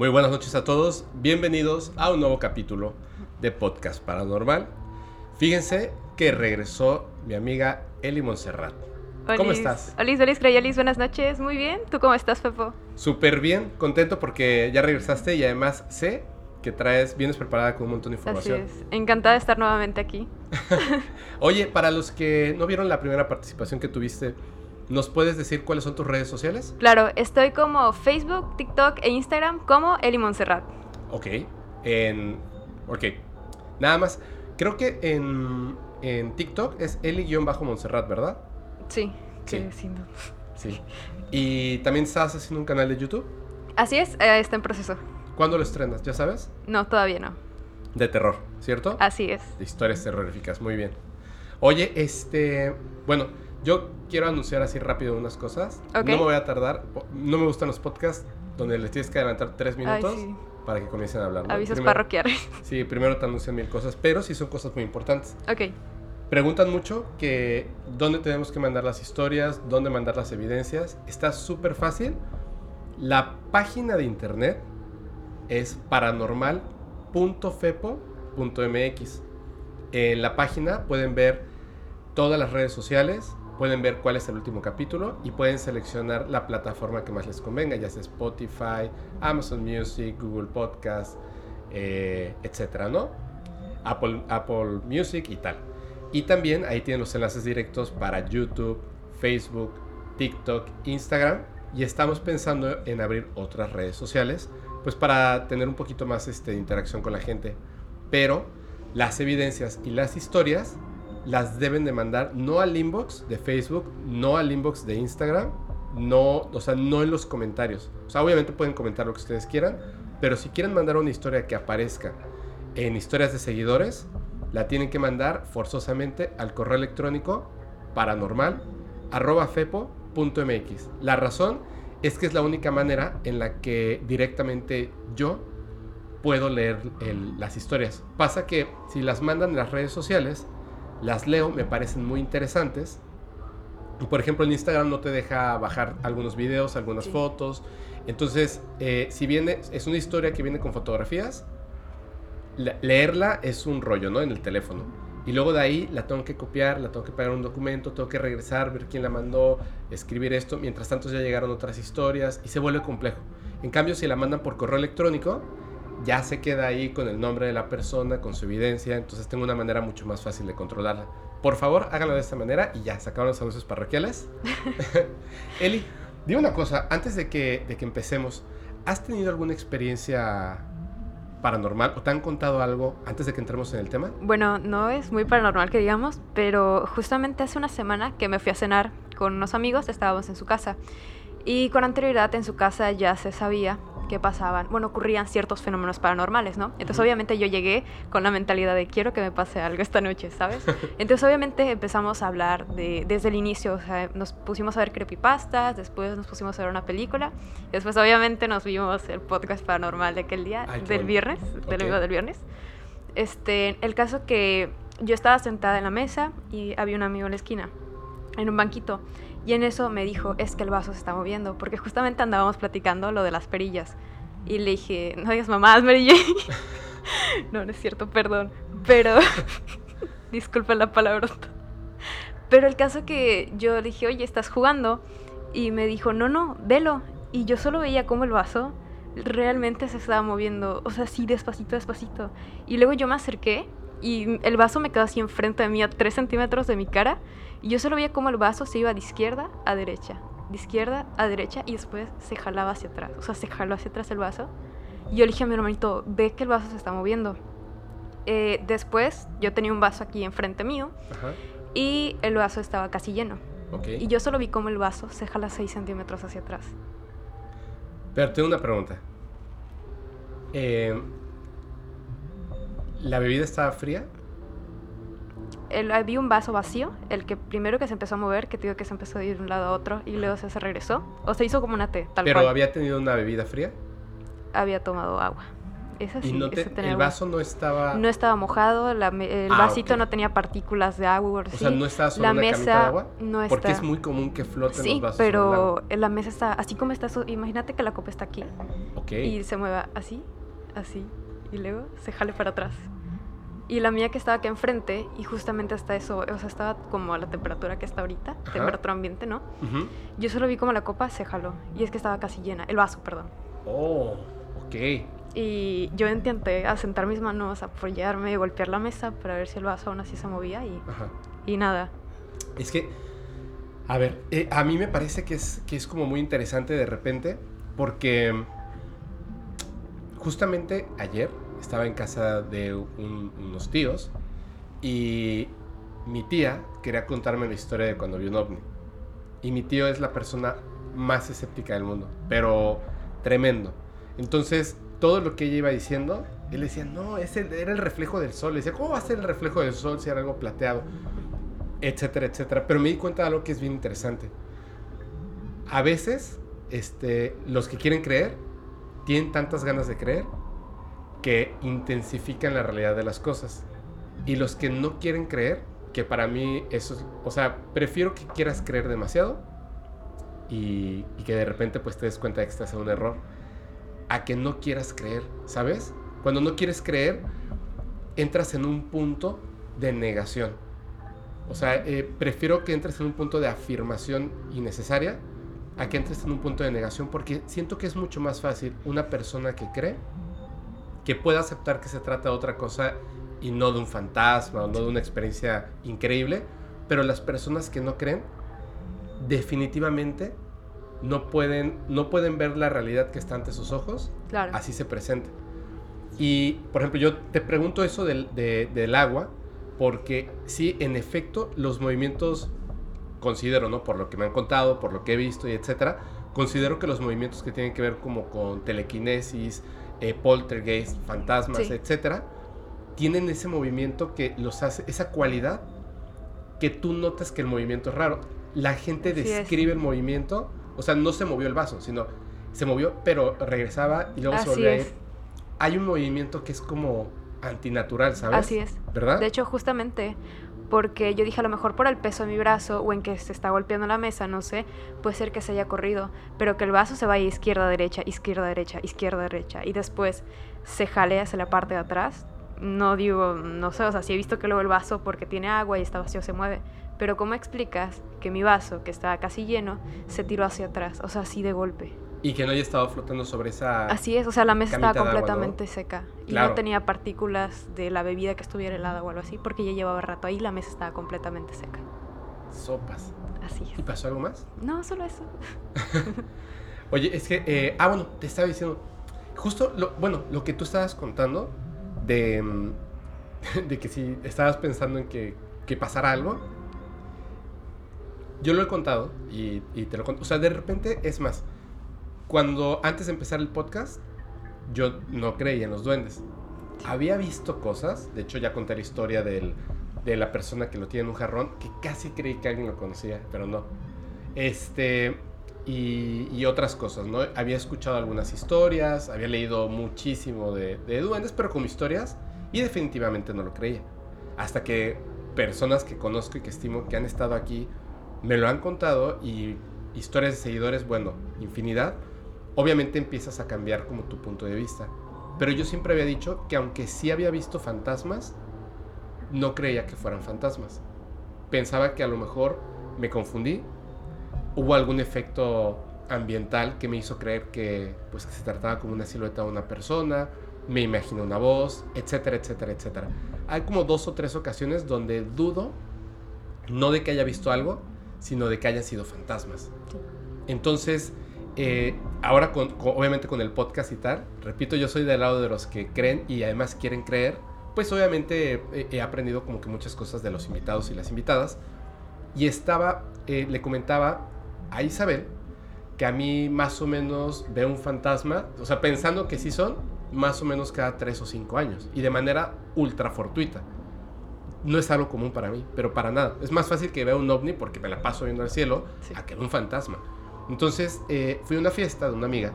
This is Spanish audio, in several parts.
Muy buenas noches a todos, bienvenidos a un nuevo capítulo de Podcast Paranormal. Fíjense que regresó mi amiga Eli Montserrat. ¿Cómo estás? Olis, Olis, Crayolis, buenas noches, muy bien. ¿Tú cómo estás, Pepo? Súper bien, contento porque ya regresaste y además sé que traes, vienes preparada con un montón de información. Así es, encantada de estar nuevamente aquí. Oye, para los que no vieron la primera participación que tuviste, ¿Nos puedes decir cuáles son tus redes sociales? Claro, estoy como Facebook, TikTok e Instagram como Eli Montserrat. Ok, en... Ok, nada más. Creo que en, en TikTok es Eli-Montserrat, ¿verdad? Sí, sí. Sí, sí. ¿Y también estás haciendo un canal de YouTube? Así es, eh, está en proceso. ¿Cuándo lo estrenas? ¿Ya sabes? No, todavía no. De terror, ¿cierto? Así es. De historias terroríficas, muy bien. Oye, este... Bueno, yo quiero anunciar así rápido unas cosas. No me voy a tardar. No me gustan los podcasts donde les tienes que adelantar tres minutos para que comiencen a hablar. Avisos parroquiales. Sí, primero te anuncian mil cosas, pero sí son cosas muy importantes. Ok. Preguntan mucho que dónde tenemos que mandar las historias, dónde mandar las evidencias. Está súper fácil. La página de internet es paranormal.fepo.mx. En la página pueden ver todas las redes sociales, pueden ver cuál es el último capítulo y pueden seleccionar la plataforma que más les convenga, ya sea Spotify, Amazon Music, Google Podcast, eh, etcétera, ¿no? Apple, Apple Music y tal. Y también ahí tienen los enlaces directos para YouTube, Facebook, TikTok, Instagram. Y estamos pensando en abrir otras redes sociales, pues para tener un poquito más este, interacción con la gente. Pero las evidencias y las historias las deben de mandar no al inbox de Facebook, no al inbox de Instagram, no, o sea, no en los comentarios. O sea, obviamente pueden comentar lo que ustedes quieran, pero si quieren mandar una historia que aparezca en historias de seguidores, la tienen que mandar forzosamente al correo electrónico paranormal La razón es que es la única manera en la que directamente yo puedo leer las historias. Pasa que si las mandan en las redes sociales, las leo, me parecen muy interesantes. Por ejemplo en Instagram no te deja bajar algunos videos, algunas fotos. Entonces, eh, si viene, es una historia que viene con fotografías, leerla es un rollo, ¿no? En el teléfono. Y luego de ahí la tengo que copiar, la tengo que pegar un documento, tengo que regresar, ver quién la mandó, escribir esto. Mientras tanto ya llegaron otras historias y se vuelve complejo. En cambio, si la mandan por correo electrónico, ya se queda ahí con el nombre de la persona, con su evidencia, entonces tengo una manera mucho más fácil de controlarla. Por favor, háganlo de esta manera y ya, sacaron los anuncios parroquiales. Eli, dime una cosa, antes de que, de que empecemos, ¿has tenido alguna experiencia paranormal o te han contado algo antes de que entremos en el tema? Bueno, no es muy paranormal que digamos, pero justamente hace una semana que me fui a cenar con unos amigos, estábamos en su casa. Y con anterioridad en su casa ya se sabía que pasaban, bueno, ocurrían ciertos fenómenos paranormales, ¿no? Entonces obviamente yo llegué con la mentalidad de quiero que me pase algo esta noche, ¿sabes? Entonces obviamente empezamos a hablar de, desde el inicio, o sea, nos pusimos a ver creepypastas, después nos pusimos a ver una película, después obviamente nos vimos el podcast paranormal de aquel día, del viernes, del del viernes. Este, el caso que yo estaba sentada en la mesa y había un amigo en la esquina, en un banquito. Y en eso me dijo, es que el vaso se está moviendo, porque justamente andábamos platicando lo de las perillas. Y le dije, no digas mamás, Mary no, no es cierto, perdón. Pero, disculpa la palabra. Pero el caso que yo le dije, oye, ¿estás jugando? Y me dijo, no, no, velo. Y yo solo veía cómo el vaso realmente se estaba moviendo, o sea, sí, despacito, despacito. Y luego yo me acerqué y el vaso me quedó así enfrente de mí, a tres centímetros de mi cara. Y yo solo veía cómo el vaso se iba de izquierda a derecha, de izquierda a derecha y después se jalaba hacia atrás. O sea, se jaló hacia atrás el vaso. Y yo le dije a mi hermanito, ve que el vaso se está moviendo. Eh, después yo tenía un vaso aquí enfrente mío y el vaso estaba casi lleno. Y yo solo vi cómo el vaso se jala 6 centímetros hacia atrás. Pero tengo una pregunta. Eh, ¿La bebida estaba fría? El, había un vaso vacío, el que primero que se empezó a mover, que digo que se empezó a ir de un lado a otro y luego se, regresó. O se hizo como una té, tal ¿Pero había tenido una bebida fría? Había tomado agua. Esa sí, ¿Y el vaso no estaba...? No estaba mojado, el ah, vasito no tenía partículas de agua. O sea, ¿no estaba sobre la una mesa de agua? No está. Porque es muy común que floten los vasos pero la mesa está... Así como está... Imagínate que la copa está aquí. Ok. y se mueva así, así, y luego se jale para atrás. Y la mía que estaba aquí enfrente, y justamente hasta eso, o sea, estaba como a la temperatura que está ahorita, Ajá. temperatura ambiente, ¿no? Yo solo vi como la copa se jaló, y es que estaba casi llena, el vaso, perdón. Oh, ok. Y yo intenté asentar mis manos, apoyarme, golpear la mesa para ver si el vaso aún así se movía, y, Ajá. y nada. Es que, a ver, eh, a mí me parece que es, que es como muy interesante de repente, porque justamente ayer estaba en casa de un- unos tíos y mi tía quería contarme la historia de cuando vio un ovni. Y mi tío es la persona más escéptica del mundo, pero tremendo. Entonces, todo lo que ella iba diciendo, él decía, no, ese era el reflejo del sol. Le decía, ¿cómo va a ser el reflejo del sol si era algo plateado? Etcétera, etcétera. Pero me di cuenta de algo que es bien interesante. A veces, este, los que quieren creer, tienen tantas ganas de creer que intensifican la realidad de las cosas. Y los que no quieren creer, que para mí eso es, o sea, prefiero que quieras creer demasiado y, que de repente pues te des cuenta de que estás en un error, a que no quieras creer, ¿sabes? Cuando no quieres creer, entras en un punto de negación. O sea, eh, prefiero que entres en un punto de afirmación innecesaria a que entres en un punto de negación porque siento que es mucho más fácil una persona que cree que pueda aceptar que se trata de otra cosa y no de un fantasma o no de una experiencia increíble, pero las personas que no creen definitivamente no pueden, no pueden ver la realidad que está ante sus ojos, Claro. así se presenta. Y, por ejemplo, yo te pregunto eso del, de- del agua, porque sí, en efecto, los movimientos, considero, ¿no? Por lo que me han contado, por lo que he visto y etcétera, considero que los movimientos que tienen que ver como con telequinesis, eh, poltergeist, fantasmas, Sí. etcétera, tienen ese movimiento que los hace, esa cualidad que tú notas que el movimiento es raro. La gente Así es. describe el movimiento, o sea, no se movió el vaso, sino se movió, pero regresaba y luego se volvió a ir. Hay un movimiento que es como antinatural, ¿sabes? Así es. ¿Verdad? De hecho, justamente porque yo dije a lo mejor por el peso de mi brazo o en que se está golpeando la mesa, no sé, puede ser que se haya corrido, pero que el vaso se vaya izquierda, derecha, izquierda, derecha, izquierda, derecha y después se jale hacia la parte de atrás. No digo, no sé, o sea, sí he visto que luego el vaso porque tiene agua y está vacío se mueve, pero ¿cómo explicas que mi vaso, que estaba casi lleno, se tiró hacia atrás? O sea, así de golpe. Y que no haya estado flotando sobre esa... Así es, o sea, la mesa estaba de agua, ¿no? completamente seca y Claro. no tenía partículas de la bebida que estuviera helada o algo así, porque ya llevaba rato ahí, la mesa estaba completamente seca. Sopas. Así ¿Y es. pasó algo más? No, solo eso. Oye, es que... eh, ah, bueno, te estaba diciendo... Justo, lo, bueno, lo que tú estabas contando de, mm, de que si estabas pensando en que, que pasara algo, yo lo he contado y, y te lo conto. O sea, de repente, es más, cuando antes de empezar el podcast, yo no creía en los duendes. Había visto cosas, de hecho ya conté la historia del, de la persona que lo tiene en un jarrón, que casi creí que alguien lo conocía, pero no. Este, y, y otras cosas, ¿no? Había escuchado algunas historias, había leído muchísimo de, de duendes, pero como historias, y definitivamente no lo creía. Hasta que personas que conozco y que estimo que han estado aquí me lo han contado y historias de seguidores, bueno, infinidad, obviamente empiezas a cambiar como tu punto de vista. Pero yo siempre había dicho que aunque sí había visto fantasmas, no creía que fueran fantasmas. Pensaba que a lo mejor me confundí, hubo algún efecto ambiental que me hizo creer que, pues, que se trataba como una silueta de una persona, me imaginé una voz, etcétera, etcétera, etcétera. Hay como dos o tres ocasiones donde dudo, no de que haya visto algo, sino de que hayan sido fantasmas. Entonces, eh, ahora con, con- obviamente con el podcast y tal, repito, yo soy del lado de los que creen y además quieren creer, pues obviamente eh, he aprendido como que muchas cosas de los invitados y las invitadas. Y estaba, eh, le comentaba a Isabel que a mí más o menos veo un fantasma, o sea, pensando que sí son, más o menos cada tres o cinco años y de manera ultra fortuita. No es algo común para mí, pero para nada. Es más fácil que vea un ovni porque me la paso viendo al cielo Sí. a que vea un fantasma. Entonces eh, fui a una fiesta de una amiga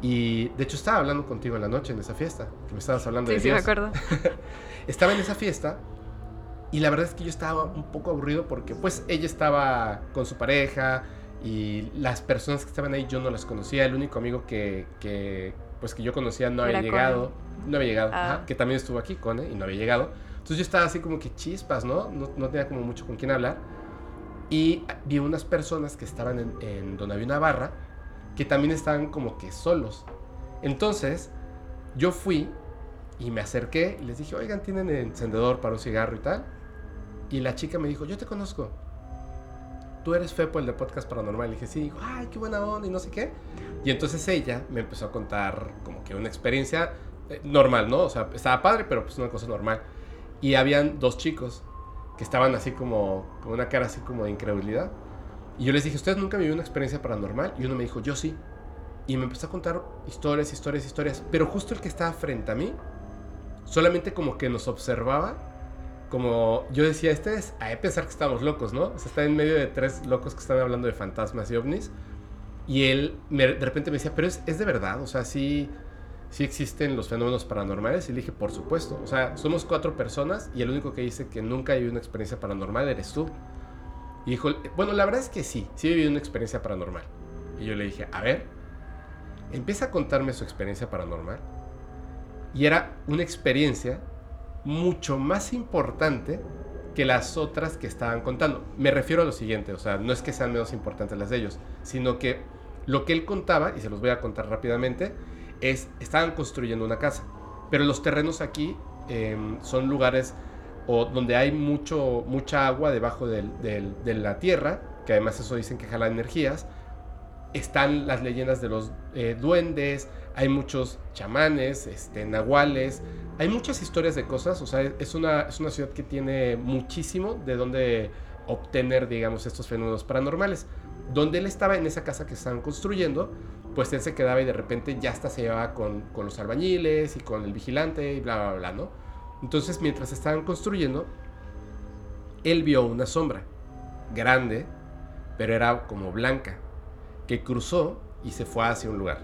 y de hecho estaba hablando contigo en la noche en esa fiesta, que me estabas hablando Sí, de sí, me Dios. acuerdo. Estaba en esa fiesta y la verdad es que yo estaba un poco aburrido porque pues ella estaba con su pareja y las personas que estaban ahí yo no las conocía. El único amigo que, que, pues que yo conocía no había Era llegado, no había llegado, Ah. ajá, que también estuvo aquí, Cone, y no había llegado. Entonces yo estaba así como que chispas, ¿no? No, no tenía como mucho con quién hablar. Y vi unas personas que estaban en, en donde había una barra, que también estaban como que solos. Entonces, yo fui y me acerqué y les dije, oigan, ¿tienen encendedor para un cigarro y tal? Y la chica me dijo, yo te conozco. Tú eres Fepo, el de Podcast Paranormal. Y dije, sí. Dijo, ay, qué buena onda y no sé qué. Y entonces ella me empezó a contar como que una experiencia eh, normal, ¿no? O sea, estaba padre, pero pues una cosa normal. Y habían dos chicos que estaban así como, con una cara así como de incredulidad. Y yo les dije, ¿ustedes nunca vivieron una experiencia paranormal? Y uno me dijo, yo sí. Y me empezó a contar historias, historias, historias. Pero justo el que estaba frente a mí, solamente como que nos observaba. Como yo decía, este es a pensar que estamos locos, ¿no? O sea, está en medio de tres locos que están hablando de fantasmas y ovnis. Y él me- de repente me decía, pero es, es de verdad, o sea, sí, sí existen los fenómenos paranormales. Y le dije, por supuesto. O sea, somos cuatro personas y el único que dice que nunca vivido una experiencia paranormal eres tú. Y dijo, bueno, la verdad es que sí, sí he vivido una experiencia paranormal. Y yo le dije, a ver, empieza a contarme su experiencia paranormal. Y era una experiencia mucho más importante que las otras que estaban contando. Me refiero a lo siguiente, o sea, no es que sean menos importantes las de ellos, sino que lo que él contaba, y se los voy a contar rápidamente, es, estaban construyendo una casa, pero los terrenos aquí em, son lugares o donde hay mucho, mucha agua debajo del- de la tierra, que además eso dicen que jala energías, están las leyendas de los eh, duendes, hay muchos chamanes, este, nahuales, hay muchas historias de cosas, o sea, es una, es una ciudad que tiene muchísimo de donde obtener, digamos, estos fenómenos paranormales. Donde él estaba en esa casa que estaban construyendo, pues él se quedaba y de repente ya hasta se llevaba con, con los albañiles y con el vigilante y bla, bla, bla, ¿no? Entonces, mientras estaban construyendo, él vio una sombra grande, pero era como blanca, que cruzó y se fue hacia un lugar.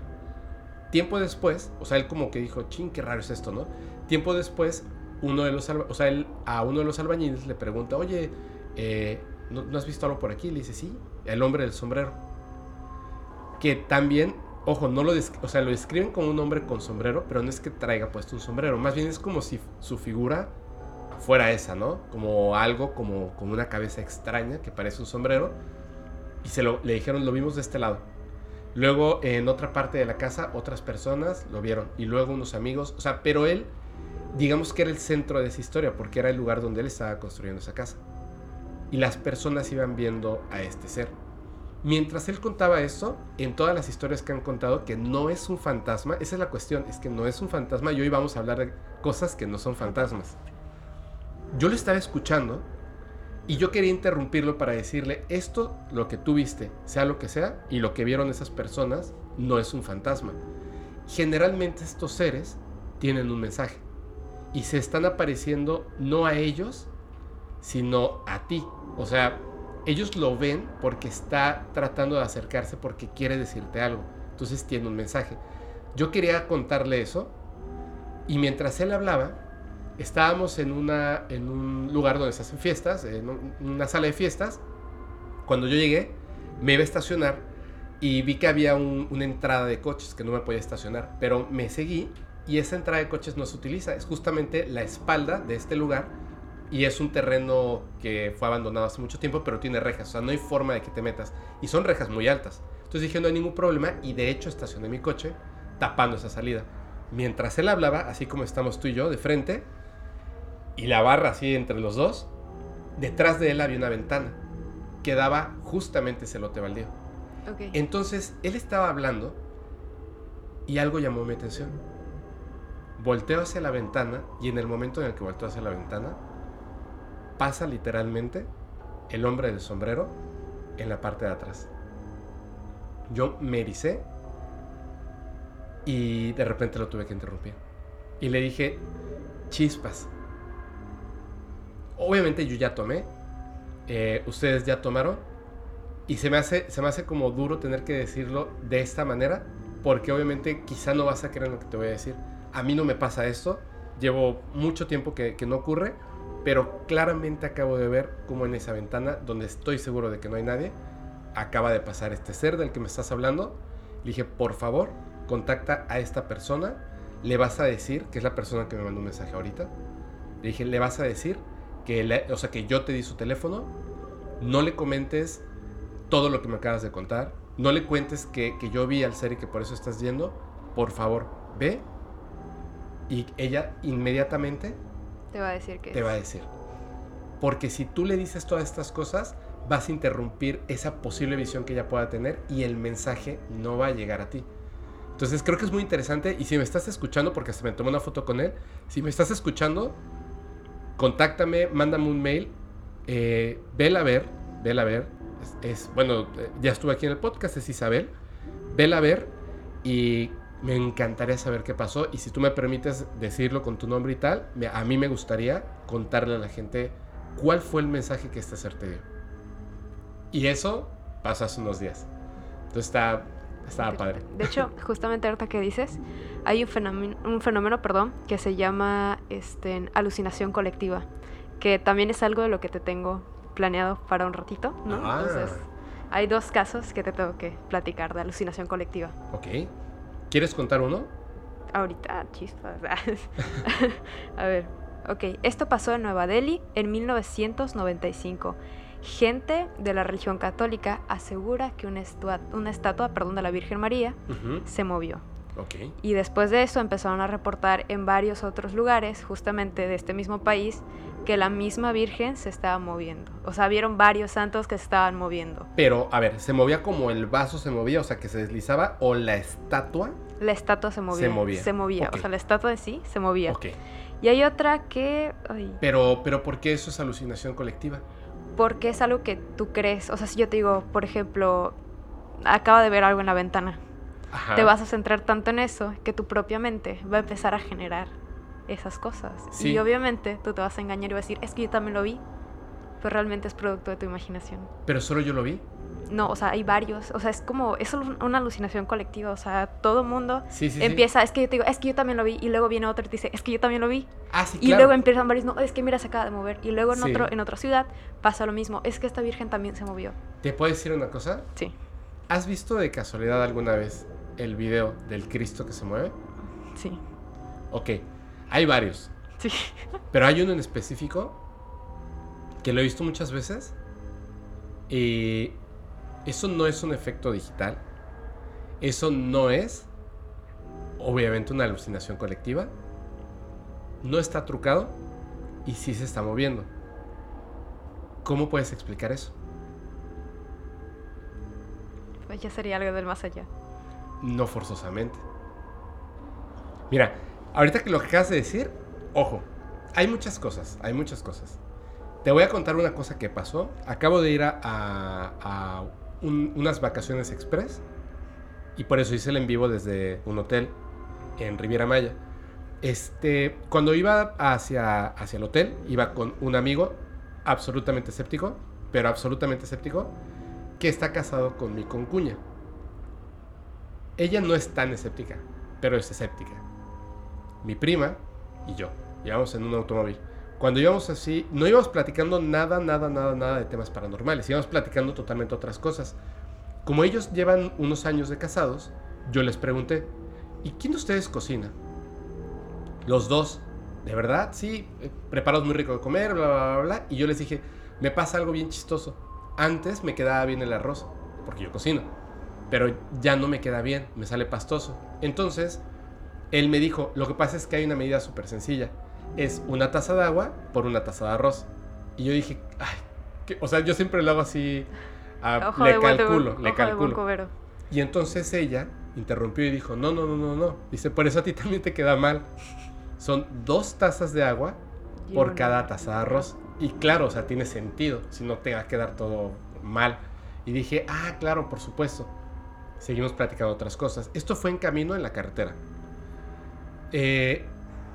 Tiempo después, o sea, él como que dijo, ching, qué raro es esto, ¿no? Tiempo después, uno de los, o sea, él a uno de los albañiles le pregunta, oye, eh, ¿no, no has visto algo por aquí? Le dice, sí, el hombre del sombrero. Que también, ojo, no lo, o sea, lo describen como un hombre con sombrero, pero no es que traiga puesto un sombrero, más bien es como si su figura fuera esa, ¿no? Como algo, como, como una cabeza extraña que parece un sombrero. Y se lo, le dijeron, lo vimos de este lado. Luego en otra parte de la casa otras personas lo vieron y luego unos amigos, o sea, pero él digamos que era el centro de esa historia porque era el lugar donde él estaba construyendo esa casa. Y las personas iban viendo a este ser. Mientras él contaba esto, en todas las historias que han contado, que no es un fantasma, esa es la cuestión, es que no es un fantasma y hoy vamos a hablar de cosas que no son fantasmas. Yo lo estaba escuchando y yo quería interrumpirlo para decirle, esto, lo que tú viste, sea lo que sea, y lo que vieron esas personas, no es un fantasma. Generalmente estos seres tienen un mensaje y se están apareciendo no a ellos, sino a ti. O sea, ellos lo ven porque está tratando de acercarse porque quiere decirte algo. Entonces tiene un mensaje. Yo quería contarle eso y mientras él hablaba, estábamos en, un lugar donde se hacen fiestas, en un- una sala de fiestas. Cuando yo llegué, me iba a estacionar y vi que había un- una entrada de coches que no me podía estacionar, pero me seguí y esa entrada de coches no se utiliza, es justamente la espalda de este lugar y es un terreno que fue abandonado hace mucho tiempo, pero tiene rejas, o sea, no hay forma de que te metas y son rejas muy altas. Entonces dije, no hay ningún problema y de hecho estacioné mi coche tapando esa salida. Mientras él hablaba, así como estamos tú y yo de frente, y la barra así entre los dos, detrás de él había una ventana que daba justamente ese lote baldío. Entonces él estaba hablando y algo llamó mi atención. Volteo hacia la ventana y en el momento en el que volteo hacia la ventana, pasa literalmente el hombre del sombrero en la parte de atrás. Yo me ericé y de repente lo tuve que interrumpir. Y le dije, chispas. Obviamente yo ya tomé, eh, ustedes ya tomaron, y se me, hace, se me hace como duro tener que decirlo de esta manera, porque obviamente quizá no vas a creer lo que te voy a decir. A mí no me pasa esto, llevo mucho tiempo que, que no ocurre, pero claramente acabo de ver como en esa ventana, donde estoy seguro de que no hay nadie, acaba de pasar este ser del que me estás hablando. Le dije, por favor, contacta a esta persona, le vas a decir, que es la persona que me mandó un mensaje ahorita, le dije, le vas a decir que, le- o sea, que yo te di su teléfono, no le comentes todo lo que me acabas de contar, no le cuentes que, que yo vi al ser y que por eso estás yendo, por favor, ve y ella inmediatamente Te va a decir que te va a decir. Porque si tú le dices todas estas cosas, vas a interrumpir esa posible visión que ella pueda tener y el mensaje no va a llegar a ti. Entonces creo que es muy interesante y si me estás escuchando, porque se me tomó una foto con él, si me estás escuchando, contáctame, mándame un mail, eh, vela a ver, vela a ver, es, es- bueno, eh, ya estuve aquí en el podcast, es Isabel, vela a ver y me encantaría saber qué pasó y si tú me permites decirlo con tu nombre y tal, me- a mí me gustaría contarle a la gente cuál fue el mensaje que este ser te dio. Y eso pasó hace unos días. Entonces está, estaba padre. De hecho, justamente ahorita que dices, hay un fenómeno, un fenómeno perdón, que se llama este, alucinación colectiva, que también es algo de lo que te tengo planeado para un ratito, ¿no? Ah. Entonces, hay dos casos que te tengo que platicar de alucinación colectiva. Ok. ¿Quieres contar uno? Ahorita, chispas. A ver, ok. Esto pasó en Nueva Delhi en 1995. Gente de la religión católica asegura que una, estua- una estatua perdón, de la Virgen María se movió. Ok. Y después de eso empezaron a reportar en varios otros lugares, justamente de este mismo país, que la misma Virgen se estaba moviendo. O sea, vieron varios santos que se estaban moviendo. Pero, a ver, ¿se movía como el vaso se movía, o sea, que se deslizaba, o la estatua? La estatua se movía. movía. Se movía. O sea, la estatua de sí se movía. Ok. Y hay otra que... ay, Pero, pero ¿por qué eso es alucinación colectiva? porque es algo que tú crees. O sea, si yo te digo, por ejemplo, acaba de ver algo en la ventana, Ajá. te vas a centrar tanto en eso que tu propia mente va a empezar a generar esas cosas. Sí. Y obviamente tú te vas a engañar y vas a decir, es que yo también lo vi, pero realmente es producto de tu imaginación. Pero solo yo lo vi. No, o sea, hay varios. O sea, es como, es una alucinación colectiva. O sea, todo mundo Sí, empieza, es que yo te digo, es que yo también lo vi, y luego viene otro y te dice, es que yo también lo vi. Ah, sí, Y claro. luego empiezan varios, no, es que mira, se acaba de mover. Y luego en, otro, en otra ciudad pasa lo mismo, es que esta virgen también se movió. ¿Te puedo decir una cosa? Sí, ¿Has visto de casualidad alguna vez el video del Cristo que se mueve? sí, Ok, hay varios, sí. pero hay uno en específico que lo he visto muchas veces y eso no es un efecto digital, eso no es obviamente una alucinación colectiva, no está trucado y sí se está moviendo. ¿Cómo puedes explicar eso? Pues ya sería algo del más allá. No forzosamente. Mira, ahorita que lo que acabas de decir, ojo, hay muchas cosas, hay muchas cosas. Te voy a contar una cosa que pasó. Acabo de ir a, a- a un- unas vacaciones express y por eso hice el en vivo desde un hotel en Riviera Maya. Este, cuando iba hacia, hacia el hotel, iba con un amigo absolutamente escéptico, pero absolutamente escéptico, que está casado con mi concuña. Ella no es tan escéptica, pero es escéptica. Mi prima y yo íbamos en un automóvil. Cuando íbamos así, no íbamos platicando nada, nada, nada, nada de temas paranormales. Íbamos platicando totalmente otras cosas. Como ellos llevan unos años de casados, yo les pregunté, ¿y quién de ustedes cocina? Los dos, ¿de verdad? Sí, eh, preparas muy rico de comer, bla, bla, bla, bla. Y yo les dije, me pasa algo bien chistoso. Antes me quedaba bien el arroz, porque yo cocino. Pero ya no me queda bien, me sale pastoso. Entonces, él me dijo, lo que pasa es que hay una medida súper sencilla. Es una taza de agua por una taza de arroz. Y yo dije, ay, ¿qué?". o sea, yo siempre lo hago así, a- Ojo le de buen- calculo, ojo le buen calculo. Y entonces ella interrumpió y dijo, no, no, no, no, no. Dice, por eso a ti también te queda mal. Son dos tazas de agua Y por una- cada taza de arroz. Y claro, o sea, tiene sentido, si no te va a quedar todo mal. Y dije, ah, claro, por supuesto. Seguimos platicando otras cosas. Esto fue en camino en la carretera. Eh,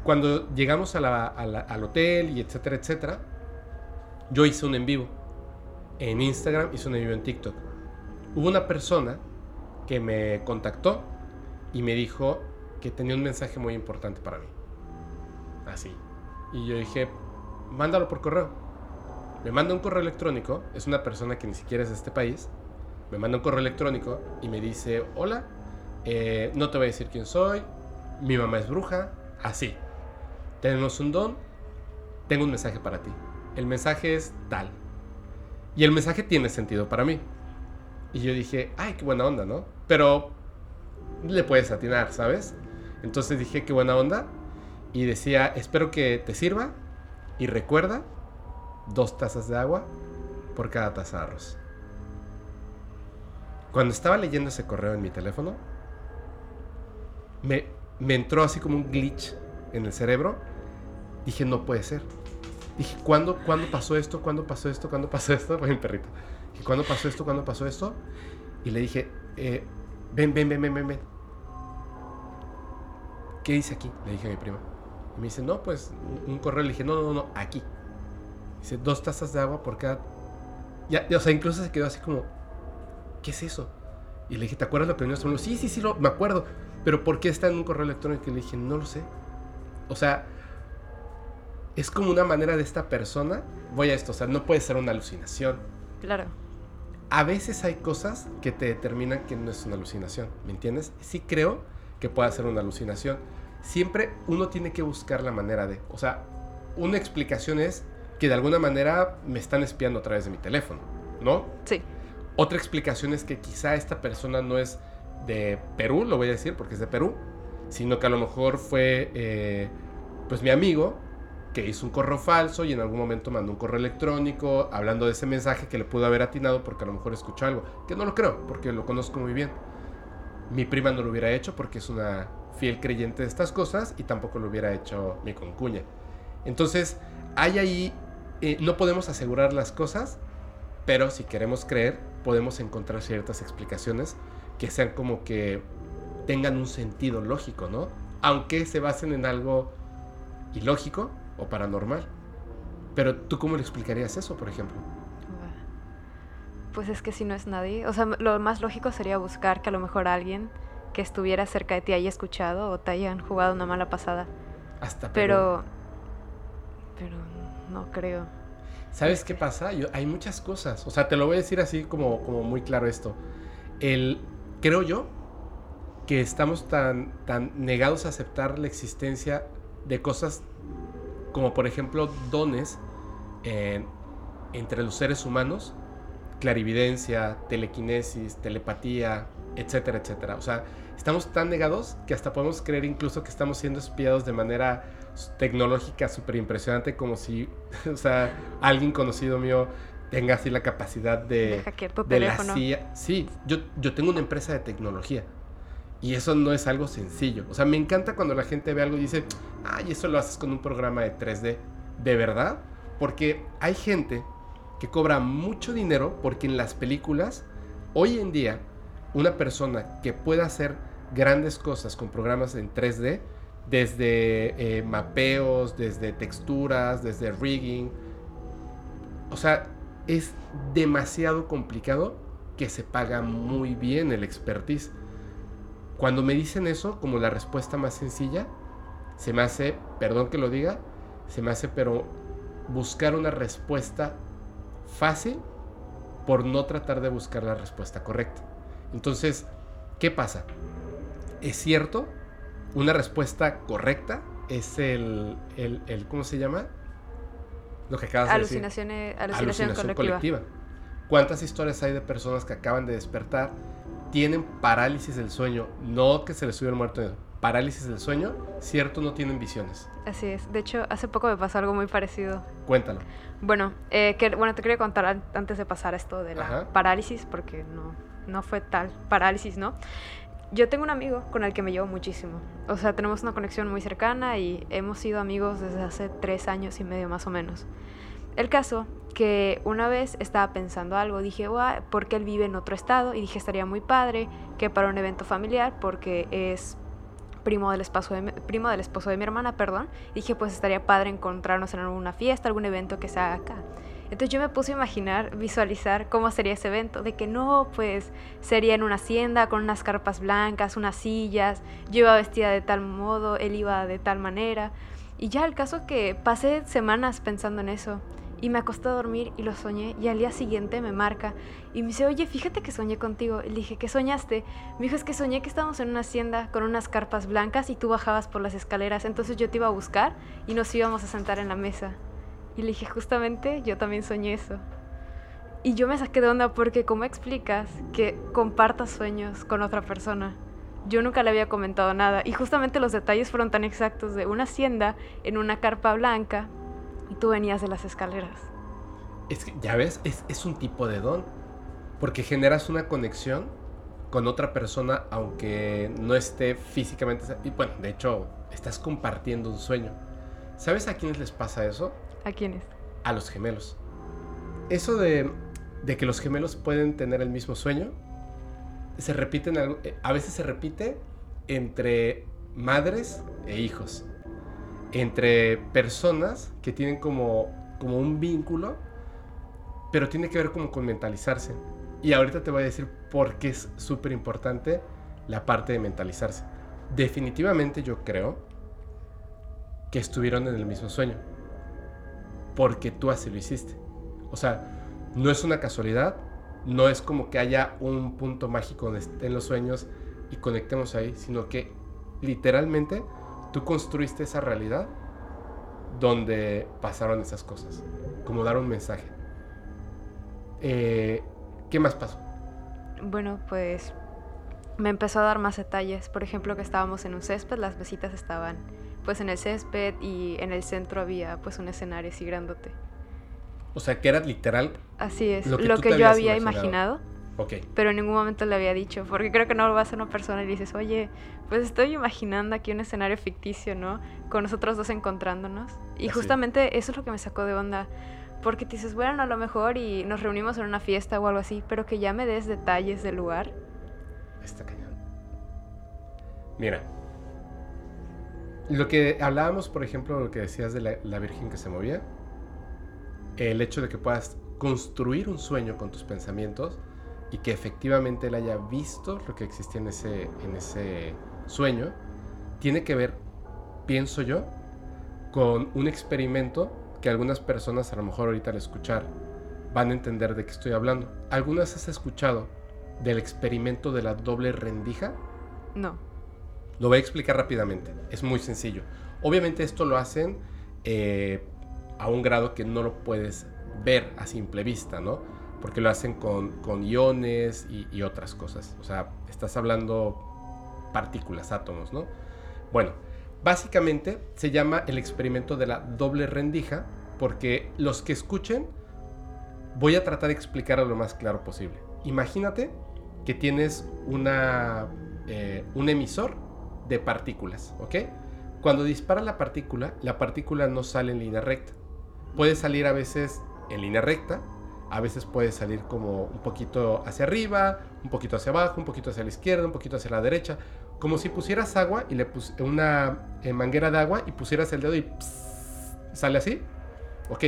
cuando llegamos al hotel y etcétera, etcétera, yo hice un en vivo. En Instagram hice un en vivo en TikTok. Hubo una persona que me contactó y me dijo que tenía un mensaje muy importante para mí. Así. Y yo dije, mándalo por correo. Me manda un correo electrónico, es una persona que ni siquiera es de este país. Me manda un correo electrónico y me dice, hola, eh, no te voy a decir quién soy, mi mamá es bruja, así. Tenemos un don, tengo un mensaje para ti. El mensaje es tal. Y el mensaje tiene sentido para mí. Y yo dije, ay, qué buena onda, ¿no? Pero le puedes atinar, ¿sabes? Entonces dije, qué buena onda. Y decía, espero que te sirva. Y recuerda, dos tazas de agua por cada taza de arroz. Cuando estaba leyendo ese correo en mi teléfono, me, me entró así como un glitch en el cerebro. Dije, no puede ser. Dije, ¿cuándo, ¿cuándo pasó esto? ¿Cuándo pasó esto? ¿Cuándo pasó esto? Fue mi perrito. Dije, ¿cuándo pasó esto? ¿Cuándo pasó esto? Y le dije, eh, ven, ven, ven, ven, ven, ven. ¿Qué dice aquí? Le dije a mi prima. Y me dice, no, pues un correo. Le dije, no, no, no, aquí. Dice, dos tazas de agua por cada... Ya, o sea, incluso se quedó así como, ¿qué es eso? Y le dije, ¿te acuerdas la primera vez? Sí, sí, sí, lo, me acuerdo. Pero ¿por qué está en un correo electrónico? Y le dije, no lo sé. O sea, es como una manera de esta persona. Voy a esto, o sea, no puede ser una alucinación. Claro. A veces hay cosas que te determinan que no es una alucinación, ¿me entiendes? Sí creo que pueda ser una alucinación. Siempre uno tiene que buscar la manera de, o sea, una explicación es que de alguna manera me están espiando a través de mi teléfono, ¿no? Sí. Otra explicación es que quizá esta persona no es de Perú, lo voy a decir porque es de Perú, sino que a lo mejor fue eh, pues mi amigo que hizo un correo falso y en algún momento mandó un correo electrónico hablando de ese mensaje que le pudo haber atinado porque a lo mejor escuchó algo, que no lo creo porque lo conozco muy bien. Mi prima no lo hubiera hecho porque es una fiel creyente de estas cosas y tampoco lo hubiera hecho mi concuña. Entonces, hay ahí, eh, no podemos asegurar las cosas, pero si queremos creer, podemos encontrar ciertas explicaciones que sean como que tengan un sentido lógico, ¿no? Aunque se basen en algo ilógico o paranormal. Pero tú cómo le explicarías eso, por ejemplo? Pues es que si no es nadie, o sea, lo más lógico sería buscar que a lo mejor alguien que estuviera cerca de ti haya escuchado o te hayan jugado una mala pasada. Hasta pero pero no creo. ¿Sabes qué pasa? Yo, hay muchas cosas. O sea, te lo voy a decir así como, como muy claro esto. El, creo yo que estamos tan, tan negados a aceptar la existencia de cosas como por ejemplo dones entre los seres humanos, clarividencia, telequinesis, telepatía, etcétera, etcétera. O sea, estamos tan negados que hasta podemos creer incluso que estamos siendo espiados de manera tecnológica súper impresionante, como si, o sea, alguien conocido mío tenga así la capacidad de, de, la CIA. Sí, yo, yo tengo una empresa de tecnología. Y eso no es algo sencillo. O sea, me encanta cuando la gente ve algo y dice, ay, eso lo haces con un programa de 3D. ¿De verdad? Porque hay gente que cobra mucho dinero porque en las películas, hoy en día, una persona que pueda hacer grandes cosas con programas en 3D, desde eh, mapeos, desde texturas, desde rigging. O sea, es demasiado complicado que se paga muy bien el expertise. Cuando me dicen eso, como la respuesta más sencilla, se me hace, perdón que lo diga, se me hace, pero buscar una respuesta fácil por no tratar de buscar la respuesta correcta. Entonces, ¿qué pasa? Es cierto una respuesta correcta es el, el, ¿cómo se llama? Lo que acabas de decir. Alucinación, colectiva. ¿Cuántas historias hay de personas que acaban de despertar, tienen parálisis del sueño, no que se les subió el muerto, parálisis del sueño, cierto, no tienen visiones? Así es. De hecho, hace poco me pasó algo muy parecido. Cuéntalo. Bueno, eh, que, bueno te quería contar antes de pasar esto de la parálisis, porque no, no fue tal parálisis, ¿no? Yo tengo un amigo con el que me llevo muchísimo. O sea, tenemos una conexión muy cercana y hemos sido amigos desde hace tres años y medio más o menos. El caso que una vez estaba pensando algo, dije, guau, porque él vive en otro estado y dije, estaría muy padre que para un evento familiar, porque es primo del esposo de mi, primo del esposo de mi hermana, perdón, dije, pues estaría padre encontrarnos en alguna fiesta, algún evento que se haga acá. Entonces yo me puse a imaginar, visualizar cómo sería ese evento, de que no, pues sería en una hacienda con unas carpas blancas, unas sillas, yo iba vestida de tal modo, él iba de tal manera. Y ya el caso que pasé semanas pensando en eso. Y me acosté a dormir y lo soñé y al día siguiente me marca y me dice, oye, fíjate que soñé contigo. Y le dije, ¿qué soñaste? Me dijo, es que soñé que estábamos en una hacienda con unas carpas blancas y tú bajabas por las escaleras. Entonces yo te iba a buscar y nos íbamos a sentar en la mesa. Y le dije, justamente yo también soñé eso. Y yo me saqué de onda porque ¿cómo explicas que compartas sueños con otra persona? Yo nunca le había comentado nada y justamente los detalles fueron tan exactos de una hacienda en una carpa blanca y tú venías de las escaleras. Es que, ya ves, es, es un tipo de don. Porque generas una conexión con otra persona aunque no esté físicamente... Y bueno, de hecho, estás compartiendo un sueño. ¿Sabes a quiénes les pasa eso? ¿A quiénes? A los gemelos. Eso de, de que los gemelos pueden tener el mismo sueño, se repite en algo- eh, a veces se repite entre madres e hijos. Entre personas que tienen como, como un vínculo, pero tiene que ver como con mentalizarse. Y ahorita te voy a decir por qué es súper importante la parte de mentalizarse. Definitivamente yo creo que estuvieron en el mismo sueño. Porque tú así lo hiciste. O sea, no es una casualidad, no es como que haya un punto mágico estén los sueños y conectemos ahí, sino que literalmente tú construiste esa realidad donde pasaron esas cosas, como dar un mensaje. Eh, ¿Qué más pasó? Bueno, pues me empezó a dar más detalles. Por ejemplo, que estábamos en un césped, las mesitas estaban pues en el césped y en el centro había pues un escenario así grandote. O sea, que era literal, Así es, Lo lo que yo había imaginado. imaginado. ok, pero en ningún momento le había dicho, porque creo que no vas a una persona y le dices, oye, pues estoy imaginando aquí un escenario ficticio, ¿no? Con nosotros dos encontrándonos. Y Así. justamente eso es lo que me sacó de onda, porque te dices, bueno, a lo mejor y nos reunimos en una fiesta o algo así, pero que ya me des detalles del lugar. está cañón. Mira, lo que hablábamos, por ejemplo, lo que decías de la, Virgen que se movía, el hecho de que puedas construir un sueño con tus pensamientos y que efectivamente él haya visto lo que existía en ese, en ese sueño, tiene que ver, pienso yo, con un experimento que algunas personas a lo mejor ahorita al escuchar van a entender de qué estoy hablando. ¿Algunas has escuchado del experimento de la doble rendija? No. Lo voy a explicar rápidamente. Es muy sencillo. Obviamente esto lo hacen eh, a un grado que no lo puedes ver a simple vista, ¿no? Porque lo hacen con, con iones y, otras cosas. O sea, estás hablando partículas, átomos, ¿no? Bueno, básicamente se llama el experimento de la doble rendija porque los que escuchen voy a tratar de explicarlo lo más claro posible. Imagínate que tienes una, eh, un emisor de partículas, ¿ok? Cuando dispara la partícula, la partícula no sale en línea recta. Puede salir a veces en línea recta, a veces puede salir como un poquito hacia arriba, un poquito hacia abajo, un poquito hacia la izquierda, un poquito hacia la derecha, como si pusieras agua y le pus una eh, manguera de agua y pusieras el dedo y pss, sale así. Ok,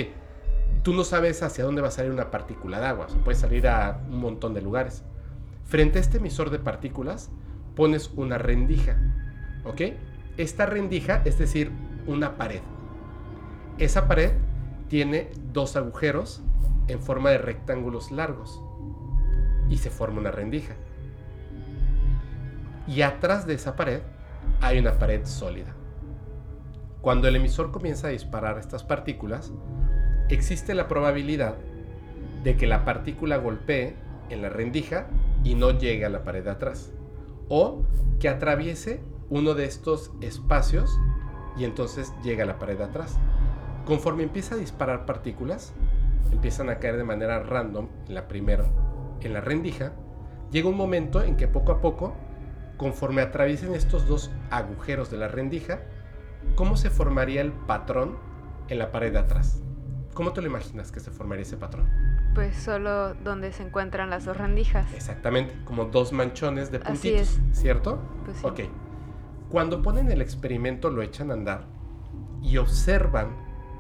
tú no sabes hacia dónde va a salir una partícula de agua, o sea, puede salir a un montón de lugares. Frente a este emisor de partículas pones una rendija, ¿ok? Esta rendija es decir, una pared. Esa pared tiene dos agujeros en forma de rectángulos largos y se forma una rendija. Y atrás de esa pared hay una pared sólida. Cuando el emisor comienza a disparar estas partículas, existe la probabilidad de que la partícula golpee en la rendija y no llegue a la pared de atrás. O que atraviese uno de estos espacios y entonces llegue a la pared de atrás. Conforme empieza a disparar partículas, empiezan a caer de manera random en la primera, en la rendija, llega un momento en que poco a poco, conforme atraviesen estos dos agujeros de la rendija, ¿cómo se formaría el patrón en la pared de atrás? ¿Cómo te lo imaginas que se formaría ese patrón? Pues solo donde se encuentran las dos rendijas. Exactamente, como dos manchones de Así puntitos, es. ¿cierto? Pues sí. Ok. Cuando ponen el experimento lo echan a andar y observan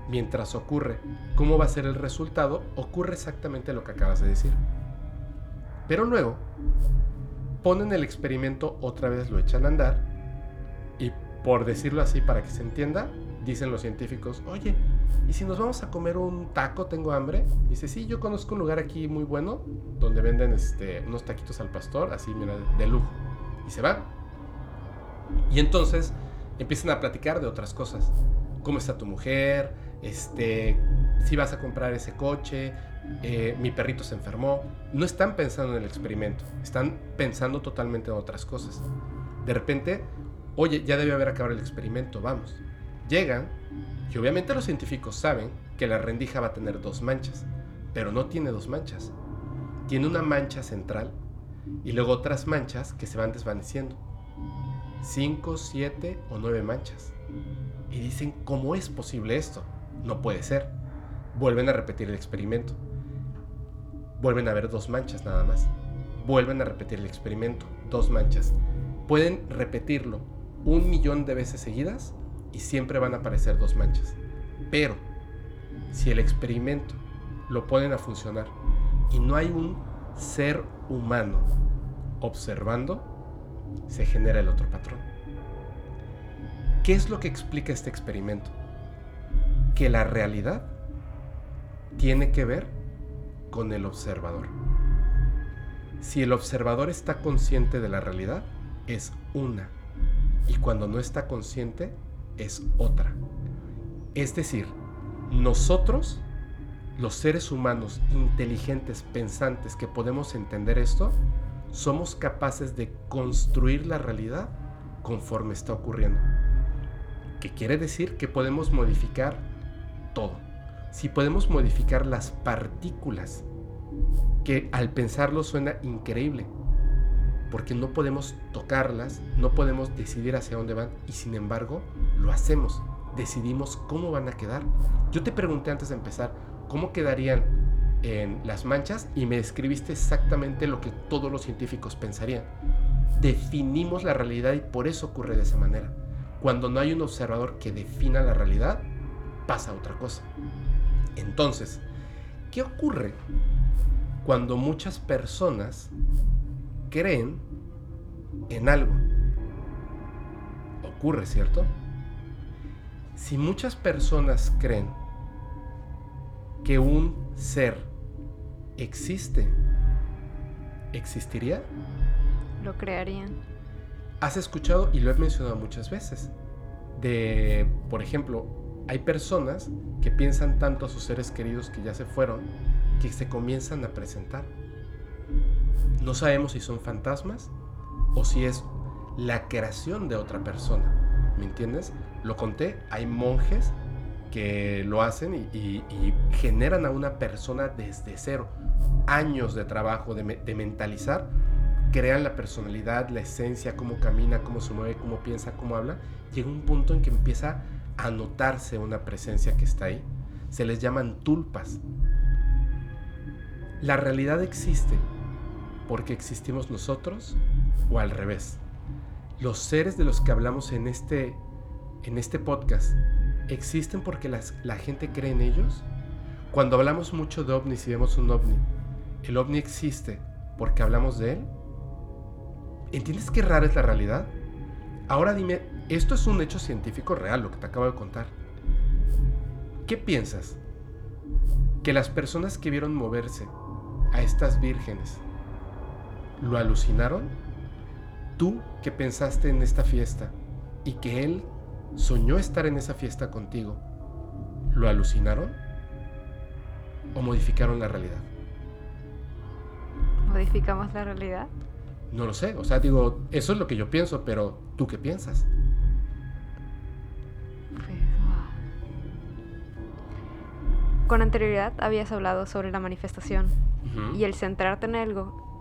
mientras ocurre cómo va a ser el resultado, ocurre exactamente lo que acabas de decir. Pero luego ponen el experimento otra vez, lo echan a andar y por decirlo así para que se entienda, dicen los científicos, oye, ¿y si nos vamos a comer un taco? Tengo hambre. dice, sí, yo conozco un lugar aquí muy bueno donde venden este, unos taquitos al pastor, así, mira, de lujo. Y se van. Y entonces empiezan a platicar de otras cosas. ¿Cómo está tu mujer? Este, si vas a comprar ese coche, eh, mi perrito se enfermó. No están pensando en el experimento, están pensando totalmente en otras cosas. De repente, oye, ya debe haber acabado el experimento, vamos. Llegan y obviamente los científicos saben que la rendija va a tener dos manchas, pero no tiene dos manchas. Tiene una mancha central y luego otras manchas que se van desvaneciendo. Cinco, siete o nueve manchas. Y dicen, ¿cómo es posible esto? No puede ser. Vuelven a repetir el experimento. Vuelven a ver dos manchas nada más. Vuelven a repetir el experimento. Dos manchas. Pueden repetirlo un millón de veces seguidas y siempre van a aparecer dos manchas. Pero si el experimento lo ponen a funcionar y no hay un ser humano observando, se genera el otro patrón. ¿Qué es lo que explica este experimento? Que la realidad tiene que ver con el observador. Si el observador está consciente de la realidad, es una. Y cuando no está consciente, es otra. Es decir, nosotros, los seres humanos inteligentes, pensantes, que podemos entender esto, somos capaces de construir la realidad conforme está ocurriendo. ¿Qué quiere decir? Que podemos modificar todo. Si podemos modificar las partículas, que al pensarlo suena increíble, porque no podemos tocarlas, no podemos decidir hacia dónde van y sin embargo lo hacemos, decidimos cómo van a quedar. Yo te pregunté antes de empezar, ¿cómo quedarían en las manchas? Y me describiste exactamente lo que todos los científicos pensarían. Definimos la realidad y por eso ocurre de esa manera. Cuando no hay un observador que defina la realidad, pasa otra cosa. Entonces, ¿qué ocurre cuando muchas personas creen en algo? Ocurre, ¿cierto? Si muchas personas creen que un ser existe, ¿existiría? Lo crearían. Has escuchado, y lo he mencionado muchas veces, de, por ejemplo, hay personas que piensan tanto a sus seres queridos que ya se fueron, que se comienzan a presentar. No sabemos si son fantasmas o si es la creación de otra persona. ¿Me entiendes? Lo conté, hay monjes que lo hacen y, generan a una persona desde cero. Años de trabajo, de, de, mentalizar, crean la personalidad, la esencia, cómo camina, cómo se mueve, cómo piensa, cómo habla. Llega un punto en que empieza a notarse una presencia que está ahí. Se les llaman tulpas. La realidad existe porque existimos nosotros o al revés los seres de los que hablamos en este, en este podcast existen porque la gente cree en ellos? Cuando hablamos mucho de ovnis y vemos un ovni, ¿el ovni existe porque hablamos de él? ¿Entiendes qué rara es la realidad? Ahora dime, esto es un hecho científico real, lo que te acabo de contar. ¿Qué piensas? ¿Que las personas que vieron moverse a estas vírgenes lo alucinaron? tú que pensaste en esta fiesta y que él soñó estar en esa fiesta contigo, ¿lo alucinaron o modificaron la realidad? ¿Modificamos la realidad? No lo sé, o sea, digo, eso es lo que yo pienso, pero ¿tú qué piensas? Pues, Con anterioridad habías hablado sobre la manifestación y el centrarte en algo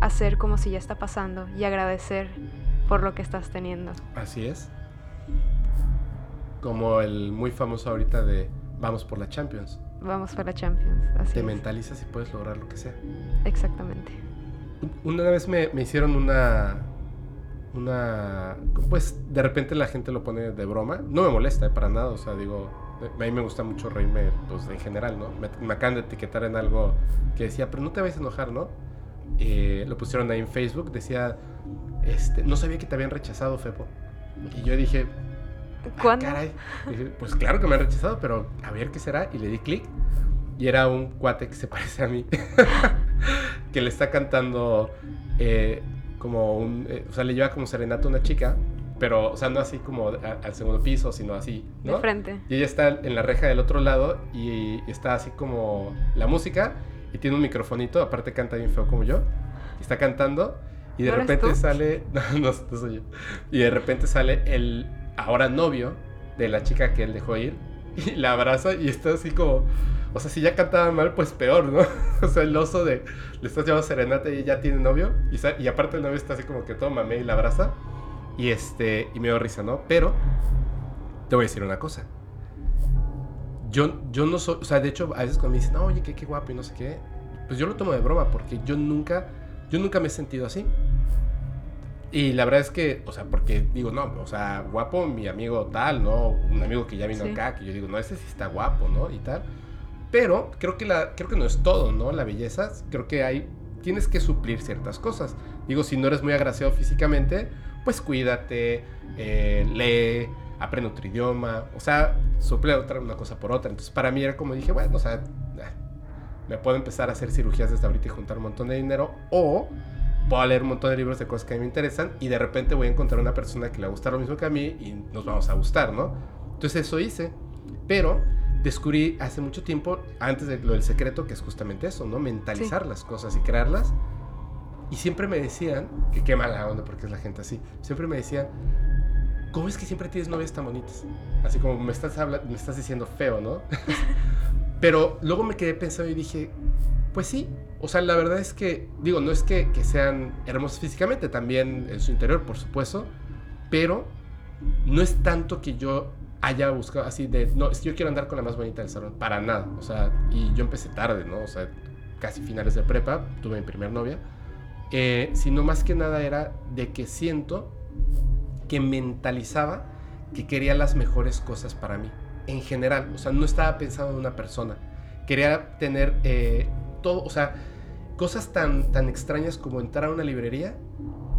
hacer como si ya está pasando y agradecer por lo que estás teniendo. Así es. Como el muy famoso ahorita de vamos por la Champions. Vamos por la Champions. Así Te mentalizas y puedes lograr lo que sea. Exactamente. Una vez me, me hicieron una, una pues de repente la gente lo pone de broma no me molesta eh, para nada o sea digo a mí me gusta mucho reírme pues en general no me, me, acaban de etiquetar en algo que decía pero no te vayas a enojar no eh, lo pusieron ahí en Facebook, decía, este, no sabía que te habían rechazado, Fepo. Y yo dije, "Ah, ¿Cuándo? caray". Dije, pues claro que me han rechazado, pero a ver qué será. Y le di clic. Y era un cuate que se parece a mí. que le está cantando eh, como un... eh, o sea, le lleva como serenata a una chica. Pero, o sea, no así como a- al segundo piso, sino así, ¿no? De frente. Y ella está en la reja del otro lado y está así como la música y tiene un microfonito, aparte canta bien feo como yo, y está cantando y de ¿No eres repente sale, no, no, no soy yo, y de repente sale el ahora novio de la chica que él dejó ir y la abraza y está así como, o sea, si ya cantaba mal, pues peor, ¿no? O sea, el oso de, le estás llevando serenata y ella tiene novio y, y aparte el novio está así como que todo mame y la abraza y este, y me dio risa, ¿no? Pero te voy a decir una cosa. Yo, yo no soy, o sea, de hecho, a veces cuando me dicen, "No, oye, qué, qué guapo y no sé qué, pues yo lo tomo de broma porque yo nunca, yo nunca me he sentido así. Y la verdad es que, o sea, porque digo, no, o sea, guapo mi amigo tal, ¿no? Un amigo que ya vino Sí. acá, que yo digo, no, ese sí está guapo, ¿no? Y tal. Pero creo que, la, creo que no es todo, ¿no? La belleza, creo que hay, tienes que suplir ciertas cosas. Digo, si no eres muy agraciado físicamente, pues cuídate, eh, lee, aprende otro idioma, o sea, suple otra una cosa por otra. Entonces, para mí era como dije, bueno, o sea, ah, me puedo empezar a hacer cirugías desde ahorita y juntar un montón de dinero, o puedo leer un montón de libros de cosas que a mí me interesan y de repente voy a encontrar una persona que le va a gustar lo mismo que a mí y nos vamos a gustar, ¿no? Entonces, eso hice, pero descubrí hace mucho tiempo, antes de lo del secreto, que es justamente eso, ¿no? Mentalizar las cosas y crearlas. Y siempre me decían, que qué mala onda porque es la gente así, siempre me decían, ¿cómo es que siempre tienes novias tan bonitas? Así como me estás, me estás diciendo feo, ¿no? Pero luego me quedé pensando y dije, pues sí, o sea, la verdad es que, digo, no es que, que sean hermosos físicamente, también en su interior, por supuesto, pero no es tanto que yo haya buscado así de, no, es que yo quiero andar con la más bonita del salón, para nada, o sea, y yo empecé tarde, ¿no? O sea, casi finales de prepa, tuve mi primer novia, eh, sino más que nada era de que siento que mentalizaba que quería las mejores cosas para mí, en general, o sea, no estaba pensando en una persona, quería tener eh, todo, o sea, cosas tan, tan extrañas como entrar a una librería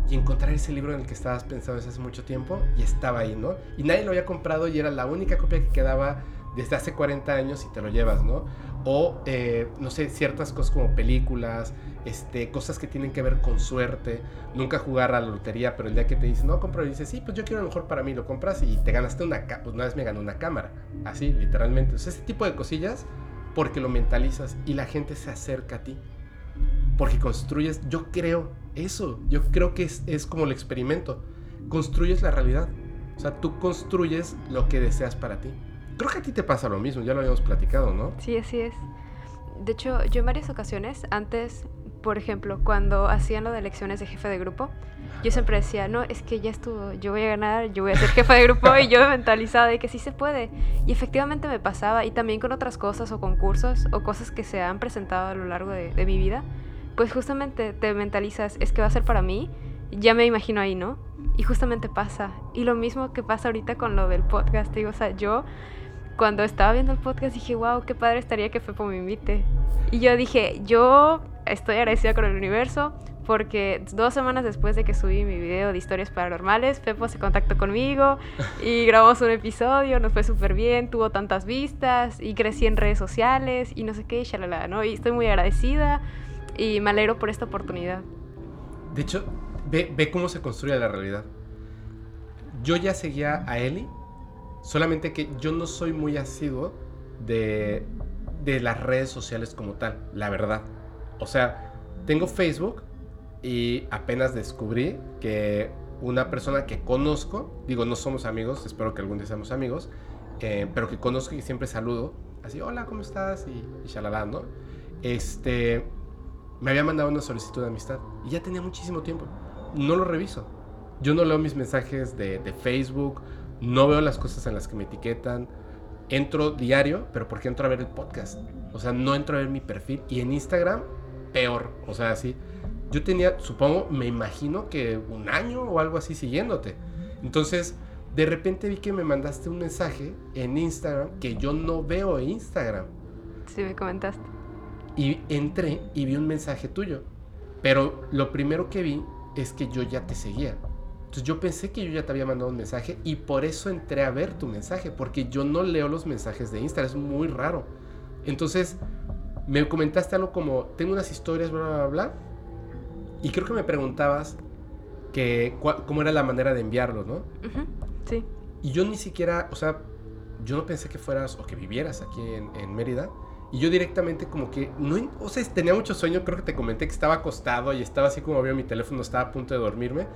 y encontrar ese libro en el que estabas pensando desde hace mucho tiempo y estaba ahí, ¿no? Y nadie lo había comprado y era la única copia que quedaba desde hace 40 años y te lo llevas, ¿no? O, eh, no sé, ciertas cosas como películas, este, cosas que tienen que ver con suerte, nunca jugar a la lotería, pero el día que te dicen, no, compro, y dices, sí, pues yo quiero lo mejor para mí, lo compras y te ganaste una, pues una vez me gané una cámara, así, literalmente. Entonces, ese tipo de cosillas, porque lo mentalizas y la gente se acerca a ti porque construyes, yo creo eso, yo creo que es, es como el experimento, construyes la realidad, o sea, tú construyes lo que deseas para ti. Creo que a ti te pasa lo mismo, ya lo habíamos platicado, ¿no? Sí, así es. De hecho, yo en varias ocasiones, antes, por ejemplo, cuando hacían lo de elecciones de jefe de grupo, yo siempre decía, no, es que ya estuvo, yo voy a ganar, yo voy a ser jefe de grupo y yo me mentalizaba de que sí se puede. Y efectivamente me pasaba, y también con otras cosas o concursos o cosas que se han presentado a lo largo de, de mi vida, pues justamente te mentalizas, es que va a ser para mí, ya me imagino ahí, ¿no? Y justamente pasa. Y lo mismo que pasa ahorita con lo del podcast, digo, o sea, yo cuando estaba viendo el podcast dije, wow, qué padre estaría que Fepo me invite. Y yo dije, yo estoy agradecida con el universo porque dos semanas después de que subí mi video de historias paranormales, Fepo se contactó conmigo y grabamos un episodio, nos fue súper bien, tuvo tantas vistas y crecí en redes sociales y no sé qué, y shalala, ¿no? Y estoy muy agradecida y me alegro por esta oportunidad. De hecho, ve, ve cómo se construye la realidad. Yo ya seguía a Eli, solamente que yo no soy muy asiduo de, de las redes sociales como tal, la verdad. O sea, tengo Facebook y apenas descubrí que una persona que conozco, digo, no somos amigos, espero que algún día seamos amigos, eh, pero que conozco y siempre saludo, así, hola, ¿cómo estás? Y, y shalala, ¿no? Este, me había mandado una solicitud de amistad y ya tenía muchísimo tiempo. No lo reviso. Yo no leo mis mensajes de, de Facebook, no veo las cosas en las que me etiquetan. Entro diario, pero porque entro a ver el podcast. O sea, no entro a ver mi perfil. Y en Instagram, peor. O sea, sí. Yo tenía, supongo, me imagino que un año o algo así siguiéndote. Entonces, de repente vi que me mandaste un mensaje en Instagram que yo no veo en Instagram. Sí, me comentaste. Y entré y vi un mensaje tuyo. Pero lo primero que vi es que yo ya te seguía. Entonces yo pensé que yo ya te había mandado un mensaje y por eso entré a ver tu mensaje, porque yo no leo los mensajes de Instagram, es muy raro. Entonces me comentaste algo como, tengo unas historias, bla, bla, bla, y creo que me preguntabas que cómo era la manera de enviarlos, ¿no? Sí. Y yo ni siquiera, o sea, yo no pensé que fueras o que vivieras aquí en, Mérida. Y yo directamente como que, no, o sea, tenía mucho sueño, creo que te comenté que estaba acostado y estaba así como veo mi teléfono, estaba a punto de dormirme.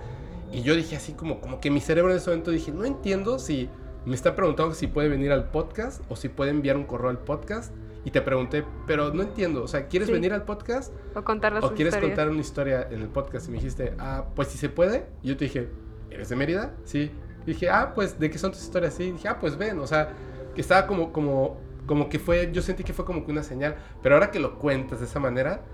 Y yo dije así como, como que mi cerebro en ese momento dije, no entiendo si me está preguntando si puede venir al podcast o si puede enviar un correo al podcast. Y te pregunté, pero no entiendo, o sea, ¿quieres venir al podcast? O contar las ¿O quieres contar una historia en el podcast? Y me dijiste, ah, pues si se puede. Y yo te dije, ¿eres de Mérida? Sí. Y dije, ah, pues, ¿de qué son tus historias? Sí. Y dije, ah, pues ven, o sea, que estaba como, como, como que fue, yo sentí que fue como que una señal. Pero ahora que lo cuentas de esa manera,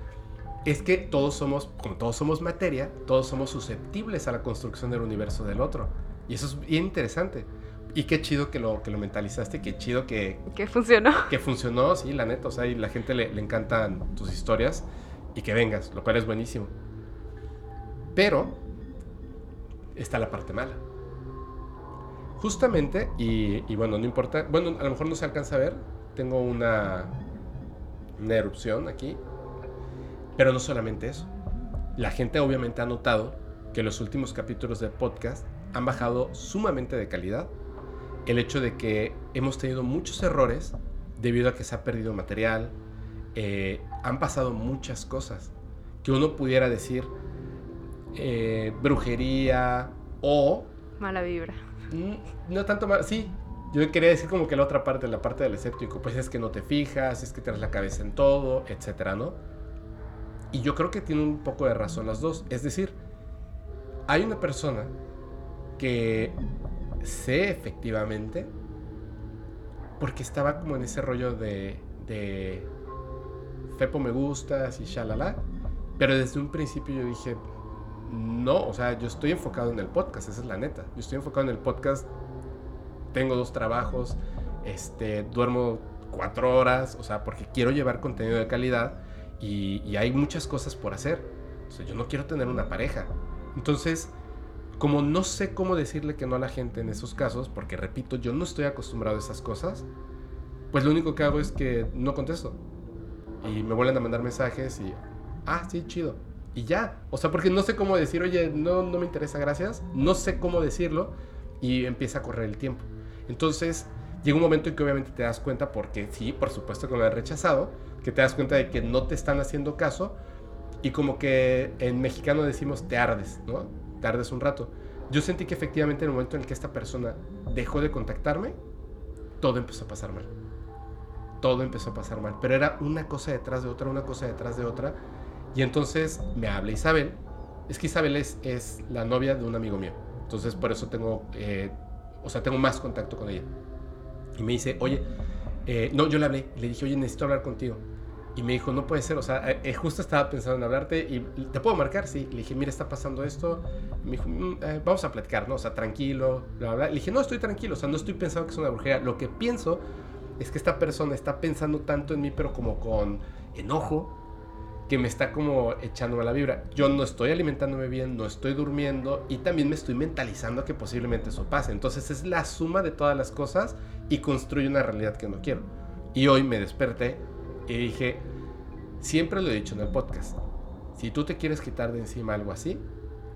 es que todos somos, como todos somos materia, todos somos susceptibles a la construcción del universo del otro. Y eso es bien interesante. Y qué chido que lo, que lo mentalizaste, qué chido que... Que funcionó. Que funcionó, sí, la neta. O sea, y la gente le, le encantan tus historias y que vengas, lo cual es buenísimo. Pero está la parte mala. Justamente, y, y, bueno, no importa, bueno, a lo mejor no se alcanza a ver, tengo una, una erupción aquí, pero no solamente eso. La gente obviamente ha notado que los últimos capítulos del podcast han bajado sumamente de calidad el hecho de que hemos tenido muchos errores debido a que se ha perdido material, eh, han pasado muchas cosas que uno pudiera decir eh, brujería o... Mala vibra. Mm, no tanto mal, sí. Yo quería decir como que la otra parte, la parte del escéptico, pues es que no te fijas, es que tienes la cabeza en todo, etcétera, ¿no? Y yo creo que tiene un poco de razón las dos. Es decir, hay una persona que sé efectivamente, porque estaba como en ese rollo de, de Fepo me gustas y shalala, pero desde un principio yo dije, no, o sea, yo estoy enfocado en el podcast, esa es la neta, yo estoy enfocado en el podcast, tengo dos trabajos, este, duermo cuatro horas, o sea, porque quiero llevar contenido de calidad y, y hay muchas cosas por hacer, o sea, yo no quiero tener una pareja, entonces como no sé cómo decirle que no a la gente en esos casos, porque repito, yo no estoy acostumbrado a esas cosas, pues lo único que hago es que no contesto. Y me vuelven a mandar mensajes y, ah, sí, chido. Y ya. O sea, porque no sé cómo decir, oye, no, no me interesa, gracias. No sé cómo decirlo y empieza a correr el tiempo. Entonces, llega un momento en que obviamente te das cuenta, porque sí, por supuesto que lo he rechazado, que te das cuenta de que no te están haciendo caso y como que en mexicano decimos te ardes, ¿no? Tardes un rato. Yo sentí que efectivamente en el momento en el que esta persona dejó de contactarme, todo empezó a pasar mal. Todo empezó a pasar mal. Pero era una cosa detrás de otra, una cosa detrás de otra. Y entonces me habla Isabel. Es que Isabel es, es la novia de un amigo mío. Entonces por eso tengo, eh, o sea, tengo más contacto con ella. Y me dice, oye, eh, no, yo le hablé. Le dije, oye, necesito hablar contigo. Y me dijo, no puede ser, o sea, eh, eh, justo estaba pensando en hablarte y te puedo marcar, sí. Le dije, mira, está pasando esto. me dijo, mm, eh, vamos a platicar, ¿no? O sea, tranquilo, bla, bla. Le dije, no, estoy tranquilo, o sea, no estoy pensando que es una brujería. Lo que pienso es que esta persona está pensando tanto en mí, pero como con enojo, que me está como echando a la vibra. Yo no estoy alimentándome bien, no estoy durmiendo y también me estoy mentalizando que posiblemente eso pase. Entonces es la suma de todas las cosas y construye una realidad que no quiero. Y hoy me desperté y dije, siempre lo he dicho en el podcast, si tú te quieres quitar de encima algo así,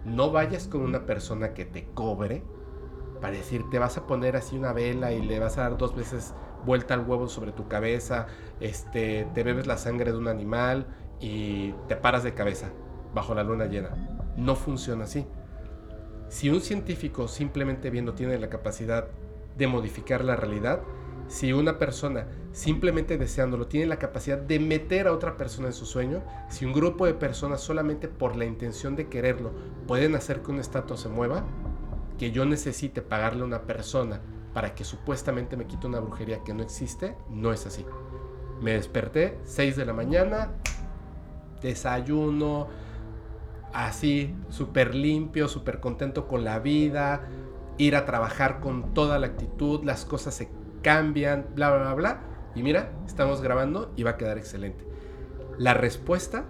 no vayas con una persona que te cobre para decir, te vas a poner así una vela y le vas a dar dos veces vuelta al huevo sobre tu cabeza, este, te bebes la sangre de un animal y te paras de cabeza bajo la luna llena. No funciona así. Si un científico simplemente viendo tiene la capacidad de modificar la realidad, si una persona simplemente deseándolo tiene la capacidad de meter a otra persona en su sueño, si un grupo de personas solamente por la intención de quererlo pueden hacer que un estatua se mueva, que yo necesite pagarle a una persona para que supuestamente me quite una brujería que no existe, no es así. Me desperté 6 de la mañana, desayuno, así, súper limpio, súper contento con la vida, ir a trabajar con toda la actitud, las cosas se cambian, bla, bla, bla, bla. Y mira, estamos grabando y va a quedar excelente. La respuesta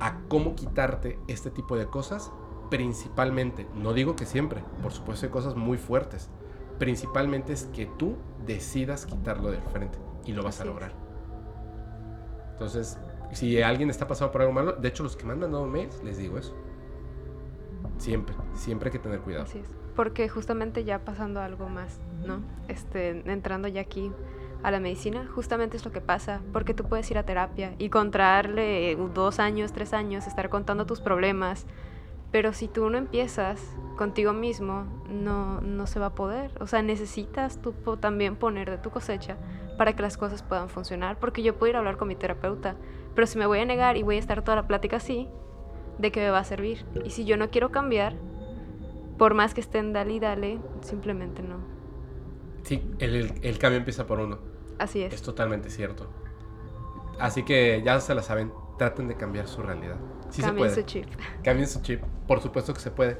a cómo quitarte este tipo de cosas principalmente, no digo que siempre, por supuesto hay cosas muy fuertes, principalmente es que tú decidas quitarlo del frente y lo vas a es. lograr. Entonces, si alguien está pasando por algo malo, de hecho los que me han mandado mails, les digo eso. Siempre, siempre hay que tener cuidado. Así es. Porque justamente ya pasando algo más, ¿no? Este, entrando ya aquí a la medicina, justamente es lo que pasa, porque tú puedes ir a terapia y contrarle dos años, tres años, estar contando tus problemas, pero si tú no empiezas contigo mismo, no, no se va a poder. O sea, necesitas tú también poner de tu cosecha para que las cosas puedan funcionar, porque yo puedo ir a hablar con mi terapeuta, pero si me voy a negar y voy a estar toda la plática así, ¿de qué me va a servir? Y si yo no quiero cambiar, por más que estén dale y dale, simplemente no. Sí, el, el- el cambio empieza por uno. Así es. Es totalmente cierto. Así que ya se la saben, traten de cambiar su realidad. Sí Cambien se su puede. chip. Cambien su chip, por supuesto que se puede.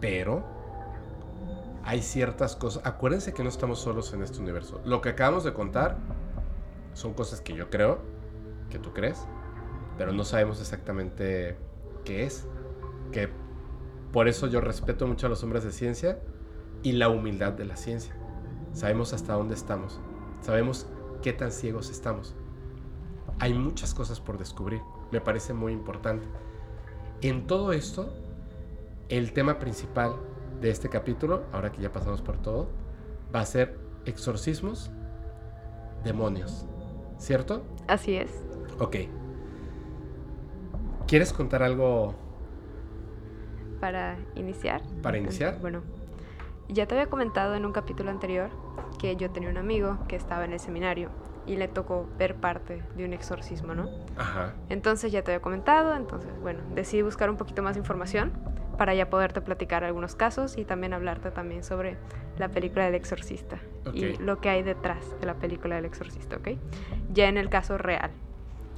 Pero hay ciertas cosas. Acuérdense que no estamos solos en este universo. Lo que acabamos de contar son cosas que yo creo, que tú crees, pero no sabemos exactamente qué es. Que por eso yo respeto mucho a los hombres de ciencia y la humildad de la ciencia. Sabemos hasta dónde estamos. Sabemos qué tan ciegos estamos. Hay muchas cosas por descubrir. Me parece muy importante. En todo esto, el tema principal de este capítulo, ahora que ya pasamos por todo, va a ser exorcismos, demonios. ¿Cierto? Así es. Ok. ¿Quieres contar algo Para iniciar. para iniciar? Bueno, ya te había comentado en un capítulo anterior que yo tenía un amigo que estaba en el seminario y le tocó ver parte de un exorcismo, ¿no? Ajá. Entonces ya te había comentado, entonces bueno, decidí buscar un poquito más de información para ya poderte platicar algunos casos y también hablarte también sobre la película del exorcista y lo que hay detrás de la película del exorcista, ¿ok? Ya en el caso real.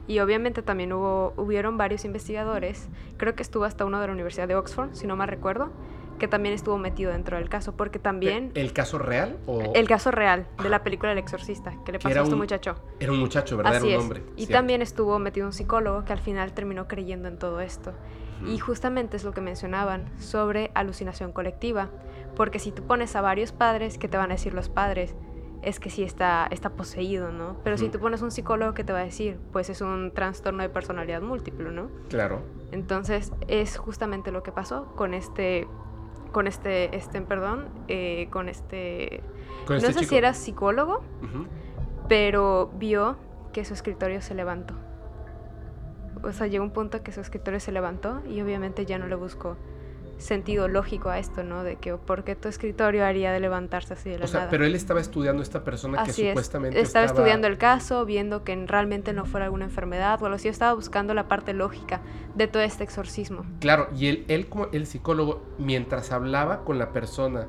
Y obviamente también hubo, hubieron varios investigadores, creo que estuvo hasta uno de la Universidad de Oxford, si no mal recuerdo, que también estuvo metido dentro del caso, porque también ¿El caso real o el caso real de la película del exorcista, que le pasó a este un muchacho. era un muchacho, verdad? Así era un es. hombre. Y cierto. también estuvo metido un psicólogo que al final terminó creyendo en todo esto. Y justamente es lo que mencionaban sobre alucinación colectiva. Porque si tú pones a varios padres, ¿qué te van a decir los padres? Es que sí está, está poseído, ¿no? Pero si tú pones un psicólogo, ¿qué te va a decir? Pues es un trastorno de personalidad múltiple, ¿no? Claro. Entonces es justamente lo que pasó con este, con este, este, perdón, eh, con este, Con no este sé chico. si era psicólogo, pero vio que su escritorio se levantó. O sea, llegó un punto que su escritorio se levantó y obviamente ya no le buscó sentido lógico a esto, ¿no? De que por qué tu escritorio haría de levantarse así de la O sea, nada. pero él estaba estudiando esta persona Así que es. supuestamente Estaba estudiando el caso, viendo que realmente no fuera alguna enfermedad o algo así. Estaba buscando la parte lógica de todo este exorcismo. Claro, y él, él como el psicólogo, mientras hablaba con la persona,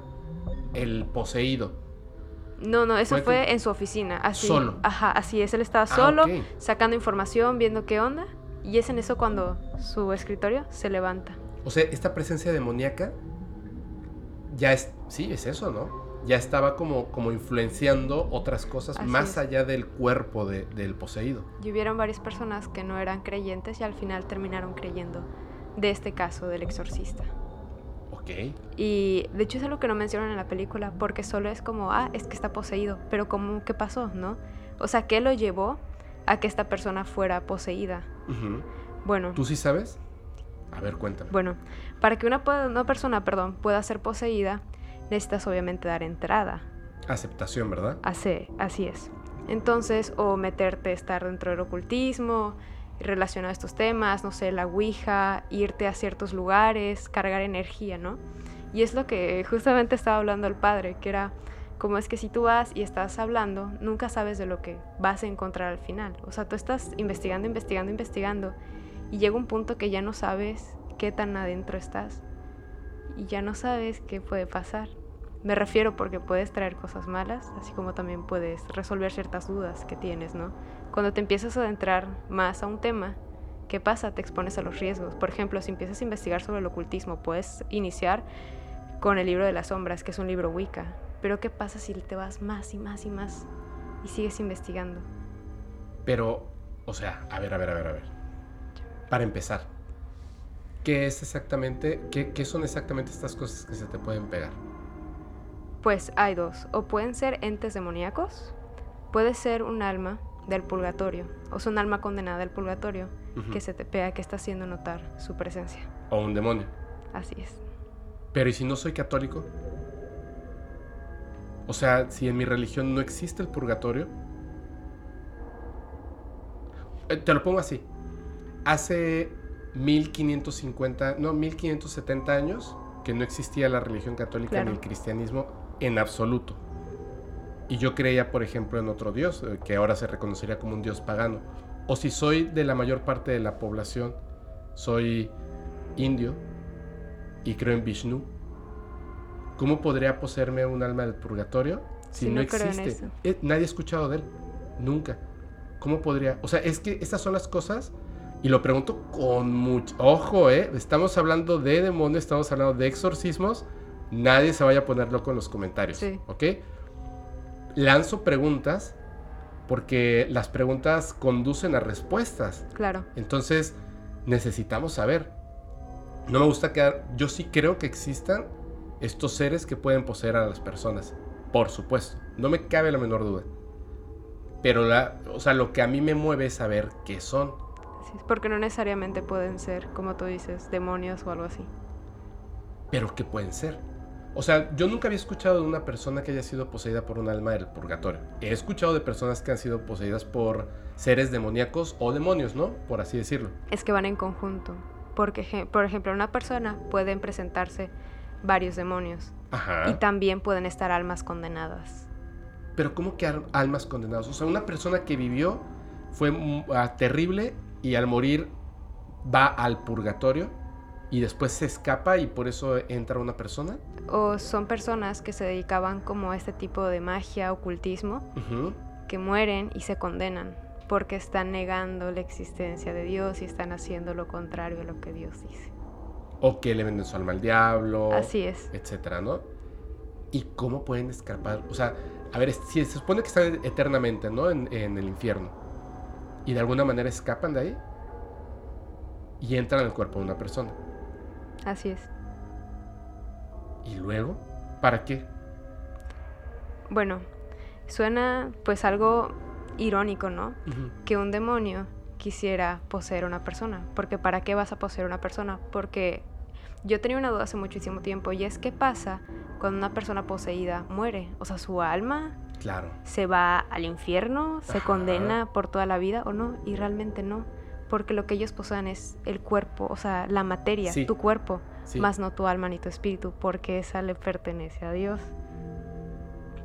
el poseído, No, no, eso Fue en su oficina. Así, Solo. Ajá, así es. Él estaba Ah, solo, sacando información, viendo qué onda. Y es en eso cuando su escritorio se levanta. O sea, esta presencia demoníaca ya es, sí, es eso, ¿no? Ya estaba como, como influenciando otras cosas Así más es. allá del cuerpo de- del poseído. Y hubieron varias personas que no eran creyentes y al final terminaron creyendo de este caso del exorcista. Ok. Y de hecho es algo que no mencionan en la película porque solo es como, ah, es que está poseído, pero ¿cómo qué pasó, no? O sea, ¿qué lo llevó a que esta persona fuera poseída? Bueno, ¿Tú sí sabes? A ver, cuéntame. bueno, para que una, una persona, perdón, pueda ser poseída, necesitas obviamente dar entrada. Aceptación, ¿verdad? Así, así es. Entonces, o meterte, estar dentro del ocultismo, relacionado a estos temas, no sé, la Ouija, irte a ciertos lugares, cargar energía, ¿no? Y es lo que justamente estaba hablando el padre, que era como es que si tú vas y estás hablando, nunca sabes de lo que vas a encontrar al final. O sea, tú estás investigando, investigando, investigando, y llega un punto que ya no sabes qué tan adentro estás, y ya no sabes qué puede pasar. Me refiero porque puedes traer cosas malas, así como también puedes resolver ciertas dudas que tienes, ¿no? Cuando te empiezas a adentrar más a un tema, ¿qué pasa? Te expones a los riesgos. Por ejemplo, si empiezas a investigar sobre el ocultismo, puedes iniciar con el libro de las sombras, que es un libro Wicca. Pero ¿qué pasa si te vas más y más y más y sigues investigando? Pero, o sea, a ver, a ver, a ver, a ver. Para empezar, ¿qué es exactamente, qué, qué son exactamente estas cosas que se te pueden pegar? Pues hay dos, o pueden ser entes demoníacos, puede ser un alma del purgatorio, o es un alma condenada del purgatorio que se te pega, que está haciendo notar su presencia. O un demonio. Así es. Pero ¿y si no soy católico? O sea, si en mi religión no existe el purgatorio. Eh, Te lo pongo así. Hace 1550, no, 1570 años que no existía la religión católica Claro. ni el cristianismo en absoluto. Y yo creía, por ejemplo, en otro dios, eh, que ahora se reconocería como un dios pagano. O si soy de la mayor parte de la población, soy indio y creo en Vishnu, ¿cómo podría poseerme un alma del purgatorio si no, no existe? Eh, nadie ha escuchado de él, nunca. ¿Cómo podría? O sea, es que estas son las cosas, y lo pregunto con mucho... Ojo, ¿eh? Estamos hablando de demonios, estamos hablando de exorcismos, nadie se vaya a poner loco en los comentarios, Sí. ¿ok? Lanzo preguntas porque las preguntas conducen a respuestas. Claro. Entonces, necesitamos saber. No me gusta quedar. Yo sí creo que existan estos seres que pueden poseer a las personas. Por supuesto. No me cabe la menor duda. Pero la, o sea, lo que a mí me mueve es saber qué son. Es, porque no necesariamente pueden ser, como tú dices, demonios o algo así. Pero qué pueden ser. O sea, yo nunca había escuchado de una persona que haya sido poseída por un alma del purgatorio. He escuchado de personas que han sido poseídas por seres demoníacos o demonios, ¿no? Por así decirlo. Es que van en conjunto. Porque, por ejemplo, una persona pueden presentarse varios demonios Ajá. y también pueden estar almas condenadas. Pero ¿cómo que al- almas condenadas? O sea, una persona que vivió fue mm, ah, terrible y al morir va al purgatorio y después se escapa y por eso entra una persona. O son personas que se dedicaban como a este tipo de magia, ocultismo, que mueren y se condenan porque están negando la existencia de Dios y están haciendo lo contrario a lo que Dios dice. O que le venden su alma al diablo. Así es. Etcétera, ¿no? ¿Y cómo pueden escapar? O sea, a ver, si se supone que están eternamente, ¿no? En, en el infierno. Y de alguna manera escapan de ahí. Y entran al cuerpo de una persona. Así es. Y luego, ¿para qué? Bueno, suena pues algo irónico, ¿no? Que un demonio quisiera poseer a una persona. Porque ¿para qué vas a poseer a una persona? Porque yo tenía una duda hace muchísimo tiempo y es qué pasa cuando una persona poseída muere. O sea, su alma Claro. se va al infierno, se Ajá. condena por toda la vida o no. Y realmente no. Porque lo que ellos poseen es el cuerpo, o sea, la materia, Sí. tu cuerpo, Sí. más no tu alma ni tu espíritu, porque esa le pertenece a Dios.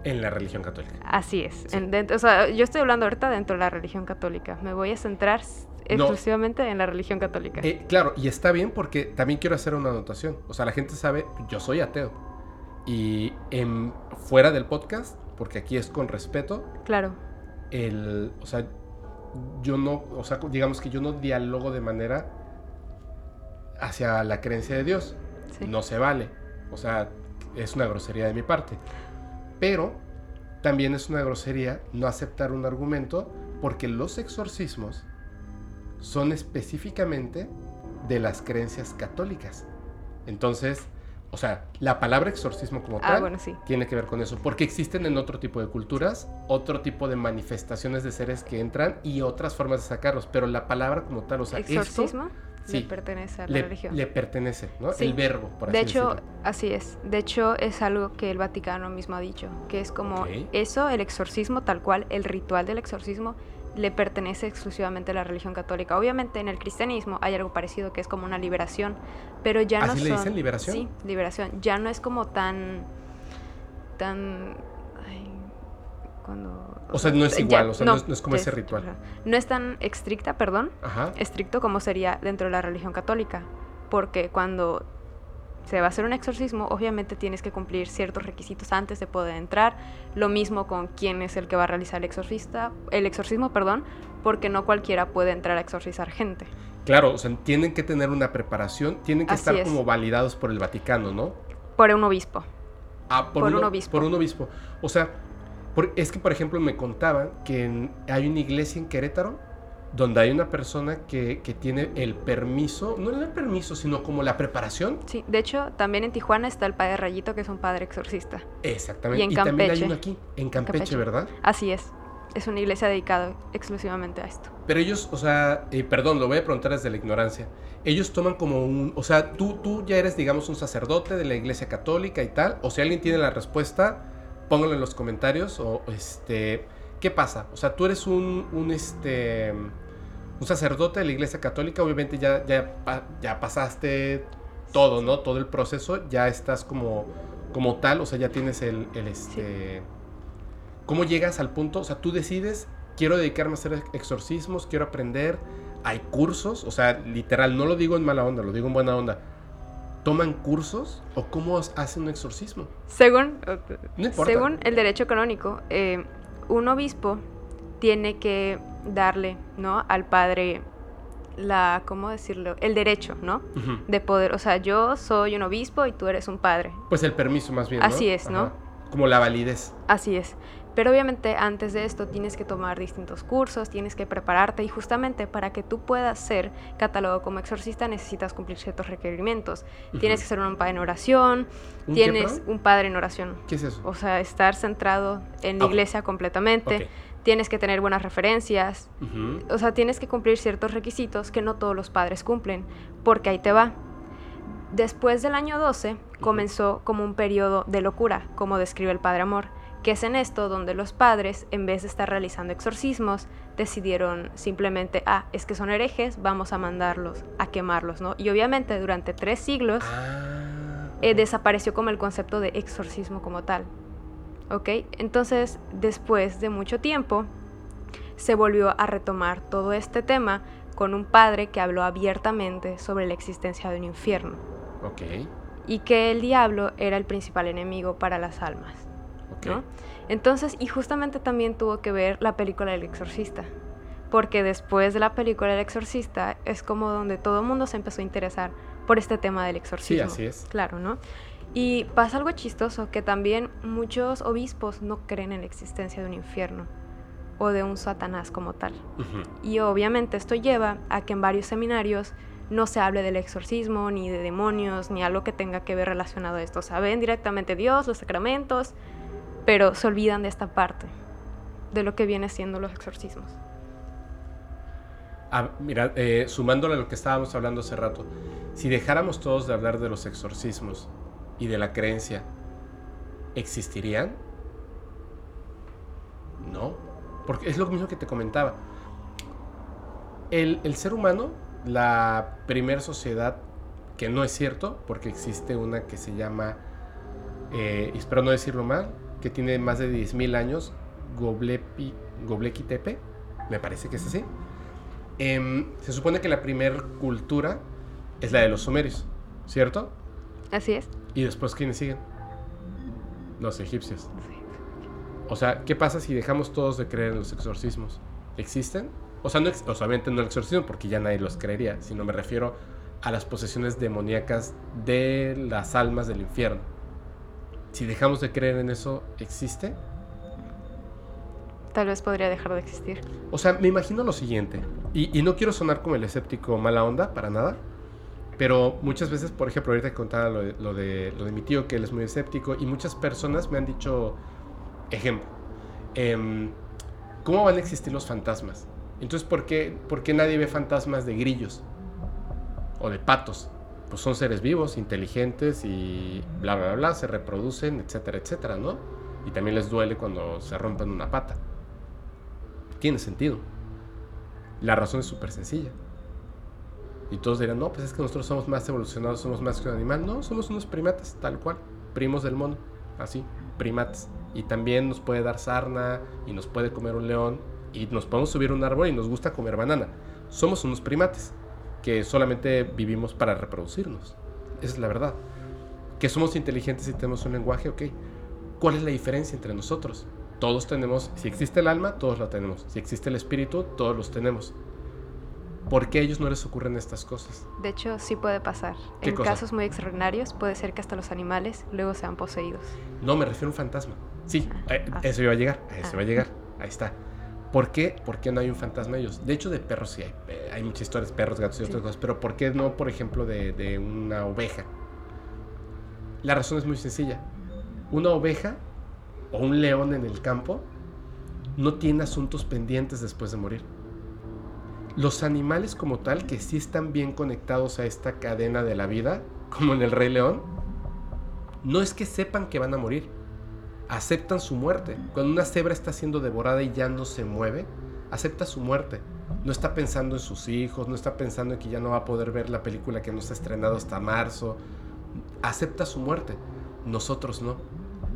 En la religión católica. Así es. Sí. En- dentro- o sea, yo estoy hablando ahorita dentro de la religión católica. Me voy a centrar No. exclusivamente en la religión católica. Eh, claro, y está bien porque también quiero hacer una anotación. O sea, la gente sabe, yo soy ateo. Y en, fuera del podcast, porque aquí es con respeto, Claro, el, o sea, yo no, o sea, digamos que yo no dialogo de manera hacia la creencia de Dios. sí. No se vale. O sea, es una grosería de mi parte. Pero también es una grosería no aceptar un argumento porque los exorcismos son específicamente de las creencias católicas. Entonces, o sea, la palabra exorcismo como Ah, tal bueno, sí. tiene que ver con eso, porque existen en otro tipo de culturas, otro tipo de manifestaciones de seres que entran y otras formas de sacarlos, pero la palabra como tal, o sea, esto Exorcismo sí, le pertenece a la le, religión. le pertenece, ¿no? Sí. El verbo, por de así hecho, decirlo. así es. De hecho, es algo que el Vaticano mismo ha dicho, que es como eso, el exorcismo tal cual, el ritual del exorcismo le pertenece exclusivamente a la religión católica. Obviamente en el cristianismo hay algo parecido que es como una liberación, pero ya no ¿Así le son- dicen liberación? Sí, liberación. Ya no es como tan tan ay, cuando O sea, no es ya- igual, o sea, no es- no es como ese es- ritual. No es tan estricta, perdón, Ajá. estricto como sería dentro de la religión católica, porque cuando se va a hacer un exorcismo, obviamente tienes que cumplir ciertos requisitos antes de poder entrar. Lo mismo con quién es el que va a realizar el exorcista, el exorcismo, perdón, porque no cualquiera puede entrar a exorcizar gente. Claro, o sea, tienen que tener una preparación, tienen que Así estar es. como validados por el Vaticano, ¿no? Por un obispo. Ah, Por un obispo. Por un obispo. O sea, por- es que, por ejemplo, me contaban que en- hay una iglesia en Querétaro donde hay una persona que, que tiene el permiso, no el permiso, sino como la preparación. Sí, de hecho, también en Tijuana está el padre Rayito, que es un padre exorcista. Exactamente. Y en también hay uno aquí, en Campeche, Campeche. ¿verdad? Así es. Es una iglesia dedicada exclusivamente a esto. Pero ellos, o sea, eh, perdón, lo voy a preguntar desde la ignorancia. Ellos toman como un, o sea, tú, tú ya eres, digamos, un sacerdote de la iglesia católica y tal. O si alguien tiene la respuesta, pónganlo en los comentarios. O, este, ¿qué pasa? O sea, tú eres un, un este, un sacerdote de la iglesia católica. Obviamente ya, ya, ya pasaste todo, ¿no? Todo el proceso. Ya estás como, como tal, o sea, ya tienes el, el este... ¿Cómo llegas al punto? O sea, tú decides, quiero dedicarme a hacer exorcismos, quiero aprender, hay cursos, o sea, literal, no lo digo en mala onda, lo digo en buena onda. ¿Toman cursos o cómo hacen un exorcismo? Según, No importa. según el derecho canónico, eh, un obispo tiene que darle, ¿no? Al padre la, ¿cómo decirlo? El derecho, ¿no? De poder, o sea, yo soy un obispo y tú eres un padre. Pues el permiso más bien. ¿no? Así es, ¿no? Como la validez. Así es. Pero obviamente antes de esto tienes que tomar distintos cursos, tienes que prepararte y justamente para que tú puedas ser catalogado como exorcista necesitas cumplir ciertos requerimientos. Tienes que ser un padre en oración, ¿Un qué, tienes un padre en oración. ¿Qué es eso? O sea, estar centrado en la Ok. iglesia completamente. Tienes que tener buenas referencias. Ujú. O sea, tienes que cumplir ciertos requisitos que no todos los padres cumplen. Porque ahí te va. Después del año 12 comenzó como un periodo de locura, como describe el Padre Amor, que es en esto donde los padres, en vez de estar realizando exorcismos, decidieron simplemente, ah, es que son herejes, vamos a mandarlos a quemarlos, ¿no? Y obviamente durante tres siglos Ah. eh, desapareció como el concepto de exorcismo como tal. ¿Ok? Entonces, después de mucho tiempo, se volvió a retomar todo este tema con un padre que habló abiertamente sobre la existencia de un infierno Ok. y que el diablo era el principal enemigo para las almas. Entonces, y justamente también tuvo que ver la película del exorcista, porque después de la película del exorcista es como donde todo el mundo se empezó a interesar por este tema del exorcismo. así es. Claro, ¿no? Y pasa algo chistoso, que también muchos obispos no creen en la existencia de un infierno o de un Satanás como tal. Y obviamente esto lleva a que en varios seminarios no se hable del exorcismo, ni de demonios, ni algo que tenga que ver relacionado a esto. O sea, ven directamente Dios, los sacramentos, pero se olvidan de esta parte, de lo que viene siendo los exorcismos. Ah, mira, eh, sumándole a lo que estábamos hablando hace rato, si dejáramos todos de hablar de los exorcismos y de la creencia, ¿existirían? No, porque es lo mismo que te comentaba. El, ser humano, la primer sociedad, que no es cierto, porque existe una que se llama, eh, espero no decirlo mal, que tiene más de 10.000 años, Goblepi, Gobleki Tepe, me parece que es así. Em, se supone que la primer cultura es la de los sumerios, ¿cierto? Así es. Y después, ¿quiénes siguen? Los egipcios. O sea, ¿qué pasa si dejamos todos de creer en los exorcismos? ¿Existen? O sea, no o sea, obviamente no el exorcismo porque ya nadie los creería, sino me refiero a las posesiones demoníacas de las almas del infierno. Si dejamos de creer en eso, ¿existe? Tal vez podría dejar de existir. O sea, me imagino lo siguiente, y, y no quiero sonar como el escéptico mala onda, para nada, pero muchas veces, por ejemplo, ahorita que contaba lo de, lo de, lo de mi tío, que él es muy escéptico, y muchas personas me han dicho, ejemplo, em, ¿cómo van a existir los fantasmas? Entonces, ¿por qué, ¿por qué nadie ve fantasmas de grillos? O de patos. Pues son seres vivos, inteligentes y bla, bla, bla, se reproducen, etcétera, etcétera, ¿no? Y también les duele cuando se rompen una pata. Tiene sentido. La razón es súper sencilla. Y todos dirán, no, pues es que nosotros somos más evolucionados, somos más que un animal. No, somos unos primates, tal cual. Primos del mono. Así, primates. Y también nos puede dar sarna y nos puede comer un león. Y nos podemos subir a un árbol y nos gusta comer banana. Somos unos primates que solamente vivimos para reproducirnos. Esa es la verdad. Que somos inteligentes y tenemos un lenguaje, ok. ¿Cuál es la diferencia entre nosotros? Todos tenemos, si existe el alma, todos la tenemos. Si existe el espíritu, todos los tenemos. ¿Por qué a ellos no les ocurren estas cosas? De hecho, sí puede pasar. ¿Qué En cosa? casos muy extraordinarios puede ser que hasta los animales luego sean poseídos. No, me refiero a un fantasma. Sí, a Ah. eso iba a llegar, a eso Ah. iba a llegar. Ahí está. ¿Por qué? ¿Por qué no hay un fantasma de ellos? De hecho, de perros sí hay. Eh, hay muchas historias, perros, gatos y otras cosas. Pero ¿por qué no, por ejemplo, de, de una oveja? La razón es muy sencilla. Una oveja o un león en el campo no tiene asuntos pendientes después de morir. Los animales como tal, que sí están bien conectados a esta cadena de la vida, como en el Rey León, no es que sepan que van a morir, aceptan su muerte. Cuando una cebra está siendo devorada y ya no se mueve, acepta su muerte. No está pensando en sus hijos, no está pensando en que ya no va a poder ver la película que no ha estrenado hasta marzo. Acepta su muerte. Nosotros no.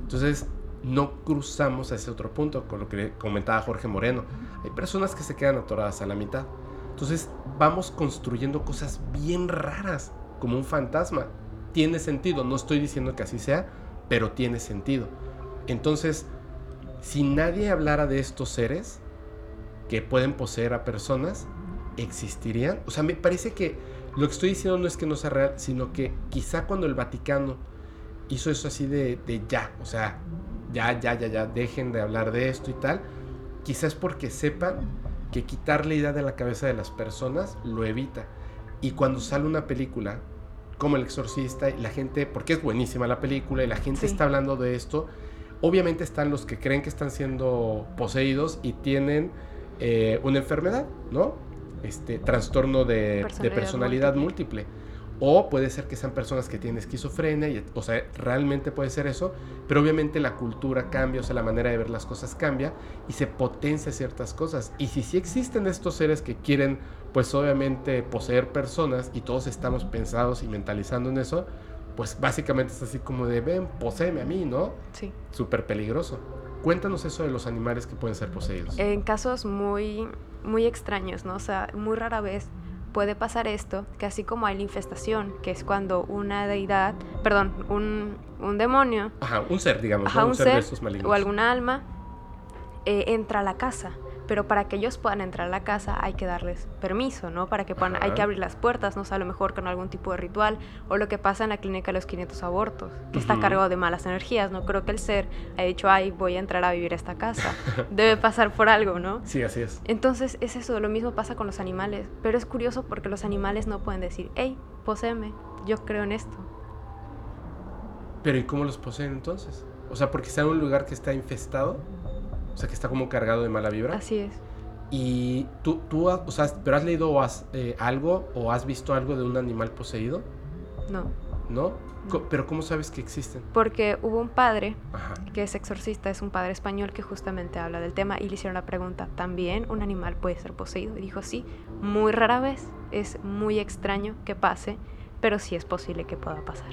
Entonces, no cruzamos a ese otro punto, con lo que comentaba Jorge Moreno. Hay personas que se quedan atoradas a la mitad. Entonces, vamos construyendo cosas bien raras, como un fantasma. Tiene sentido, no estoy diciendo que así sea, pero tiene sentido. Entonces, si nadie hablara de estos seres que pueden poseer a personas, existirían. O sea, me parece que lo que estoy diciendo no es que no sea real, sino que quizá cuando el Vaticano hizo eso así de, ya, o sea, ya, ya, ya, ya, dejen de hablar de esto y tal, quizás porque sepan que quitar la idea de la cabeza de las personas lo evita. Y cuando sale una película como El Exorcista, y la gente, porque es buenísima la película y la gente está hablando de esto, Obviamente están los que creen que están siendo poseídos y tienen eh, una enfermedad, ¿no? Este trastorno de personalidad, múltiple. O puede ser que sean personas que tienen esquizofrenia, y, o sea, realmente puede ser eso, pero obviamente la cultura cambia, o sea, la manera de ver las cosas cambia y se potencia ciertas cosas. Y si sí existen estos seres que quieren, pues obviamente poseer personas y todos estamos pensados y mentalizando en eso, pues básicamente es así como de, ven, poseeme a mí, ¿no? Sí. Súper peligroso. Cuéntanos eso de los animales que pueden ser poseídos. En casos muy, muy extraños, ¿no? O sea, muy rara vez puede pasar esto, que así como hay la infestación, que es cuando una deidad, perdón, un, un demonio. Ajá, un ser, digamos, un, ser, de estos malignos. O alguna alma eh, entra a la casa pero para que ellos puedan entrar a la casa hay que darles permiso, ¿no? Para que puedan, hay que abrir las puertas, no sé, a lo mejor con algún tipo de ritual, o lo que pasa en la clínica de los 500 abortos, que está cargado de malas energías, no creo que el ser haya dicho, ay, voy a entrar a vivir a esta casa, debe pasar por algo, ¿no? Sí, así es. Entonces es eso, lo mismo pasa con los animales, pero es curioso porque los animales no pueden decir, hey, poséeme, yo creo en esto. Pero ¿y cómo los poseen entonces? O sea, porque está en un lugar que está infestado. O sea, que está como cargado de mala vibra. Así es. Y tú, tú o sea, ¿pero has leído has, eh, algo o has visto algo de un animal poseído? No. ¿No? ¿Pero cómo sabes que existen? Porque hubo un padre que es exorcista, es un padre español que justamente habla del tema y le hicieron la pregunta, ¿también un animal puede ser poseído? Y dijo, sí, muy rara vez, es muy extraño que pase, pero sí es posible que pueda pasar.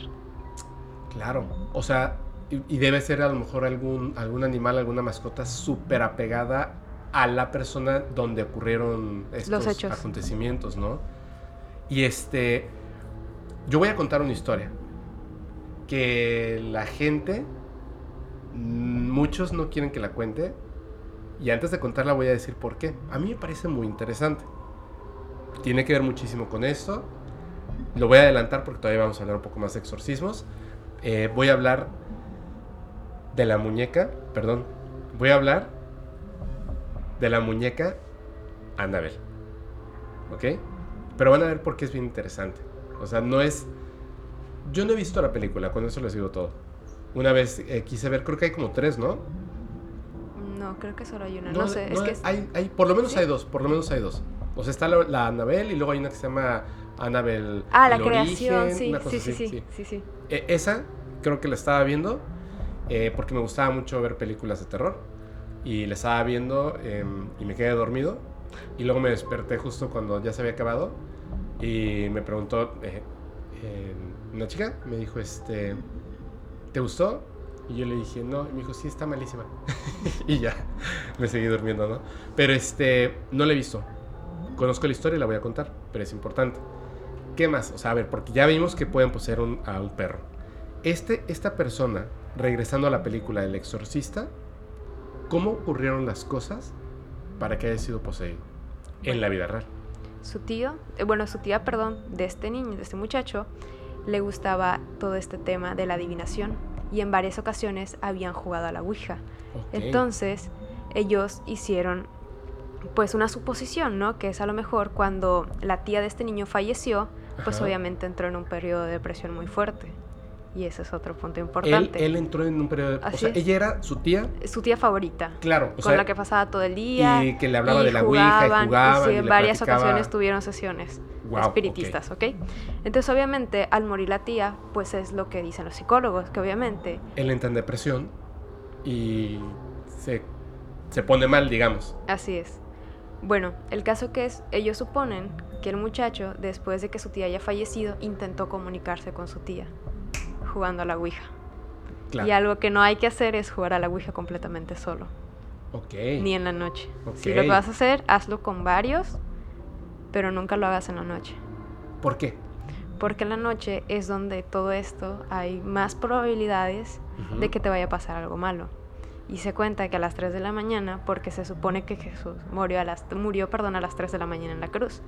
Claro, o sea, y, debe ser a lo mejor algún, algún animal, alguna mascota súper apegada a la persona donde ocurrieron estos acontecimientos, ¿no? Y este, yo voy a contar una historia que la gente, muchos no quieren que la cuente, y antes de contarla voy a decir por qué. A mí me parece muy interesante. Tiene que ver muchísimo con esto. Lo voy a adelantar porque todavía vamos a hablar un poco más de exorcismos. Eh, voy a hablar de la muñeca, perdón, voy a hablar de la muñeca Annabelle. ¿Ok? Pero van a ver por qué es bien interesante. O sea, no es... Yo no he visto la película, con eso les digo todo. Una vez eh, quise ver, creo que hay como tres, ¿no? No, creo que solo hay una. No, sé, es que... Hay, hay, por lo menos hay dos, por lo menos hay dos. O sea, está la, la Annabelle y luego hay una que se llama Annabelle. Ah, la creación, sí, sí, sí, sí, sí, sí, e, esa creo que la estaba viendo eh, porque me gustaba mucho ver películas de terror. Y la estaba viendo em, y me quedé dormido. Y luego me desperté justo cuando ya se había acabado. Y me preguntó eh, em, una chica, me dijo, este, ¿te gustó? Y yo le dije, no. Y me dijo, sí, está malísima. y ya, me seguí durmiendo, ¿no? Pero este, no la he visto. Conozco la historia y la voy a contar, pero es importante. ¿Qué más? O sea, a ver, porque ya vimos que pueden poseer a un perro. Este, esta persona regresando a la película El Exorcista, ¿cómo ocurrieron las cosas para que haya sido poseído en la vida real? Su tío, eh, bueno, su tía, perdón, de este niño, de este muchacho, le gustaba todo este tema de la adivinación y en varias ocasiones habían jugado a la Ouija. Entonces, ellos hicieron pues una suposición, ¿no? Que es a lo mejor cuando la tía de este niño falleció, pues Ajá. obviamente entró en un periodo de depresión muy fuerte. Y ese es otro punto Él, importante. él entró en un periodo de... O Así sea, es. ella era su tía, Su tía favorita, claro, o con sea, la que pasaba todo el día. y que le hablaba y de la ouija y jugaban, jugaban sí, y en varias platicaba- ocasiones tuvieron sesiones Guau, espiritistas, ¿ok? Entonces, obviamente, al morir la tía, pues es lo que dicen los psicólogos, que obviamente Él entra en depresión y se, se pone mal, digamos. Así es. Bueno, el caso que es, ellos suponen que el muchacho, después de que su tía haya fallecido, intentó comunicarse con su tía, jugando a la Ouija. Claro. Y algo que no hay que hacer es jugar a la Ouija completamente solo, Ok. ni en la noche. Si Ok. lo vas a hacer, hazlo con varios, pero nunca lo hagas en la noche. ¿Por qué? Porque en la noche es donde todo esto hay más probabilidades de que te vaya a pasar algo malo. Y se cuenta que a las 3 de la mañana, porque se supone que Jesús murió a las, murió, perdón, a las 3 de la mañana en la cruz.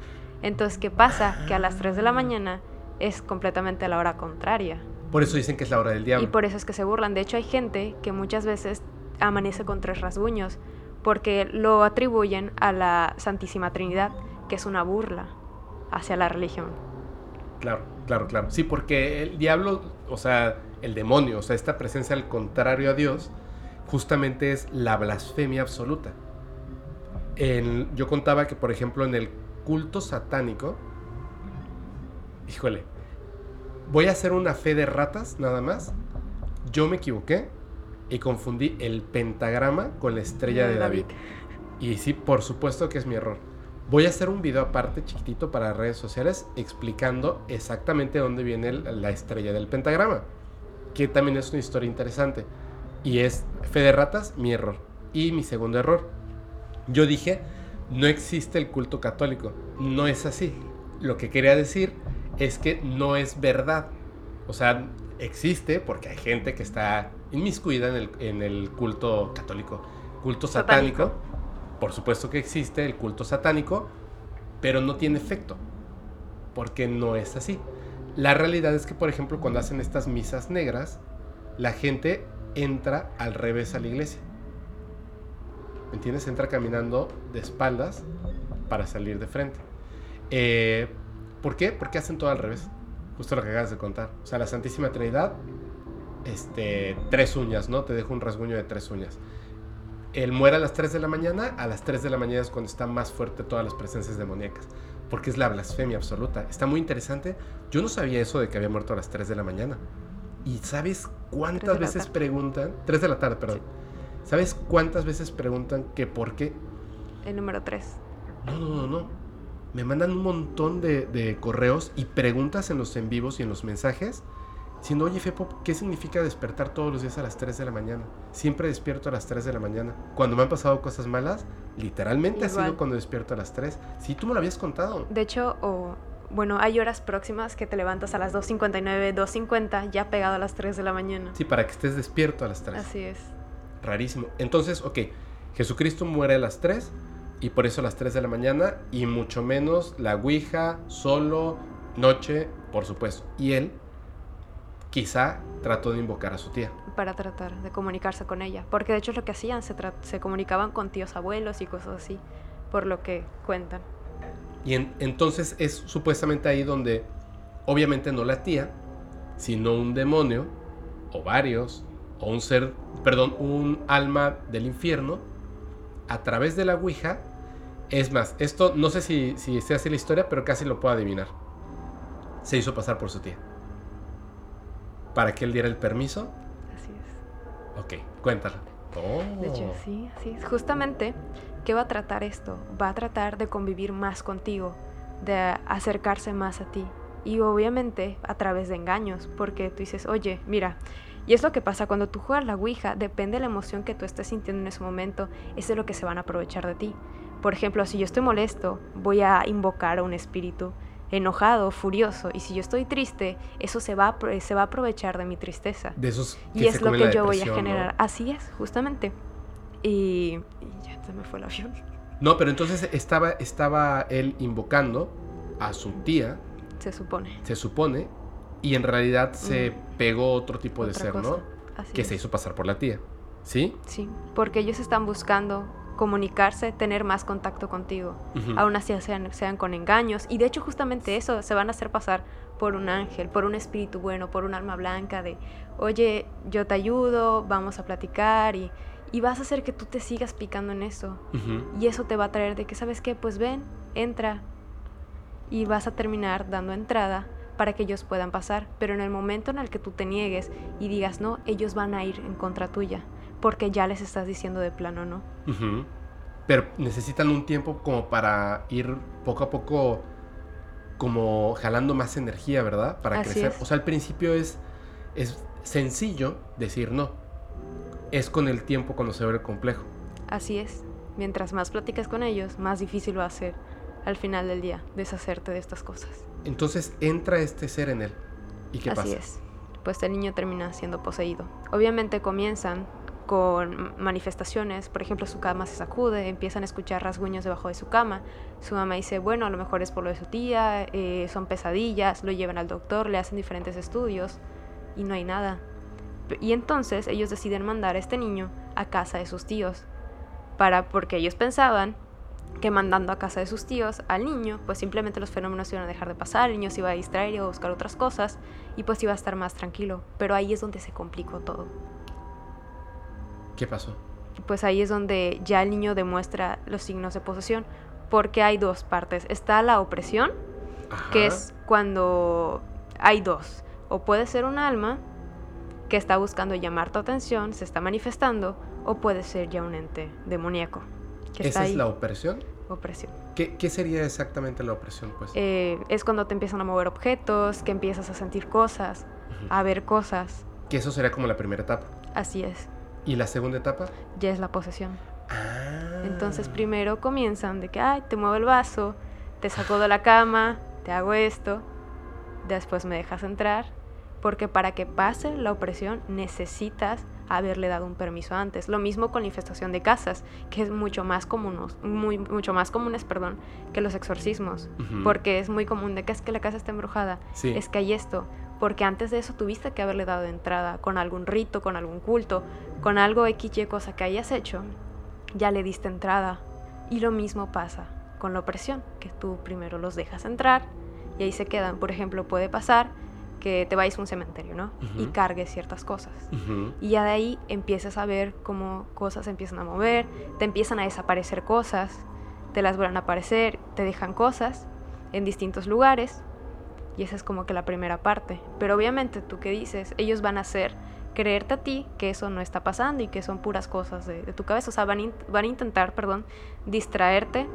Entonces, ¿qué pasa? Que a las 3 de la mañana es completamente la hora contraria. Por eso dicen que es la hora del diablo. Y por eso es que se burlan. De hecho, hay gente que muchas veces amanece con tres rasguños, porque lo atribuyen a la Santísima Trinidad, que es una burla hacia la religión. Claro, claro, claro. Sí, porque el diablo, o sea, el demonio, o sea, esta presencia al contrario a Dios, justamente es la blasfemia absoluta. En- yo contaba que, por ejemplo, en el culto satánico, híjole, voy a hacer una fe de ratas nada más. Yo me equivoqué y confundí el pentagrama con la estrella de David. Y sí, por supuesto que es mi error. Voy a hacer un video aparte chiquitito para redes sociales explicando exactamente dónde viene la estrella del pentagrama. Que también es una historia interesante. Y es fe de ratas, mi error. Y mi segundo error. Yo dije, no existe el culto católico. No es así. Lo que quería decir es que no es verdad. O sea, existe porque hay gente que está inmiscuida en el, en el culto católico. Culto Satánico. satánico. Por supuesto que existe el culto satánico, pero no tiene efecto. Porque no es así. La realidad es que, por ejemplo, cuando hacen estas misas negras, la gente entra al revés a la iglesia. ¿Me entiendes? Entra caminando de espaldas para salir de frente. Eh, ¿Por qué? Porque hacen todo al revés. Justo lo que acabas de contar. O sea, la Santísima Trinidad, este, tres uñas, ¿no? Te dejo un rasguño de tres uñas. Él muere a las 3 de la mañana, a las 3 de la mañana es cuando está más fuerte todas las presencias demoníacas, porque es la blasfemia absoluta. Está muy interesante. Yo no sabía eso de que había muerto a las 3 de la mañana. ¿Y sabes cuántas veces tarde. preguntan? 3 de la tarde, perdón. ¿Sabes cuántas veces preguntan que por qué? El número 3. No, no, no, no. Me mandan un montón de, de correos y preguntas en los en vivos y en los mensajes diciendo, oye, Fepo, ¿qué significa despertar todos los días a las 3 de la mañana? Siempre despierto a las 3 de la mañana. Cuando me han pasado cosas malas, literalmente ha Igual. sido cuando despierto a las 3. Sí, tú me lo habías contado. De hecho, o, bueno, hay horas próximas que te levantas a las 2.59, 2.50, ya pegado a las 3 de la mañana. Sí, para que estés despierto a las 3. Así es. Rarísimo. Entonces, ok, Jesucristo muere a las 3 y por eso a las 3 de la mañana y mucho menos la Ouija, solo, noche, por supuesto. Y él quizá trató de invocar a su tía. Para tratar de comunicarse con ella. Porque de hecho es lo que hacían, se, se comunicaban con tíos abuelos y cosas así, por lo que cuentan. Y en- entonces es supuestamente ahí donde, obviamente no la tía, sino un demonio, o varios, o un ser, perdón, un alma del infierno, a través de la Ouija, es más, esto no sé si, si se hace la historia, pero casi lo puedo adivinar. Se hizo pasar por su tía. Para que él diera el permiso. Así es. Ok, cuéntala. Oh. De hecho, sí, sí. Justamente, ¿qué va a tratar esto? Va a tratar de convivir más contigo, de acercarse más a ti. Y obviamente a través de engaños, porque tú dices, oye, mira, y es lo que pasa cuando tú juegas la Ouija, depende de la emoción que tú estés sintiendo en ese momento, es de lo que se van a aprovechar de ti. Por ejemplo, si yo estoy molesto, voy a invocar a un espíritu enojado, furioso, y si yo estoy triste, eso se va a, se va a aprovechar de mi tristeza. De esos Y que es se lo que yo voy a generar. Así es, justamente. Y, y ya se me fue el avión. No, pero entonces estaba, estaba él invocando a su tía, Se supone. se supone, y en realidad se Mm. pegó otro tipo de ser, cosa. ¿no? Así Que es. se hizo pasar por la tía. ¿Sí? Sí, porque ellos están buscando comunicarse, tener más contacto contigo. Ujú. Aún así sean, sean con engaños. Y de hecho justamente eso, se van a hacer pasar por un ángel, por un espíritu bueno, por un alma blanca de, oye, yo te ayudo, vamos a platicar y, y vas a hacer que tú te sigas picando en eso. Y eso te va a traer de que, ¿sabes qué? Pues ven, entra. Y vas a terminar dando entrada para que ellos puedan pasar. Pero en el momento en el que tú te niegues y digas no, ellos van a ir en contra tuya. Porque ya les estás diciendo de plano no. Pero necesitan un tiempo como para ir poco a poco como jalando más energía, ¿verdad? Para Así crecer. es. O sea, al principio es, es sencillo decir no. Es con el tiempo cuando se vuelve complejo. Así es. Mientras más platicas con ellos, más difícil va a ser al final del día deshacerte de estas cosas. Entonces entra este ser en él. ¿Y qué Así pasa? es. Pues el niño termina siendo poseído. Obviamente comienzan con manifestaciones, por ejemplo su cama se sacude, empiezan a escuchar rasguños debajo de su cama, su mamá dice, bueno, a lo mejor es por lo de su tía, eh, son pesadillas, lo llevan al doctor, le hacen diferentes estudios y no hay nada. Y entonces ellos deciden mandar a este niño a casa de sus tíos, para, porque ellos pensaban que mandando a casa de sus tíos al niño, pues simplemente los fenómenos iban a dejar de pasar, el niño se iba a distraer iba a buscar otras cosas y pues iba a estar más tranquilo. Pero ahí es donde se complicó todo. ¿Qué pasó? Pues ahí es donde ya el niño demuestra los signos de posesión, porque hay dos partes. Está la opresión, que es cuando hay dos. O puede ser un alma que está buscando llamar tu atención, se está manifestando, o puede ser ya un ente demoníaco. Que está ¿Esa es la opresión? opresión. ¿Qué, qué sería exactamente la opresión, pues? Eh, es cuando te empiezan a mover objetos, que empiezas a sentir cosas, a ver cosas. Que eso sería como la primera etapa. Así es, ¿Y la segunda etapa? ya es la posesión. Ah. Entonces primero comienzan de que, ay, te muevo el vaso, te saco de la cama, te hago esto, después me dejas entrar, porque para que pase la opresión necesitas haberle dado un permiso antes. Lo mismo con la infestación de casas, que es mucho más común, muy, mucho más comunes, perdón, que los exorcismos, porque es muy común de que es que la casa está embrujada, Sí. es que hay esto, porque antes de eso tuviste que haberle dado entrada con algún rito, con algún culto, con algo XY cosa que hayas hecho, ya le diste entrada. Y lo mismo pasa con la opresión, que tú primero los dejas entrar y ahí se quedan. Por ejemplo, puede pasar que te vayas a un cementerio, ¿no? Y cargues ciertas cosas. Y ya de ahí empiezas a ver cómo cosas se empiezan a mover, te empiezan a desaparecer cosas, te las vuelven a aparecer, te dejan cosas en distintos lugares. Y esa es como que la primera parte. Pero obviamente tú que dices, ellos van a hacer creerte a ti que eso no está pasando y que son puras cosas de, de tu cabeza. O sea, van, van a intentar, perdón, distraerte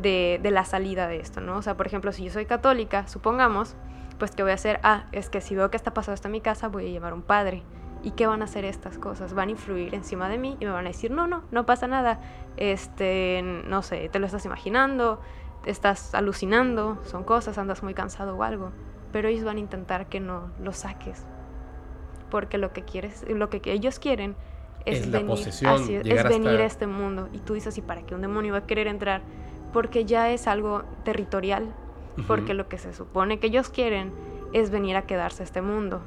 de, de la salida de esto, ¿no? O sea, por ejemplo, si yo soy católica, supongamos, pues ¿qué voy a hacer? Ah, es que si veo que está pasando esto en mi casa, voy a llevar un padre. ¿Y qué van a hacer estas cosas? Van a influir encima de mí y me van a decir, no, no, no pasa nada. Este, no sé, te lo estás imaginando, estás alucinando, son cosas, andas muy cansado o algo. Pero ellos van a intentar que no lo saques. Porque lo que quieres, lo que ellos quieren es, venir, posesión, es, venir a este mundo. Y tú dices, ¿y para qué un demonio va a querer entrar? Porque ya es algo territorial. Porque lo que se supone que ellos quieren es venir a quedarse a este mundo.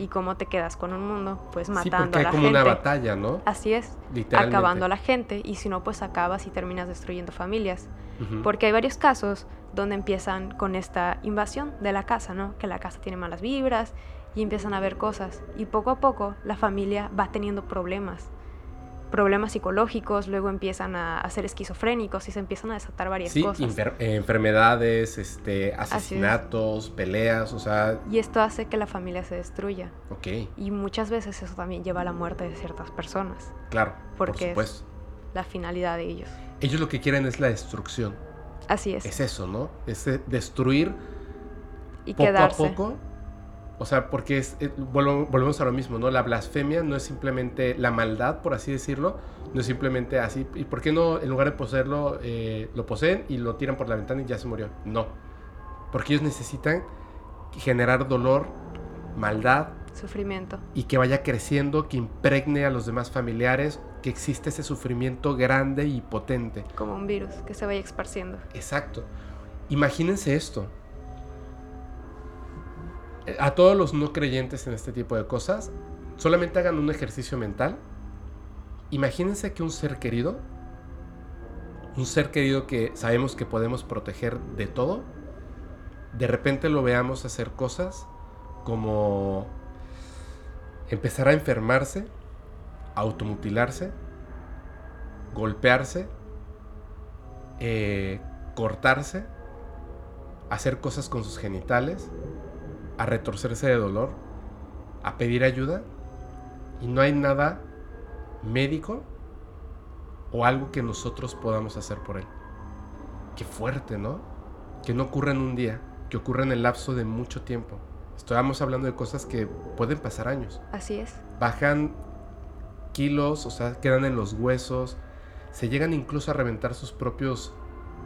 ¿Y cómo te quedas con un mundo? Pues Sí, matando porque a hay la como gente. una batalla, ¿no? Así es, Literalmente. acabando a la gente. Y si no, pues acabas y terminas destruyendo familias. Porque hay varios casos donde empiezan con esta invasión de la casa, ¿no? Que la casa tiene malas vibras y empiezan a ver cosas. Y poco a poco la familia va teniendo problemas. Problemas psicológicos, luego empiezan a, a ser esquizofrénicos y se empiezan a desatar varias Sí, cosas. eh, enfermedades, este, es. asesinatos, peleas, o sea, Y esto hace que la familia se destruya. ok, Y muchas veces eso también lleva a la muerte de ciertas personas. claro, por Porque es-. La finalidad de ellos. Ellos lo que quieren es la destrucción. Así es. Es eso, ¿no? Es eh, destruir y poco quedarse. a poco. O sea, porque es, eh, volvemos a lo mismo, ¿no? La blasfemia no es simplemente la maldad, por así decirlo, no es simplemente así. ¿Y por qué no, en lugar de poseerlo, eh, lo poseen y lo tiran por la ventana y ya se murió? No. Porque ellos necesitan generar dolor, maldad Sufrimiento. y que vaya creciendo, que impregne a los demás familiares, que existe ese sufrimiento grande y potente. Como un virus que se vaya esparciendo. Exacto. Imagínense esto. A todos los no creyentes en este tipo de cosas, solamente hagan un ejercicio mental. Imagínense que un ser querido un ser querido que sabemos que podemos proteger de todo, de repente lo veamos hacer cosas como empezar a enfermarse, automutilarse, golpearse, eh, cortarse, hacer cosas con sus genitales, a retorcerse de dolor, a pedir ayuda, y no hay nada médico o algo que nosotros podamos hacer por él. Qué fuerte, ¿no? Que no ocurra en un día, que ocurra en el lapso de mucho tiempo. Estábamos hablando de cosas que pueden pasar años. Así es. Bajan kilos, o sea, quedan en los huesos, se llegan incluso a reventar sus propios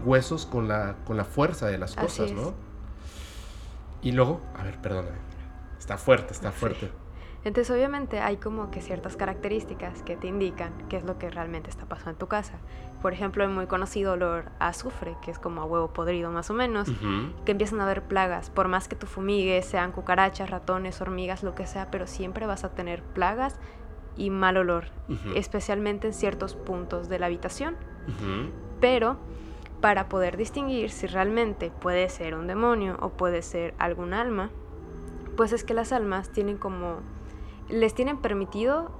huesos con la, con la fuerza de las cosas, ¿no? Y luego, a ver, perdóname, está fuerte, está fuerte. Entonces obviamente hay como que ciertas características que te indican qué es lo que realmente está pasando en tu casa. Por ejemplo, el muy conocido olor a azufre, que es como a huevo podrido más o menos, que empiezan a haber plagas. Por más que tu fumigues, sean cucarachas, ratones, hormigas, lo que sea, pero siempre vas a tener plagas y mal olor, especialmente en ciertos puntos de la habitación. Pero para poder distinguir si realmente puede ser un demonio o puede ser algún alma, pues es que las almas tienen como les tienen permitido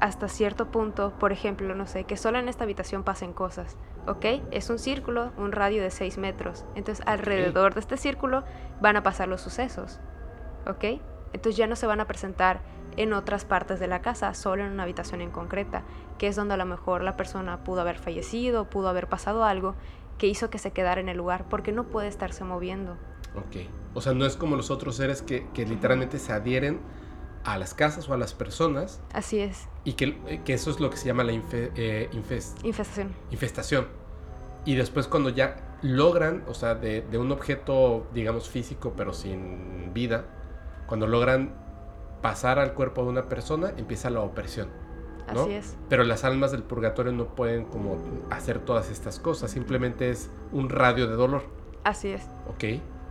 hasta cierto punto, por ejemplo, no sé, que solo en esta habitación pasen cosas, ¿ok? Es un círculo, un radio de 6 metros. Entonces, alrededor de este círculo van a pasar los sucesos, ¿ok? Entonces ya no se van a presentar en otras partes de la casa, solo en una habitación en concreta, que es donde a lo mejor la persona pudo haber fallecido, pudo haber pasado algo que hizo que se quedara en el lugar, porque no puede estarse moviendo. Ok. O sea, no es como los otros seres que, que literalmente se adhieren a las casas o a las personas. Así es. Y que, eh, que eso es lo que se llama la eh, infestación. Infestación. Y después cuando ya logran, o sea, de, de, un objeto, digamos, físico, pero sin vida, cuando logran pasar al cuerpo de una persona, empieza la opresión. ¿No? Así es. Pero las almas del purgatorio no pueden como hacer todas estas cosas, simplemente es un radio de dolor. Así es. Ok.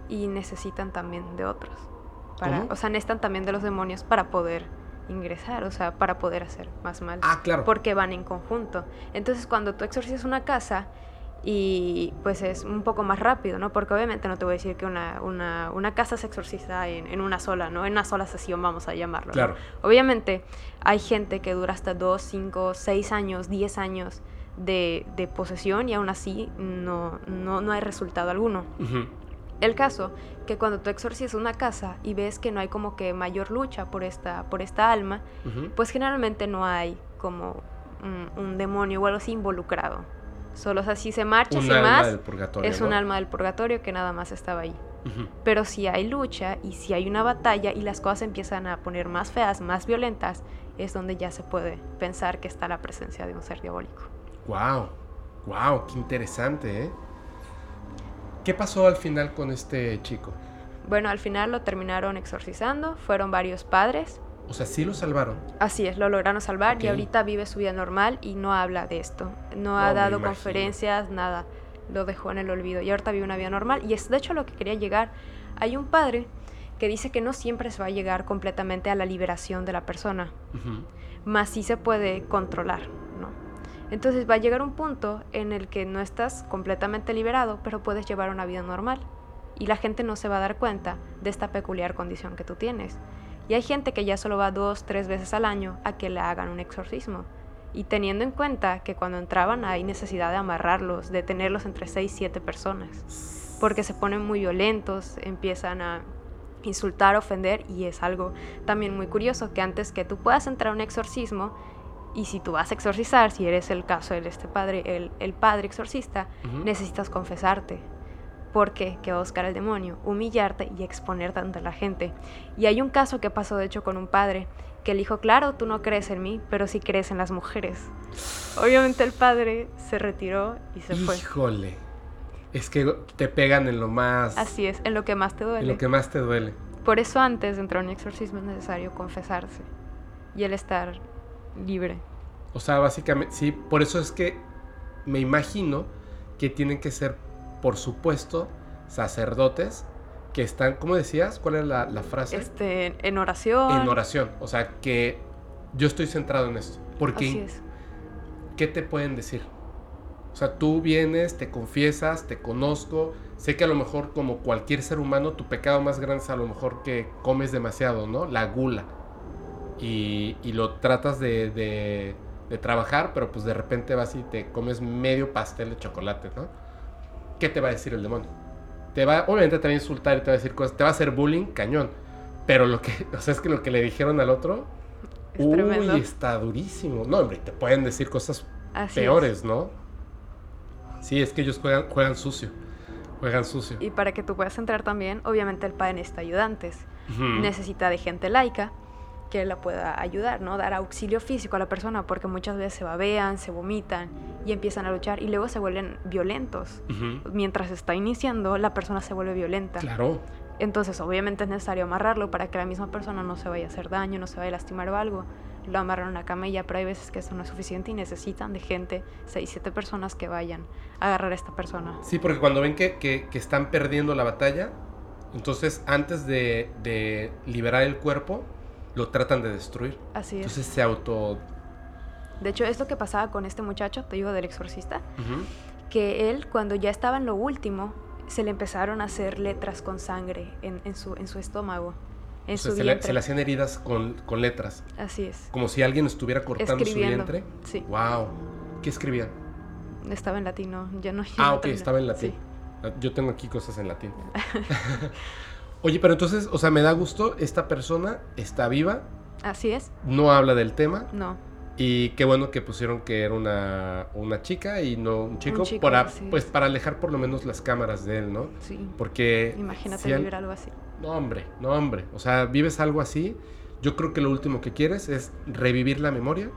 Y necesitan también de otros o sea, necesitan también de los demonios para poder ingresar, o sea, para poder hacer más mal. Ah, claro. Porque van en conjunto. Entonces, cuando tú exorcizas una casa y pues es un poco más rápido, ¿no? Porque obviamente no te voy a decir que una, una, una casa se exorciza en, en, una sola, ¿no? En una sola sesión, vamos a llamarlo. Claro. Obviamente hay gente que dura hasta 2, 5, 6 años, 10 años de, de, posesión y aún así no, no, no hay resultado alguno. El caso que cuando tú exorcizas una casa y ves que no hay como que mayor lucha por esta, por esta alma, pues generalmente no hay como un, demonio o algo así involucrado. Solo así se marcha un sin más. es un alma del purgatorio que nada más estaba ahí. Pero si hay lucha y si hay una batalla y las cosas empiezan a poner más feas, más violentas, es donde ya se puede pensar que está la presencia de un ser diabólico. Wow, wow, qué interesante, ¿eh? ¿Qué pasó al final con este chico? Bueno, al final lo terminaron exorcizando, fueron varios padres. O sea, sí lo salvaron. Así es, lo lograron salvar y ahorita vive su vida normal y no habla de esto. No, ha dado conferencias, nada. Lo dejó en el olvido y ahorita vive una vida normal. Y es de hecho lo que quería llegar. Hay un padre que dice que no siempre se va a llegar completamente a la liberación de la persona, más sí se puede controlar. Entonces va a llegar un punto en el que no estás completamente liberado, pero puedes llevar una vida normal. Y la gente no se va a dar cuenta de esta peculiar condición que tú tienes. Y hay gente que ya solo va dos, tres veces al año a que le hagan un exorcismo. Y teniendo en cuenta que cuando entraban hay necesidad de amarrarlos, de tenerlos entre seis, siete personas. Porque se ponen muy violentos, empiezan a insultar, ofender y es algo también muy curioso que antes que tú puedas entrar a un exorcismo y si tú vas a exorcizar, si eres el caso de este padre, el, el padre exorcista, necesitas confesarte. Porque que va a buscar al demonio, humillarte y exponerte ante la gente. Y hay un caso que pasó de hecho con un padre que le dijo, claro, tú no crees en mí, pero sí crees en las mujeres. Obviamente el padre se retiró y se fue. Híjole. Es que te pegan en lo más... Así es, en lo que más te duele. En lo que más te duele. Por eso antes de entrar a un exorcismo es necesario confesarse y el estar libre. O sea, básicamente, sí, por eso es que me imagino que tienen que ser, por supuesto, sacerdotes que están, ¿cómo decías? ¿Cuál es la, frase? Este, en oración. En oración. O sea, que yo estoy centrado en esto. Porque, Así es. ¿qué te pueden decir? O sea, tú vienes, te confiesas, te conozco. Sé que a lo mejor, como cualquier ser humano, tu pecado más grande es a lo mejor que comes demasiado, ¿no? La gula. Y, y lo tratas de, de, de trabajar, pero pues de repente vas y te comes medio pastel de chocolate, ¿no? ¿Qué te va a decir el demonio? Te va, obviamente te va a insultar y te va a decir cosas, te va a hacer bullying, cañón. Pero lo que, o sea, es que lo que le dijeron al otro, Es uy, tremendo. está durísimo. No, hombre, te pueden decir cosas Así peores, es. ¿no? Sí, es que ellos juegan, juegan sucio. Juegan sucio. Y para que tú puedas entrar también, obviamente el padre necesita ayudantes. Ujú. Necesita de gente laica que la pueda ayudar, ¿no? Dar auxilio físico a la persona, porque muchas veces se babean, se vomitan y empiezan a luchar y luego se vuelven violentos. Ujú. Mientras está iniciando, la persona se vuelve violenta. Claro. Entonces, obviamente es necesario amarrarlo para que la misma persona no se vaya a hacer daño, no se vaya a lastimar o algo. Lo amarran a una camilla, pero hay veces que eso no es suficiente y necesitan de gente, 6, 7 personas que vayan a agarrar a esta persona. Sí, porque cuando ven que, que- que están perdiendo la batalla, entonces antes de, de liberar el cuerpo, lo tratan de destruir. Así es. Entonces se auto... De hecho, es lo que pasaba con este muchacho, te digo, del exorcista, que él, cuando ya estaba en lo último, se le empezaron a hacer letras con sangre en, en su, en su estómago, en O sea, su se, le, se le hacían heridas con, con letras, Así es. como si alguien estuviera cortando su vientre. Sí, Wow. ¿Qué escribían? estaba en latino, ya no. ya Ah, no ok, terminé. estaba en latín. Sí. Yo tengo aquí cosas en latín. Oye, pero entonces, o sea, me da gusto, esta persona está viva, Así es, no habla del tema, no. y qué bueno que pusieron que era una, una chica y no un chico, chico, para, pues es. para alejar por lo menos las cámaras de él, ¿no? Sí. Porque... Imagínate si al- vivir algo así. No, hombre, no, hombre. O sea, vives algo así, yo creo que lo último que quieres es revivir la memoria,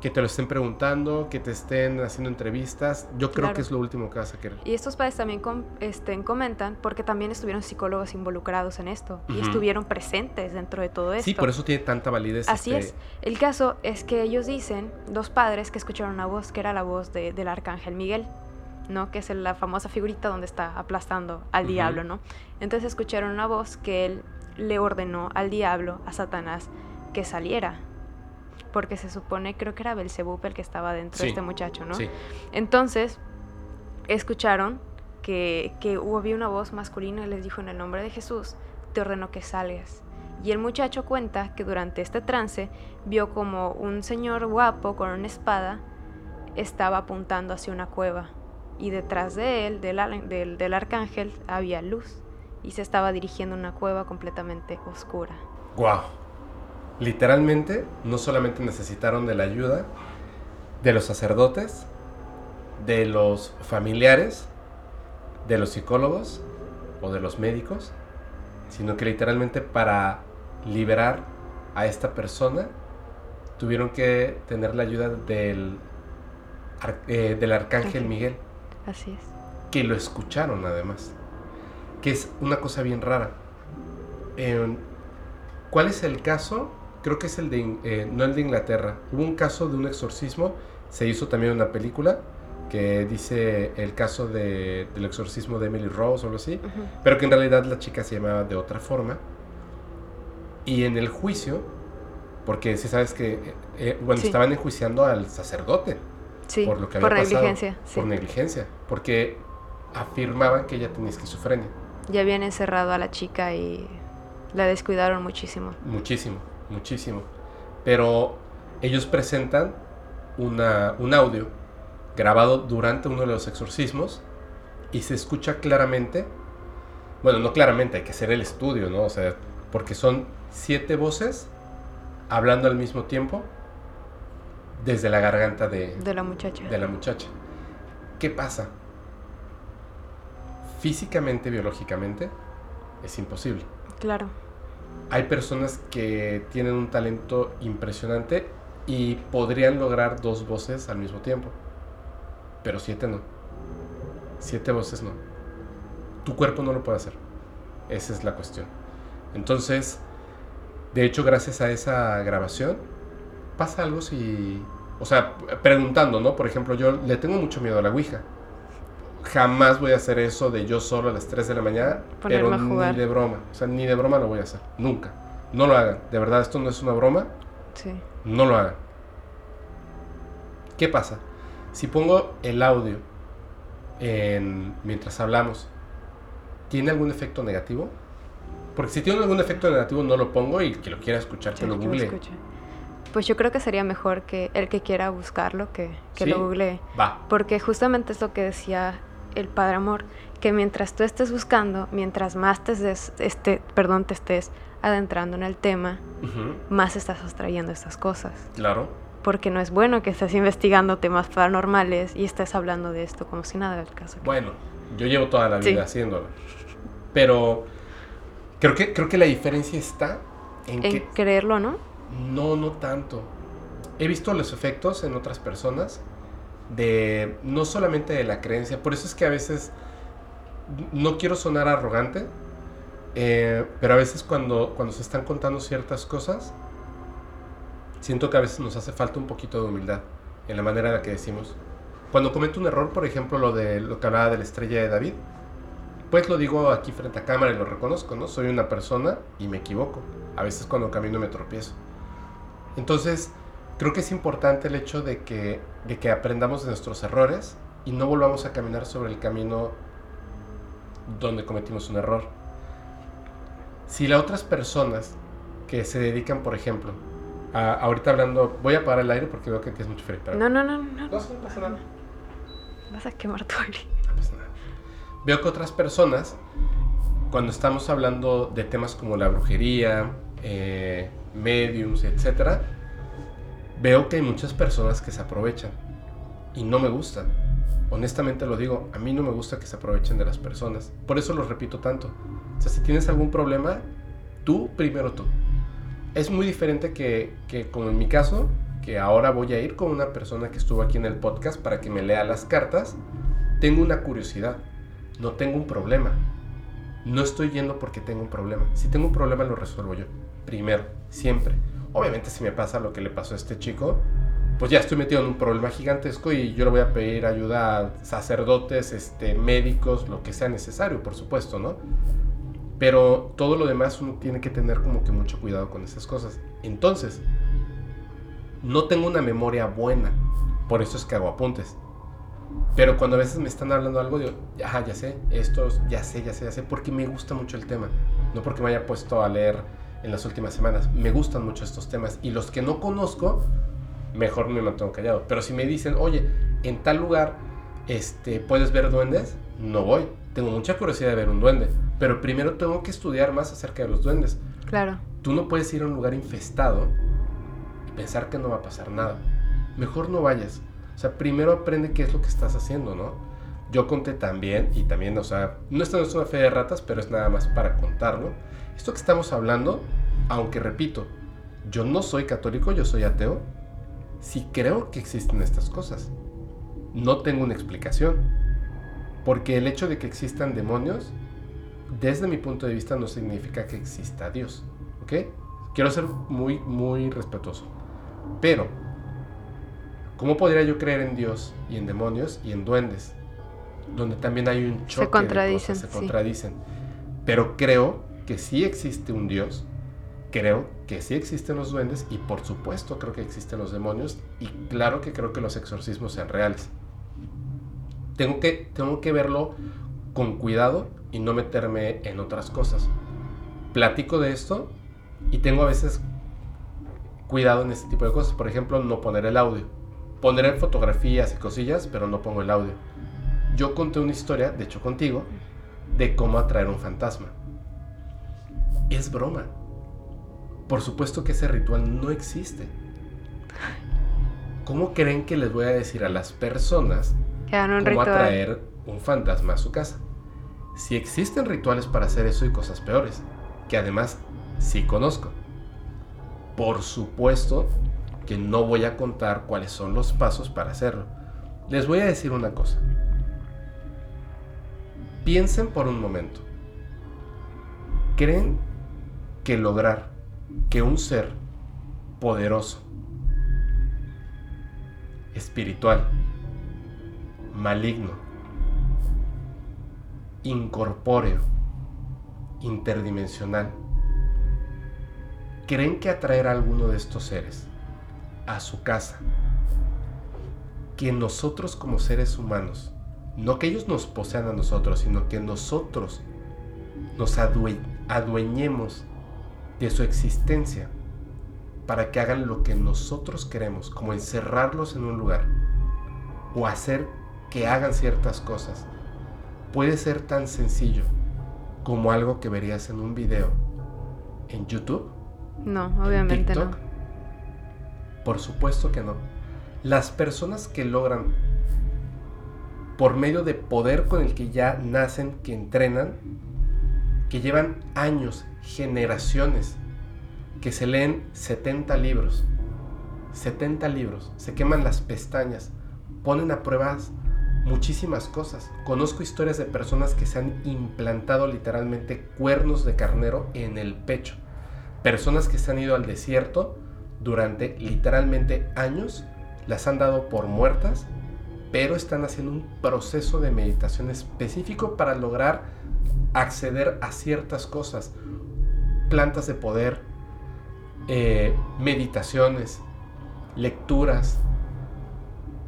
que te lo estén preguntando, que te estén haciendo entrevistas. Yo creo Claro. que es lo último que vas a querer. Y estos padres también com- este, comentan, porque también estuvieron psicólogos involucrados en esto y estuvieron presentes dentro de todo esto. Sí, por eso tiene tanta validez. Así este, es. El caso es que ellos dicen, dos padres, que escucharon una voz que era la voz de- del arcángel Miguel, ¿no? Que es la famosa figurita donde está aplastando al diablo, ¿no? Entonces escucharon una voz que él le ordenó al diablo, a Satanás, que saliera. Porque se supone, creo que era Belzebub el que estaba dentro Sí. de este muchacho, ¿no? Sí. Entonces, escucharon que, que hubo, había una voz masculina y les dijo en el nombre de Jesús, te ordeno que salgas. Y el muchacho cuenta que durante este trance vio como un señor guapo con una espada estaba apuntando hacia una cueva. Y detrás de él, del, del, del arcángel, había luz. Y se estaba dirigiendo a una cueva completamente oscura. Wow. Literalmente, no solamente necesitaron de la ayuda de los sacerdotes, de los familiares, de los psicólogos o de los médicos, sino que literalmente para liberar a esta persona tuvieron que tener la ayuda del, eh, del arcángel Ángel. Miguel, Así es. que lo escucharon además, que es una cosa bien rara. Eh, ¿Cuál es el caso? Creo que es el de, eh, no el de Inglaterra. Hubo un caso de un exorcismo, se hizo también una película que dice el caso de- del exorcismo de Emily Rose o algo así, pero que en realidad la chica se llamaba de otra forma. Y en el juicio, porque si sabes que, eh, eh, bueno, Sí. estaban enjuiciando al sacerdote Sí, por lo que había por pasado, negligencia. por negligencia, porque afirmaban que ella tenía esquizofrenia, Ya habían encerrado a la chica y la descuidaron muchísimo. muchísimo, muchísimo. Pero ellos presentan una, un audio grabado durante uno de los exorcismos y se escucha claramente, bueno, no claramente, hay que hacer el estudio, ¿no? O sea, porque son siete voces hablando al mismo tiempo desde la garganta de, De la muchacha. de la muchacha. ¿Qué pasa? Físicamente, biológicamente, es imposible. Claro. Hay personas que tienen un talento impresionante y podrían lograr dos voces al mismo tiempo. Pero siete no. Siete voces no. Tu cuerpo no lo puede hacer. Esa es la cuestión. Entonces, de hecho, gracias a esa grabación, pasa algo si... O sea, preguntando, ¿no? Por ejemplo, yo le tengo mucho miedo a la Ouija. Jamás voy a hacer eso de yo solo a las 3 de la mañana, Ponerme pero a jugar. ni de broma. O sea, ni de broma lo voy a hacer. Nunca. No lo hagan. De verdad, esto no es una broma. Sí. No lo hagan. ¿Qué pasa? Si pongo el audio en, mientras hablamos, ¿tiene algún efecto negativo? Porque si tiene algún efecto negativo no lo pongo y que lo quiera escuchar, que lo google. Pues yo creo que sería mejor que el que quiera buscarlo que, que lo googlee. Va. Porque justamente es lo que decía el Padre Amor, que mientras tú estés buscando, mientras más te, este, perdón, te estés adentrando en el tema, más estás abstrayendo estas cosas. Claro. Porque no es bueno que estés investigando temas paranormales y estés hablando de esto como si nada del caso. Bueno, yo llevo toda la vida haciéndolo. Pero creo que, creo que la diferencia está en, en creerlo, ¿no? No, no tanto. He visto los efectos en otras personas de no solamente de la creencia, por eso es que a veces no quiero sonar arrogante, eh, pero a veces cuando, cuando se están contando ciertas cosas, siento que a veces nos hace falta un poquito de humildad en la manera en la que decimos. Cuando cometo un error, por ejemplo, lo de lo que hablaba de la estrella de David, pues lo digo aquí frente a cámara y lo reconozco, ¿no? Soy una persona y me equivoco. A veces cuando camino me tropiezo. Entonces, creo que es importante el hecho de que, de que aprendamos de nuestros errores y no volvamos a caminar sobre el camino donde cometimos un error. Si las otras personas que se dedican, por ejemplo, a, ahorita hablando, voy a apagar el aire porque veo que tienes mucho frío. no, no, no, no. No, no pasa nada. Vas a quemar tu aire. No pasa nada. Veo que otras personas, cuando estamos hablando de temas como la brujería, eh, mediums, etcétera, veo que hay muchas personas que se aprovechan y no me gusta. Honestamente lo digo, a mí no me gusta que se aprovechen de las personas. Por eso lo repito tanto. O sea, si tienes algún problema, tú primero tú. Es muy diferente que, que como en mi caso, que ahora voy a ir con una persona que estuvo aquí en el podcast para que me lea las cartas. Tengo una curiosidad, no tengo un problema. No estoy yendo porque tengo un problema. Si tengo un problema lo resuelvo yo. Primero, siempre. Obviamente si me pasa lo que le pasó a este chico, pues ya estoy metido en un problema gigantesco y yo le voy a pedir ayuda a sacerdotes, este, médicos, lo que sea necesario, por supuesto, ¿no? Pero todo lo demás uno tiene que tener como que mucho cuidado con esas cosas. Entonces, no tengo una memoria buena, por eso es que hago apuntes. Pero cuando a veces me están hablando algo, digo, ya, ya sé, esto, ya sé, ya sé, ya sé, porque me gusta mucho el tema. No porque me haya puesto a leer en las últimas semanas. Me gustan mucho estos temas. Y los que no conozco, mejor me mantengo callado. Pero si me dicen, oye, en tal lugar este, puedes ver duendes, no voy. Tengo mucha curiosidad de ver un duende. Pero primero tengo que estudiar más acerca de los duendes. Claro. Tú no puedes ir a un lugar infestado y pensar que no va a pasar nada. Mejor no vayas. O sea, primero aprende qué es lo que estás haciendo, ¿no? Yo conté también, y también, o sea, no esto no es una fe de ratas, pero es nada más para contarlo. Esto que estamos hablando, aunque repito, yo no soy católico, yo soy ateo, si creo que existen estas cosas. No tengo una explicación. Porque el hecho de que existan demonios, desde mi punto de vista, no significa que exista Dios. ¿Ok? Quiero ser muy, muy respetuoso. Pero, ¿cómo podría yo creer en Dios y en demonios y en duendes? Donde también hay un choque. Se contradicen. se contradicen. Pero creo que sí existe un Dios creo que sí existen los duendes y por supuesto creo que existen los demonios y claro que creo que los exorcismos sean reales. Tengo que, tengo que verlo con cuidado y no meterme en otras cosas. Platico de esto y tengo a veces cuidado en este tipo de cosas. Por ejemplo, no poner el audio. Poner fotografías y cosillas, pero no pongo el audio. Yo conté una historia, de hecho contigo, de cómo atraer un fantasma. Es broma por supuesto que ese ritual no existe. ¿Cómo creen que les voy a decir a las personas cómo atraer un fantasma a su casa? Si existen rituales para hacer eso y cosas peores, que además sí conozco. Por supuesto que no voy a contar cuáles son los pasos para hacerlo. Les voy a decir una cosa. Piensen por un momento. ¿Creen que lograr que un ser poderoso, espiritual, maligno, incorpóreo, interdimensional, ¿creen que atraer a alguno de estos seres a su casa que nosotros como seres humanos, no que ellos nos posean a nosotros, sino que nosotros nos adueñemos de su existencia para que hagan lo que nosotros queremos, como encerrarlos en un lugar o hacer que hagan ciertas cosas. Puede ser tan sencillo como algo que verías en un video en YouTube. No, obviamente no. Por supuesto que no. Las personas que logran, por medio de poder con el que ya nacen, que entrenan, que llevan años, generaciones, que se leen 70 libros, 70 libros, se queman las pestañas, ponen a pruebas muchísimas cosas. Conozco historias de personas que se han implantado literalmente cuernos de carnero en el pecho. Personas que se han ido al desierto durante literalmente años, las han dado por muertas, pero están haciendo un proceso de meditación específico para lograr acceder a ciertas cosas. Plantas de poder, eh, meditaciones, lecturas,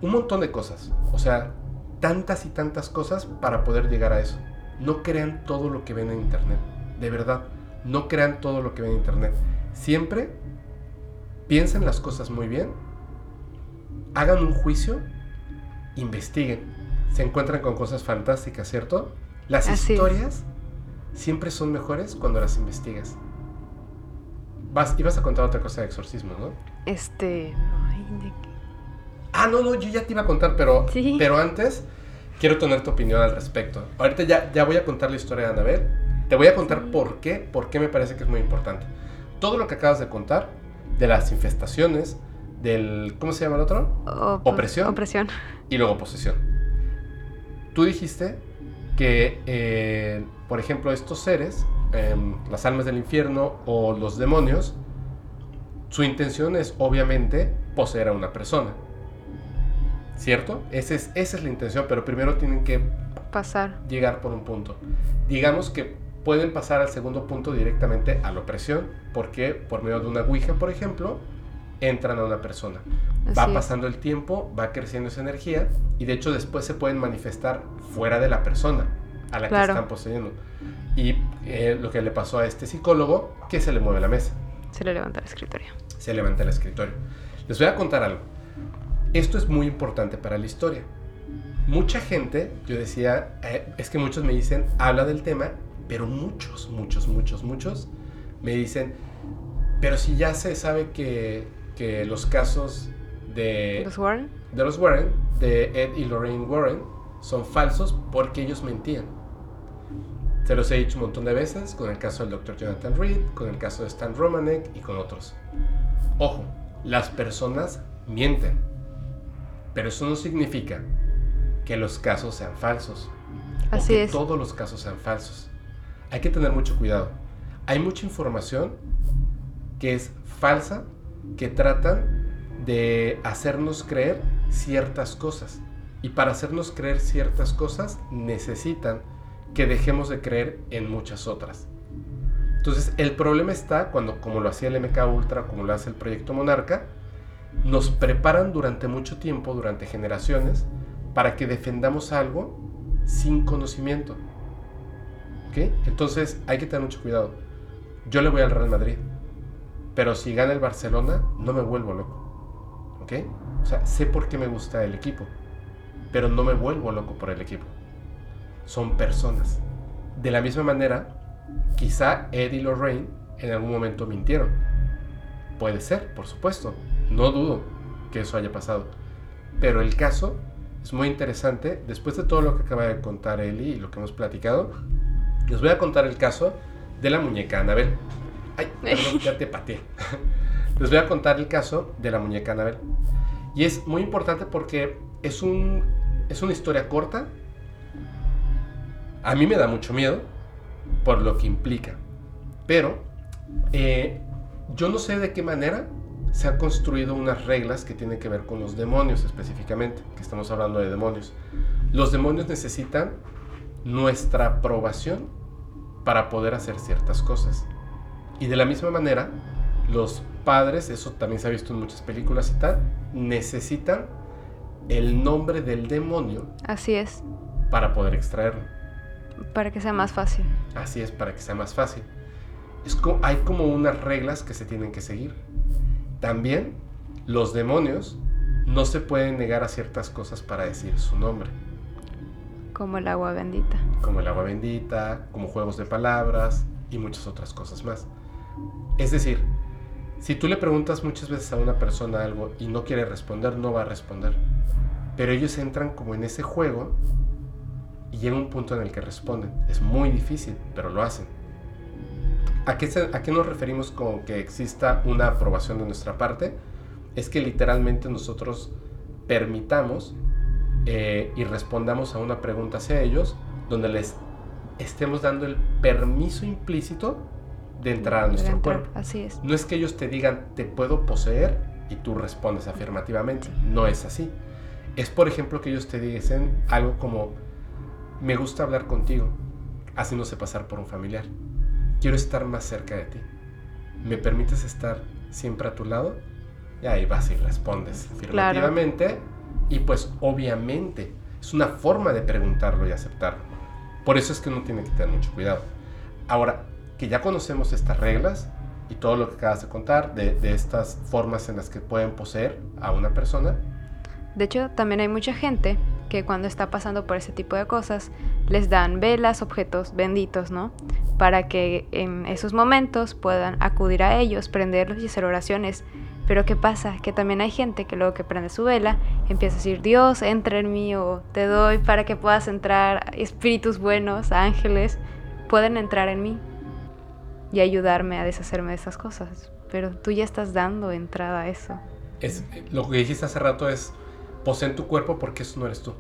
un montón de cosas. O sea, tantas y tantas cosas para poder llegar a eso. No crean todo lo que ven en internet. De verdad, no crean todo lo que ven en internet. Siempre piensen las cosas muy bien, hagan un juicio, investiguen. Se encuentran con cosas fantásticas, ¿cierto? Las historias siempre son mejores cuando las investigas. Vas, ibas a contar otra cosa de exorcismo, ¿no? Este. Ah, no, no, yo ya te iba a contar, pero, pero antes quiero tener tu opinión al respecto. Ahorita ya, ya voy a contar la historia de Anabel. Te voy a contar por qué, por qué me parece que es muy importante. Todo lo que acabas de contar, de las infestaciones, del. ¿Cómo se llama el otro? opresión. Opresión. Y luego posesión. Tú dijiste que, eh, por ejemplo, estos seres, em, las almas del infierno o los demonios, su intención es obviamente poseer a una persona. ¿Cierto? Esa es, esa es la intención, pero primero tienen que pasar. Llegar por un punto. Digamos que pueden pasar al segundo punto directamente a la opresión, porque por medio de una Ouija, por ejemplo, entran a una persona. va pasando el tiempo, va creciendo esa energía y de hecho después se pueden manifestar fuera de la persona a la que están poseyendo. Y eh, lo que le pasó a este psicólogo, que se le mueve la mesa. Se le levanta el escritorio. Se levanta el escritorio. Les voy a contar algo. Esto es muy importante para la historia. Mucha gente, yo decía, eh, es que muchos me dicen, habla del tema, pero muchos, muchos, muchos, muchos me dicen, pero si ya se sabe que, que los casos de los Warren, de los Warren, de Ed y Lorraine Warren, son falsos porque ellos mentían. Se los he dicho un montón de veces con el caso del Dr. Jonathan Reed, con el caso de Stan Romanek y con otros. Ojo, las personas mienten, pero eso no significa que los casos sean falsos. Así que es. Todos los casos sean falsos. Hay que tener mucho cuidado. Hay mucha información que es falsa, que tratan de hacernos creer ciertas cosas. Y para hacernos creer ciertas cosas necesitan que dejemos de creer en muchas otras. Entonces el problema está cuando, como lo hacía el MK Ultra, como lo hace el Proyecto Monarca, nos preparan durante mucho tiempo, durante generaciones, para que defendamos algo sin conocimiento. Entonces hay que tener mucho cuidado. Yo le voy al Real Madrid, pero si gana el Barcelona, no me vuelvo loco. ¿Ok? O sea, sé por qué me gusta el equipo, pero no me vuelvo loco por el equipo. Son personas. De la misma manera, quizá Ed y Lorraine en algún momento mintieron. Puede ser, por supuesto. No dudo que eso haya pasado. Pero el caso es muy interesante. Después de todo lo que acaba de contar Eli y lo que hemos platicado, les voy a contar el caso de la muñeca Anabel. Ay, perdón, ya te pateé. Les voy a contar el caso de la muñeca Anabel. Y es muy importante porque es, un, es una historia corta. A mí me da mucho miedo por lo que implica. Pero eh, yo no sé de qué manera se han construido unas reglas que tienen que ver con los demonios específicamente, que estamos hablando de demonios. Los demonios necesitan nuestra aprobación para poder hacer ciertas cosas. Y de la misma manera, los padres, eso también se ha visto en muchas películas y tal, necesitan el nombre del demonio Así es, para poder extraerlo. para que sea más fácil. Así es, para que sea más fácil. Es hay como unas reglas que se tienen que seguir. También los demonios no se pueden negar a ciertas cosas para decir su nombre, Como el agua bendita. como el agua bendita, como juegos de palabras y muchas otras cosas más. Es decir, si tú le preguntas muchas veces a una persona algo y no quiere responder, no va a responder. Pero ellos entran como en ese juego y llega un punto en el que responden. Es muy difícil, pero lo hacen. ¿A qué, se- ¿A qué nos referimos con que exista una aprobación de nuestra parte? Es que literalmente nosotros permitamos eh, y respondamos a una pregunta hacia ellos donde les estemos dando el permiso implícito de entrar a nuestro entrar. cuerpo. Así es. No es que ellos te digan, te puedo poseer y tú respondes afirmativamente. No es así. Es, por ejemplo, que ellos te dicen algo como, me gusta hablar contigo, haciéndose pasar por un familiar. Quiero estar más cerca de ti. ¿Me permites estar siempre a tu lado? Y ahí vas y respondes Claro. afirmativamente. Y pues obviamente es una forma de preguntarlo y aceptarlo. Por eso es que uno tiene que tener mucho cuidado. Ahora, que ya conocemos estas reglas y todo lo que acabas de contar, de, de estas formas en las que pueden poseer a una persona, De hecho, también hay mucha gente que cuando está pasando por ese tipo de cosas, les dan velas, objetos benditos, ¿no? Para que en esos momentos puedan acudir a ellos, prenderlos y hacer oraciones. Pero ¿qué pasa? Que también hay gente que luego que prende su vela empieza a decir, Dios, entra en mí o te doy para que puedas entrar, espíritus buenos, ángeles, pueden entrar en mí y ayudarme a deshacerme de esas cosas. Pero tú ya estás dando entrada a eso. es, lo que dijiste hace rato es, poseen tu cuerpo porque eso no eres tú.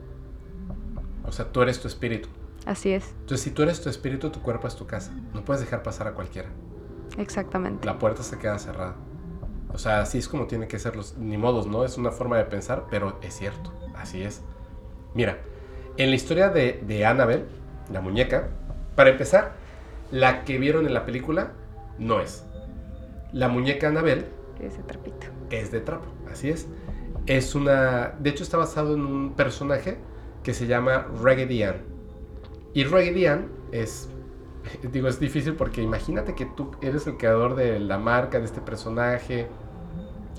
O sea, tú eres tu espíritu. Así es, Entonces, si tú eres tu espíritu, tu cuerpo es tu casa. No puedes dejar pasar a cualquiera. exactamente. La puerta se queda cerrada. O sea, así es como tiene que ser los... Ni modos, ¿no? Es una forma de pensar, pero es cierto. Así es. Mira, en la historia de, de Annabelle, la muñeca, para empezar, la que vieron en la película no es. La muñeca Annabelle Ese trapito. es de trapo, así es. Es una... De hecho, está basado en un personaje que se llama Raggedy Ann. Y Raggedy Ann es... Digo, es difícil porque imagínate que tú eres el creador de la marca, de este personaje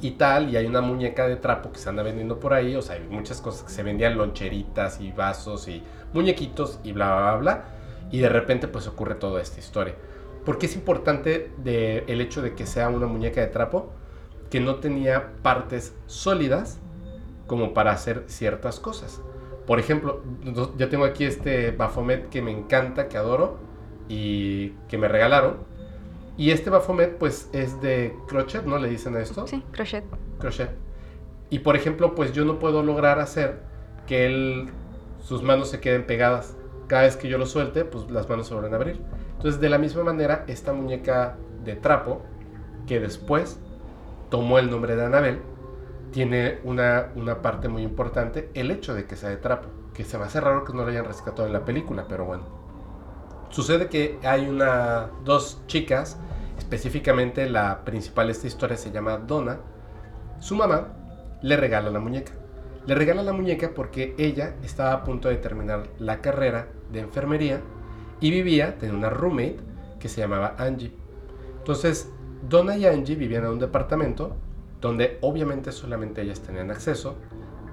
y tal, y hay una muñeca de trapo que se anda vendiendo por ahí, o sea, hay muchas cosas que se vendían, loncheritas y vasos y muñequitos y bla, bla, bla, bla, y de repente pues ocurre toda esta historia. ¿Por qué es importante de, el hecho de que sea una muñeca de trapo? Que no tenía partes sólidas como para hacer ciertas cosas. Por ejemplo, yo tengo aquí este Baphomet que me encanta, que adoro y que me regalaron. Y este Baphomet pues es de crochet, ¿no le dicen a esto? Sí, crochet. crochet. Y por ejemplo, pues yo no puedo lograr hacer que él, sus manos se queden pegadas. Cada vez que yo lo suelte, pues las manos se vuelven a abrir. Entonces, de la misma manera, esta muñeca de trapo, que después tomó el nombre de Anabel, tiene una, una parte muy importante, el hecho de que sea de trapo. Que se me hace raro que no lo hayan rescatado en la película, pero bueno. Sucede que hay una, dos chicas, específicamente la principal de esta historia se llama Donna. Su mamá le regala la muñeca. Le regala la muñeca porque ella estaba a punto de terminar la carrera de enfermería y vivía, tenía una roommate que se llamaba Angie. Entonces, Donna y Angie vivían en un departamento donde obviamente solamente ellas tenían acceso,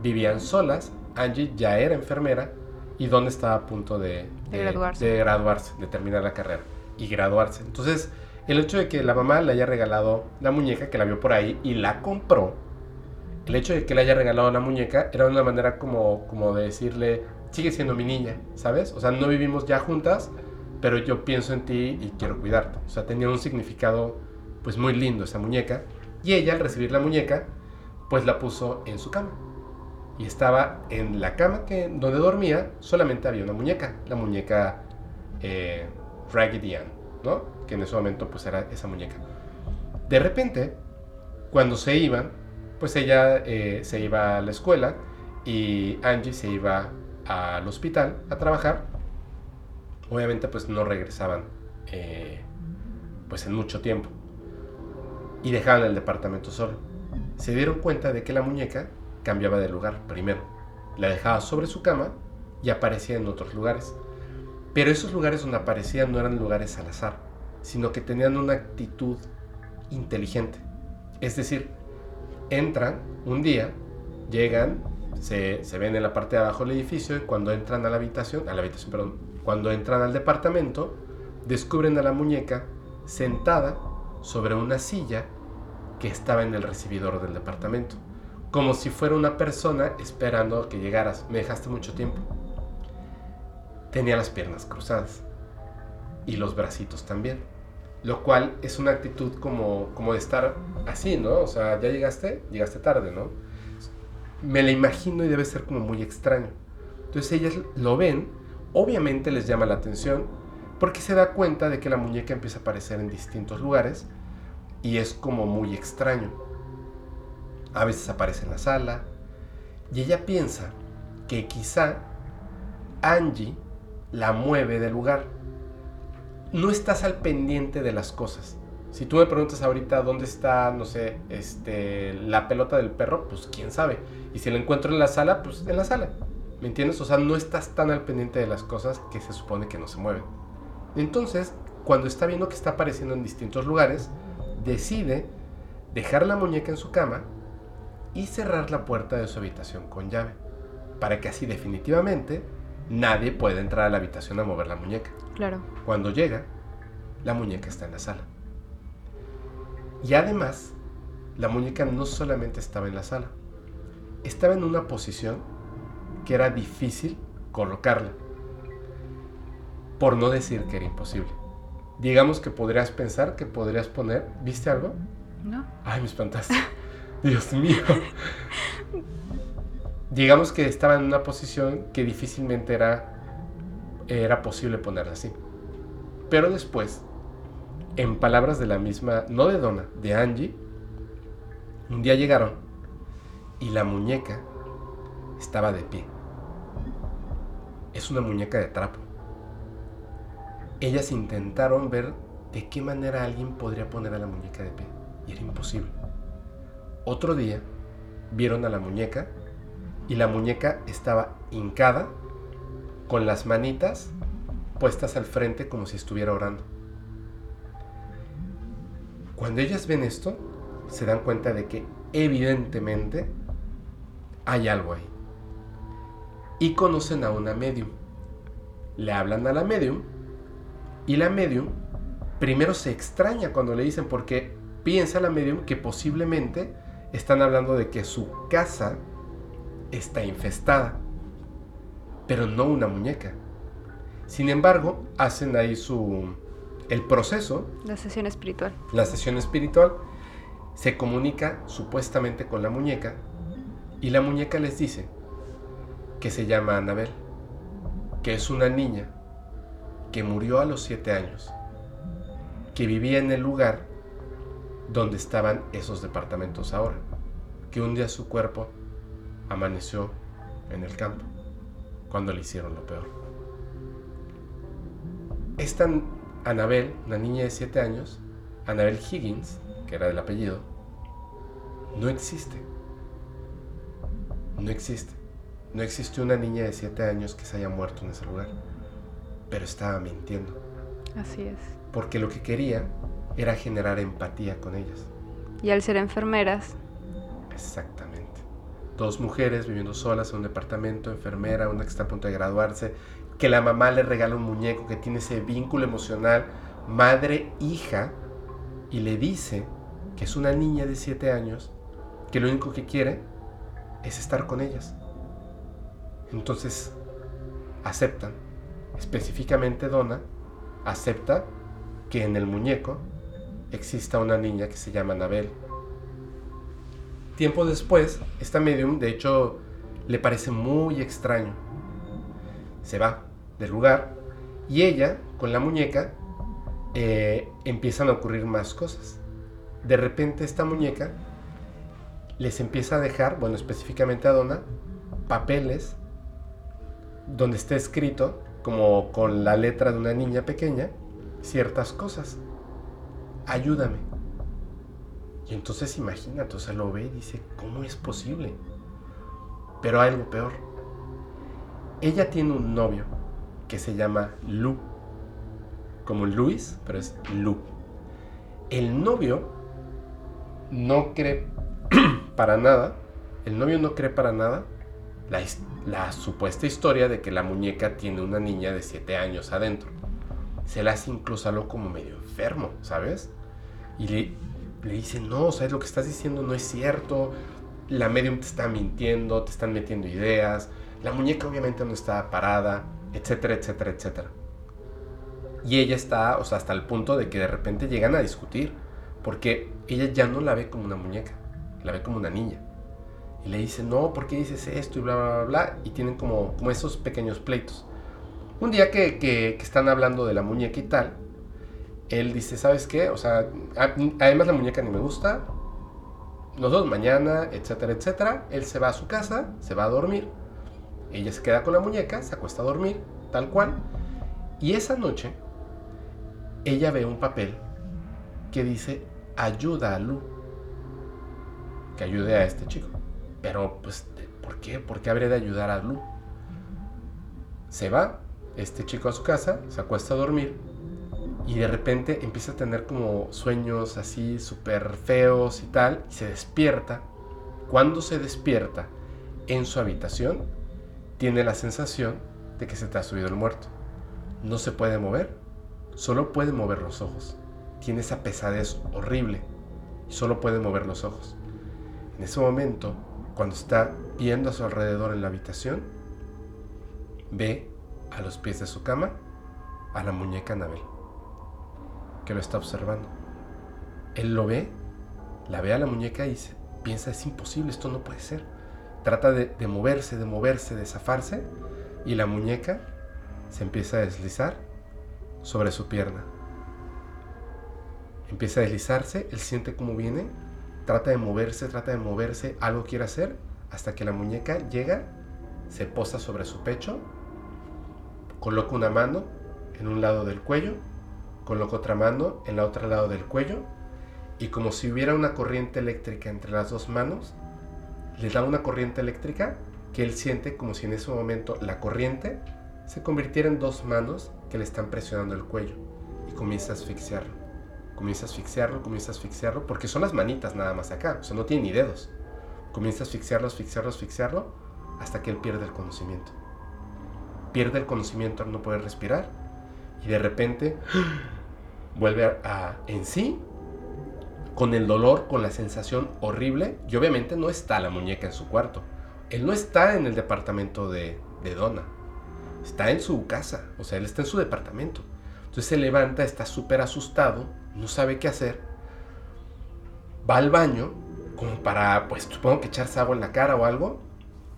vivían solas, Angie ya era enfermera y Donna estaba a punto de, De graduarse. de graduarse, de terminar la carrera y graduarse. Entonces, el hecho de que la mamá le haya regalado la muñeca, que la vio por ahí y la compró, el hecho de que le haya regalado la muñeca era una manera como, como de decirle, sigue siendo mi niña, ¿sabes? O sea, no vivimos ya juntas, pero yo pienso en ti y quiero cuidarte. O sea, tenía un significado pues muy lindo esa muñeca. Y ella al recibir la muñeca, pues la puso en su cama. Y estaba en la cama que, donde dormía, solamente había una muñeca, la muñeca eh, Raggedy Ann, ¿no? Que en ese momento pues era esa muñeca. De repente, cuando se iban, pues ella eh, se iba a la escuela y Angie se iba al hospital a trabajar. Obviamente pues no regresaban eh, pues en mucho tiempo. Y dejaban el departamento solo. Se dieron cuenta de que la muñeca cambiaba de lugar primero. la dejaba sobre su cama y aparecía en otros lugares. Pero esos lugares donde aparecían no eran lugares al azar, sino que tenían una actitud inteligente. Es decir, entran un día, llegan, se, ven en la parte de abajo del edificio y cuando entran a la habitación, a la habitación, perdón, cuando entran al departamento, descubren a la muñeca sentada sobre una silla que estaba en el recibidor del departamento, como si fuera una persona esperando que llegaras. Me dejaste mucho tiempo. Tenía las piernas cruzadas y los bracitos también, lo cual es una actitud como, como de estar así, ¿no? O sea, ya llegaste, llegaste tarde, ¿no? Me la imagino y debe ser como muy extraño. Entonces ellas lo ven, obviamente les llama la atención, porque se da cuenta de que la muñeca empieza a aparecer en distintos lugares y es como muy extraño. A veces aparece en la sala y ella piensa que quizá Angie la mueve del lugar. No estás al pendiente de las cosas. Si tú me preguntas ahorita dónde está, no sé, este, la pelota del perro, pues quién sabe. Y si la encuentro en la sala, pues en la sala. ¿Me entiendes? O sea, no estás tan al pendiente de las cosas que se supone que no se mueven. Entonces, cuando está viendo que está apareciendo en distintos lugares, decide dejar la muñeca en su cama y cerrar la puerta de su habitación con llave, para que así definitivamente nadie pueda entrar a la habitación a mover la muñeca. Claro. Cuando llega, la muñeca está en la sala. Y además, la muñeca no solamente estaba en la sala, estaba en una posición que era difícil colocarla, por no decir que era imposible digamos que podrías pensar que podrías poner, ¿viste algo? No. Ay, me espantaste. Dios mío. digamos que estaba en una posición que difícilmente era, era posible ponerla así. Pero después, en palabras de la misma, no de Donna, de Angie, un día llegaron y la muñeca estaba de pie. Es una muñeca de trapo ellas intentaron ver de qué manera alguien podría poner a la muñeca de pie. Y era imposible. Otro día vieron a la muñeca y la muñeca estaba hincada con las manitas puestas al frente como si estuviera orando. Cuando ellas ven esto, se dan cuenta de que evidentemente hay algo ahí. Y conocen a una medium. Le hablan a la medium y la medium primero se extraña cuando le dicen porque piensa la medium que posiblemente están hablando de que su casa está infestada, pero no una muñeca. Sin embargo, hacen ahí su el proceso, la sesión espiritual. La sesión espiritual se comunica supuestamente con la muñeca y la muñeca les dice que se llama Anabel, que es una niña que murió a los siete años, que vivía en el lugar donde estaban esos departamentos ahora, que un día su cuerpo amaneció en el campo, cuando le hicieron lo peor. Esta Anabel, una niña de siete años, Anabel Higgins, que era del apellido, no existe. No existe. No existe una niña de siete años que se haya muerto en ese lugar pero estaba mintiendo. Así es. Porque lo que quería era generar empatía con ellas. Y al ser enfermeras. Exactamente. Dos mujeres viviendo solas en un departamento, enfermera, una que está a punto de graduarse, que la mamá le regala un muñeco que tiene ese vínculo emocional madre-hija y le dice que es una niña de 7 años, que lo único que quiere es estar con ellas. Entonces, aceptan específicamente Donna, acepta que en el muñeco exista una niña que se llama Anabel. Tiempo después, esta medium, de hecho, le parece muy extraño. Se va del lugar y ella, con la muñeca, eh, empiezan a ocurrir más cosas. De repente esta muñeca les empieza a dejar, bueno, específicamente a Donna, papeles donde está escrito como con la letra de una niña pequeña, ciertas cosas. Ayúdame. Y entonces imagínate, o sea, lo ve y dice, ¿cómo es posible? Pero hay algo peor. ella tiene un novio que se llama Lu, como Luis, pero es Lu. El novio no cree para nada, el novio no cree para nada la, la, supuesta historia de que la muñeca tiene una niña de 7 años adentro. Se la hace incluso algo como medio enfermo, ¿sabes? Y le, le dice, no, ¿sabes lo que estás diciendo? No es cierto. La medium te está mintiendo, te están metiendo ideas. La muñeca obviamente no está parada, etcétera, etcétera, etcétera. Y ella está, o sea, hasta el punto de que de repente llegan a discutir, porque ella ya no la ve como una muñeca, la ve como una niña. Y le dice, no, ¿por qué dices esto? Y bla, bla, bla, bla. Y tienen como, como esos pequeños pleitos. Un día que, que, que están hablando de la muñeca y tal, él dice, ¿sabes qué? O sea, además la muñeca ni me gusta. Nosotros mañana, etcétera, etcétera. Él se va a su casa, se va a dormir. Ella se queda con la muñeca, se acuesta a dormir, tal cual. Y esa noche, ella ve un papel que dice, ayuda a Lu. Que ayude a este chico. Pero, pues, ¿por qué? ¿Por qué habría de ayudar a Lu? Se va este chico a su casa, se acuesta a dormir y de repente empieza a tener como sueños así súper feos y tal, y se despierta. Cuando se despierta en su habitación, tiene la sensación de que se te ha subido el muerto. No se puede mover, solo puede mover los ojos. Tiene esa pesadez horrible y solo puede mover los ojos. En ese momento, cuando está viendo a su alrededor en la habitación, ve a los pies de su cama a la muñeca Anabel que lo está observando. Él lo ve, la ve a la muñeca y piensa, es imposible, esto no puede ser. Trata de, de moverse, de moverse, de zafarse, y la muñeca se empieza a deslizar sobre su pierna. Empieza a deslizarse, él siente cómo viene, trata de moverse, trata de moverse, algo quiere hacer, hasta que la muñeca llega, se posa sobre su pecho, coloca una mano en un lado del cuello Coloca otra mano en la otra lado del cuello y como si hubiera una corriente eléctrica entre las dos manos, le da una corriente eléctrica que él siente como si en ese momento la corriente se convirtiera en dos manos que le están presionando el cuello y comienza a asfixiarlo. Comienza a asfixiarlo, comienza a asfixiarlo, porque son las manitas nada más acá, o sea, no tiene ni dedos. Comienza a asfixiarlo, asfixiarlo, asfixiarlo, hasta que él pierde el conocimiento. Pierde el conocimiento al no poder respirar y de repente vuelve a, en sí, con el dolor, con la sensación horrible, y obviamente no está la muñeca en su cuarto. Él no está en el departamento de, de Donna, está en su casa, o sea, él está en su departamento. Entonces se levanta, está súper asustado, no sabe qué hacer, va al baño, como para, pues supongo que echarse agua en la cara o algo,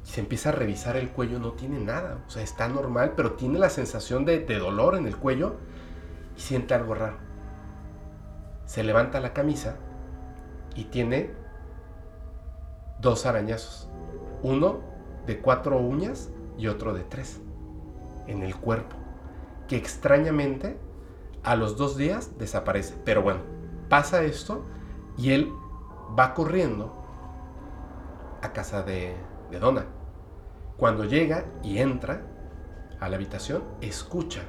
y se empieza a revisar el cuello, no tiene nada, o sea, está normal, pero tiene la sensación de, de dolor en el cuello y siente algo raro se levanta la camisa y tiene dos arañazos. Uno de cuatro uñas y otro de tres en el cuerpo. Que extrañamente a los dos días desaparece. Pero bueno, pasa esto y él va corriendo a casa de, de Donna. Cuando llega y entra a la habitación, escucha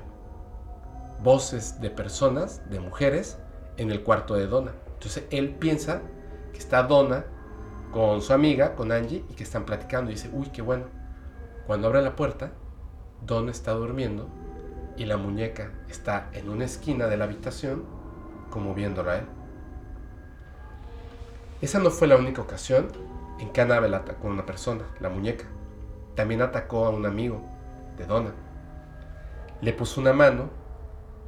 voces de personas, de mujeres, en el cuarto de Donna. Entonces él piensa que está Donna con su amiga, con Angie, y que están platicando. Y dice, uy, qué bueno. Cuando abre la puerta, Donna está durmiendo y la muñeca está en una esquina de la habitación, como viéndola a él. Esa no fue la única ocasión en que Annabelle atacó a una persona, la muñeca. También atacó a un amigo de Donna. Le puso una mano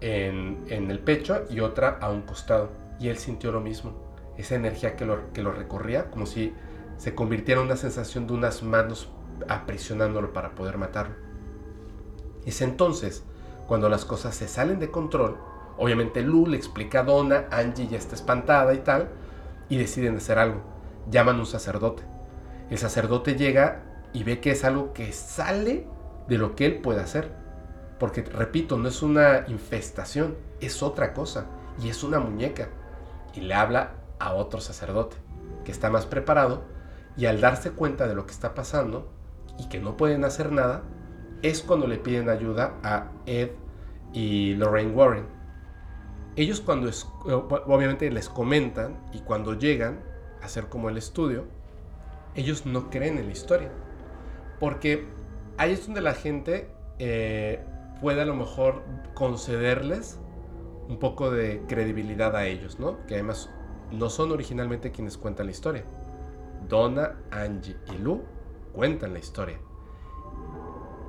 en, el pecho y otra a un costado. Y él sintió lo mismo, esa energía que lo, que lo recorría, como si se convirtiera en una sensación de unas manos aprisionándolo para poder matarlo. Es entonces cuando las cosas se salen de control. Obviamente Lu le explica a Donna, Angie ya está espantada y tal, y deciden hacer algo. Llaman a un sacerdote. El sacerdote llega y ve que es algo que sale de lo que él puede hacer. Porque, repito, no es una infestación, es otra cosa. Y es una muñeca. Y le habla a otro sacerdote, que está más preparado. Y al darse cuenta de lo que está pasando y que no pueden hacer nada, es cuando le piden ayuda a Ed y Lorraine Warren. Ellos cuando es, obviamente les comentan y cuando llegan a hacer como el estudio, ellos no creen en la historia. Porque ahí es donde la gente eh, puede a lo mejor concederles un poco de credibilidad a ellos, ¿no? Que además no son originalmente quienes cuentan la historia. Donna, Angie y Lou cuentan la historia.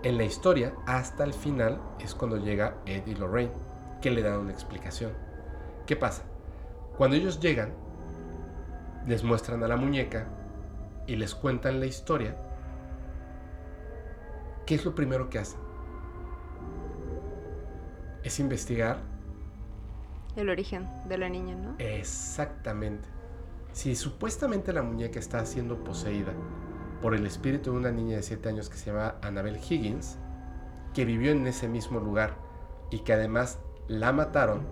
En la historia, hasta el final, es cuando llega Ed y Lorraine, que le dan una explicación. ¿Qué pasa? Cuando ellos llegan, les muestran a la muñeca y les cuentan la historia. ¿Qué es lo primero que hacen? Es investigar el origen de la niña, ¿no? Exactamente. Si supuestamente la muñeca está siendo poseída por el espíritu de una niña de 7 años que se llama Annabel Higgins, que vivió en ese mismo lugar y que además la mataron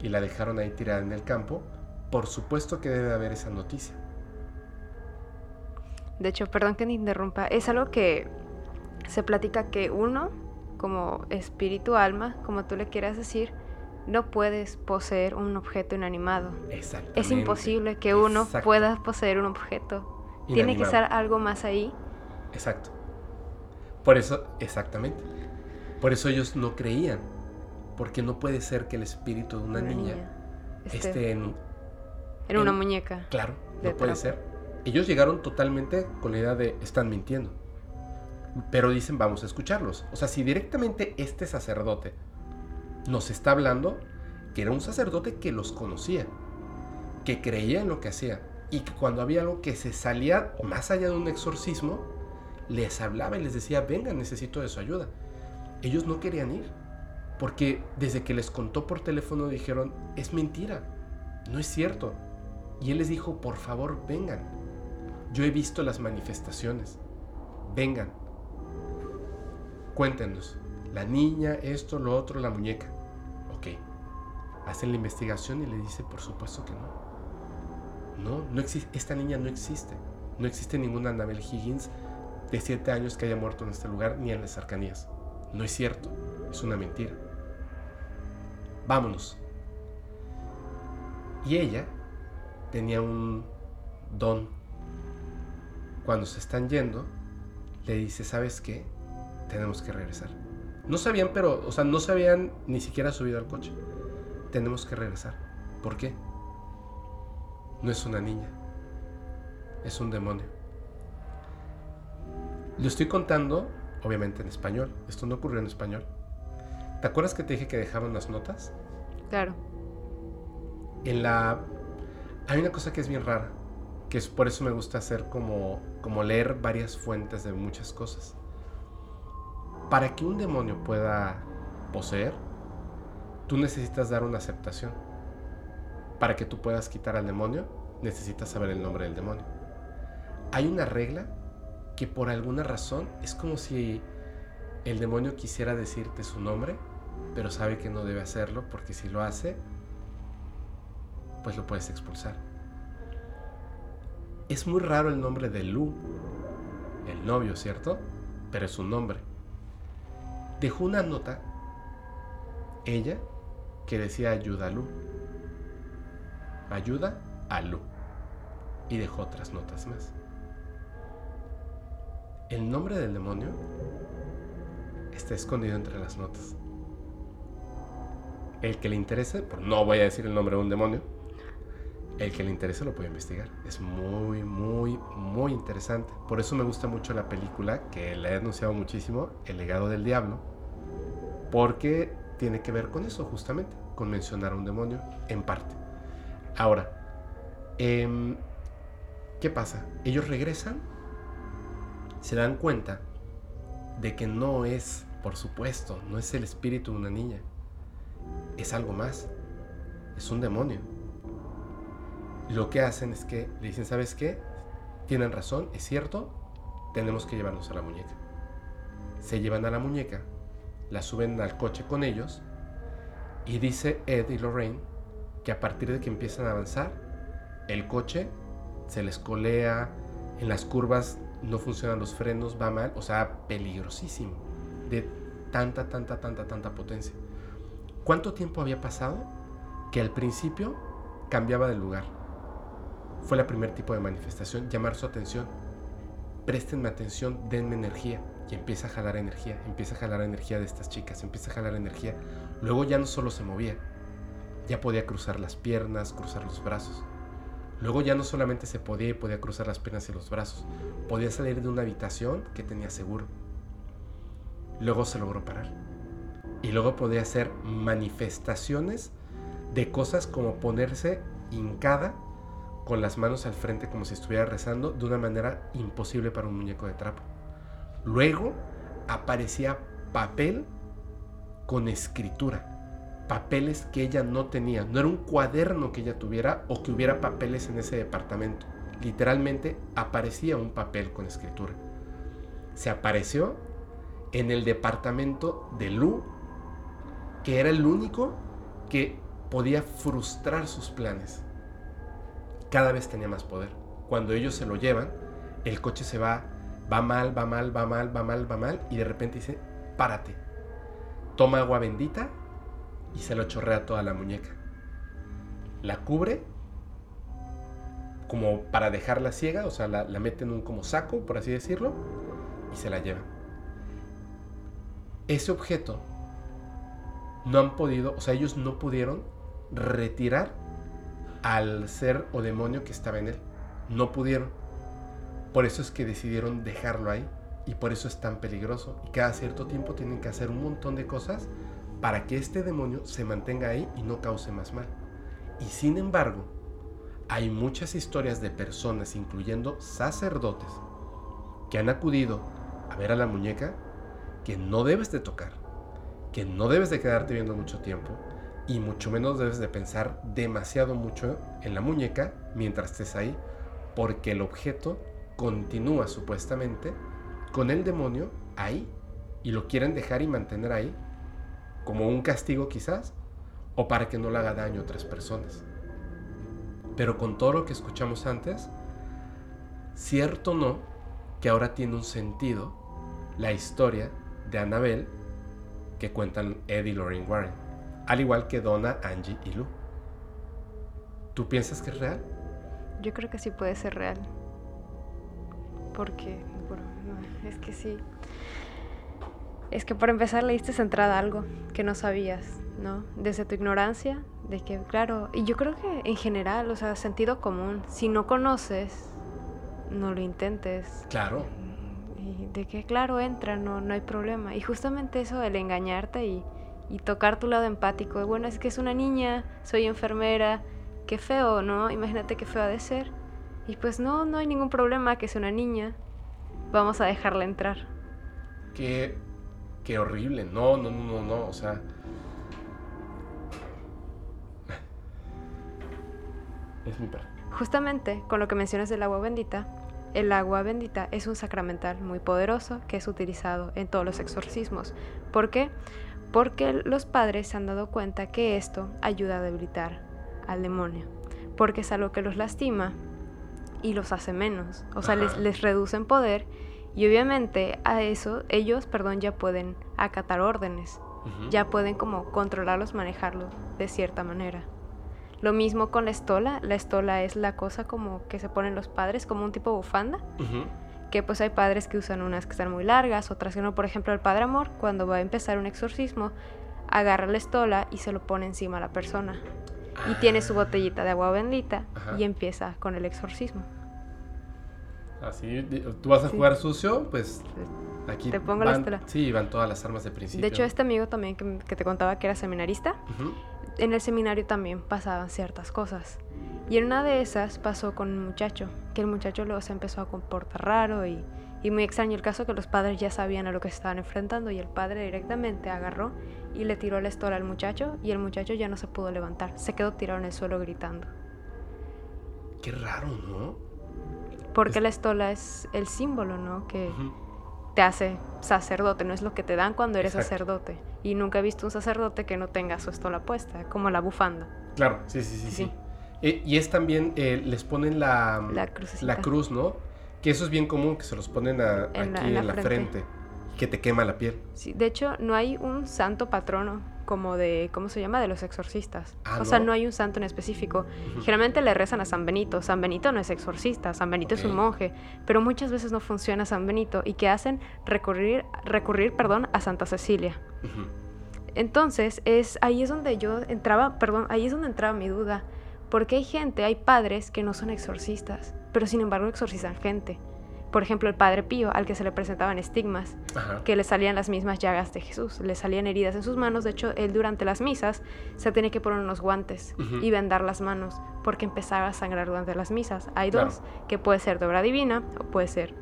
y la dejaron ahí tirada en el campo, por supuesto que debe haber esa noticia. De hecho, perdón que me interrumpa, es algo que se platica que uno, como espíritu, alma, como tú le quieras decir, no puedes poseer un objeto inanimado. Es imposible que uno pueda poseer un objeto. Tiene que ser algo más ahí. Exacto. Por eso, exactamente. Por eso ellos no creían. Porque no puede ser que el espíritu de una, niña, esté, en, en, una muñeca. Claro, no puede ser. Ellos llegaron totalmente con la idea de están mintiendo. Pero dicen, vamos a escucharlos. O sea, si directamente este sacerdote nos está hablando que era un sacerdote que los conocía, que creía en lo que hacía y que cuando había algo que se salía más allá de un exorcismo, les hablaba y les decía, venga, necesito de su ayuda. Ellos no querían ir, porque desde que les contó por teléfono dijeron, es mentira, no es cierto. Y él les dijo, por favor, vengan. Yo he visto las manifestaciones, vengan. Cuéntenos la niña, esto, lo otro, la muñeca. Ok. Hacen la investigación y le dice, por supuesto que no. No, no existe, esta niña no existe. No existe ninguna Annabel Higgins de 7 años que haya muerto en este lugar ni en las cercanías. No es cierto, es una mentira. Vámonos. Y ella tenía un don. Cuando se están yendo, le dice, ¿sabes qué? Tenemos que regresar. No sabían, pero, o sea, no se habían ni siquiera subido al coche. Tenemos que regresar. ¿Por qué? No es una niña. Es un demonio. Lo estoy contando, obviamente en español. Esto no ocurrió en español. ¿Te acuerdas que te dije que dejaban las notas? Claro. En la... Hay una cosa que es bien rara, que es por eso me gusta hacer como, como leer varias fuentes de muchas cosas. Para que un demonio pueda poseer, tú necesitas dar una aceptación. Para que tú puedas quitar al demonio, necesitas saber el nombre del demonio. Hay una regla que por alguna razón es como si el demonio quisiera decirte su nombre, pero sabe que no debe hacerlo porque si lo hace, pues lo puedes expulsar. Es muy raro el nombre de Lu, el novio, ¿cierto? Pero es un nombre dejó una nota, ella, que decía ayuda a Lu. Ayuda a Lu. Y dejó otras notas más. El nombre del demonio está escondido entre las notas. El que le interese, pues no voy a decir el nombre de un demonio, el que le interese lo puede investigar. Es muy, muy, muy interesante. Por eso me gusta mucho la película, que la he anunciado muchísimo, El legado del diablo, porque tiene que ver con eso justamente, con mencionar a un demonio en parte. Ahora, em, ¿qué pasa? Ellos regresan, se dan cuenta de que no es, por supuesto, no es el espíritu de una niña, es algo más, es un demonio lo que hacen es que le dicen, ¿sabes qué? Tienen razón, es cierto, tenemos que llevarnos a la muñeca. Se llevan a la muñeca, la suben al coche con ellos y dice Ed y Lorraine que a partir de que empiezan a avanzar, el coche se les colea, en las curvas no funcionan los frenos, va mal, o sea, peligrosísimo. de tanta, tanta, tanta, tanta potencia. ¿Cuánto tiempo había pasado que al principio cambiaba de lugar? Fue el primer tipo de manifestación, llamar su atención. Préstenme atención, denme energía. Y empieza a jalar energía, empieza a jalar energía de estas chicas, empieza a jalar energía. Luego ya no solo se movía, ya podía cruzar las piernas, cruzar los brazos. Luego ya no solamente se podía y podía cruzar las piernas y los brazos, podía salir de una habitación que tenía seguro. Luego se logró parar. Y luego podía hacer manifestaciones de cosas como ponerse hincada con las manos al frente como si estuviera rezando de una manera imposible para un muñeco de trapo. Luego aparecía papel con escritura papeles que ella no tenía. No era un cuaderno que ella tuviera o que hubiera papeles en ese departamento. Literalmente aparecía un papel con escritura. Se apareció en el departamento de Lu, que era el único que podía frustrar sus planes. Cada vez tenía más poder. Cuando ellos se lo llevan, el coche se va, va mal, va mal, va mal, va mal, va mal, y de repente dice, párate. Toma agua bendita y se lo chorrea toda la muñeca. La cubre como para dejarla ciega, o sea, la, mete en un como saco, por así decirlo, y se la lleva. Ese objeto no han podido, o sea, ellos no pudieron retirar al ser o demonio que estaba en él. No pudieron. Por eso es que decidieron dejarlo ahí y por eso es tan peligroso. Y cada cierto tiempo tienen que hacer un montón de cosas para que este demonio se mantenga ahí y no cause más mal. Y sin embargo, hay muchas historias de personas, incluyendo sacerdotes, que han acudido a ver a la muñeca que no debes de tocar, que no debes de quedarte viendo mucho tiempo y mucho menos debes de pensar demasiado mucho en la muñeca mientras estés ahí, porque el objeto continúa supuestamente con el demonio ahí y lo quieren dejar y mantener ahí como un castigo quizás, o para que no le haga daño a otras personas. Pero con todo lo que escuchamos antes, cierto no que ahora tiene un sentido la historia de Annabelle que cuentan Ed y Lorraine Warren, al igual que Donna, Angie y Lou. ¿Tú piensas que es real? Yo creo que sí puede ser real. Porque, bueno, es que sí. Es que por empezar leíste centrada algo que no sabías, ¿no? Desde tu ignorancia, de que, claro, y yo creo que en general, o sea, sentido común, si no conoces, no lo intentes. Claro. Y de que, claro, entra, no, no hay problema. Y justamente eso, el engañarte y, y tocar tu lado empático, bueno, es que es una niña, soy enfermera, qué feo, ¿no? Imagínate qué feo ha de ser. Y pues no, no hay ningún problema que sea una niña, vamos a dejarla entrar. Que qué horrible. No, no, no, no, no. O sea. Es mi perro. Justamente con lo que mencionas del agua bendita, el agua bendita es un sacramental muy poderoso que es utilizado en todos los exorcismos. ¿Por qué? Porque los padres se han dado cuenta que esto ayuda a debilitar al demonio. Porque es algo que los lastima y los hace menos. O sea, les, les reduce en poder y obviamente a eso ellos, perdón, ya pueden acatar órdenes, ya pueden como controlarlos, manejarlos de cierta manera. Lo mismo con la estola, la estola es la cosa como que se ponen los padres, como un tipo bufanda, que pues hay padres que usan unas que están muy largas, otras que no, por ejemplo el padre amor, cuando va a empezar un exorcismo, agarra la estola y se lo pone encima a la persona. Y tiene su ah. botellita de agua bendita y empieza con el exorcismo. Así, tú vas a jugar sucio, pues aquí te pongo la estrella. Sí, van todas las armas de principio. De hecho, este amigo también que, te contaba que era seminarista, en el seminario también pasaban ciertas cosas. Y en una de esas pasó con un muchacho, que el muchacho luego se empezó a comportar raro y, y muy extraño el caso que los padres ya sabían a lo que se estaban enfrentando y el padre directamente agarró y le tiró la estola al muchacho y el muchacho ya no se pudo levantar, se quedó tirado en el suelo gritando. Qué raro, ¿no? Porque la estola es el símbolo, ¿no? Que te hace sacerdote, no es lo que te dan cuando eres sacerdote. Y nunca he visto un sacerdote que no tenga su estola puesta, como la bufanda. Claro, sí, sí, sí. sí. Eh, y es también, eh, les ponen la, la, cruz, ¿no? Que eso es bien común, que se los ponen aquí en la, frente. que te quema la piel. Sí, de hecho, no hay un santo patrono como de, ¿cómo se llama? De los exorcistas. Ah, o sea, ¿no? no hay un santo en específico. Generalmente le rezan a San Benito. San Benito no es exorcista, San Benito es un monje. Pero muchas veces no funciona San Benito y que hacen recurrir, recurrir perdón, a Santa Cecilia. Entonces, es, ahí es donde yo entraba, perdón, ahí es donde entraba mi duda. Porque hay gente, hay padres que no son exorcistas, pero sin embargo exorcizan gente. Por ejemplo, el padre Pío, al que se le presentaban estigmas, Ajá. que le salían las mismas llagas de Jesús, le salían heridas en sus manos. De hecho, él durante las misas se tenía que poner unos guantes Ujú. y vendar las manos porque empezaba a sangrar durante las misas. Hay Claro. dos, que puede ser de obra divina o puede ser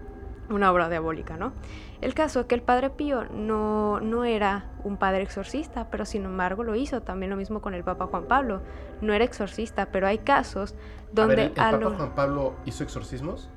una obra diabólica, ¿no? El caso es que el padre Pío no, no era un padre exorcista, pero sin embargo lo hizo. También lo mismo con el Papa Juan Pablo. No era exorcista, pero hay casos donde a ver, ¿el, el a Papa lo- Juan Pablo hizo exorcismos?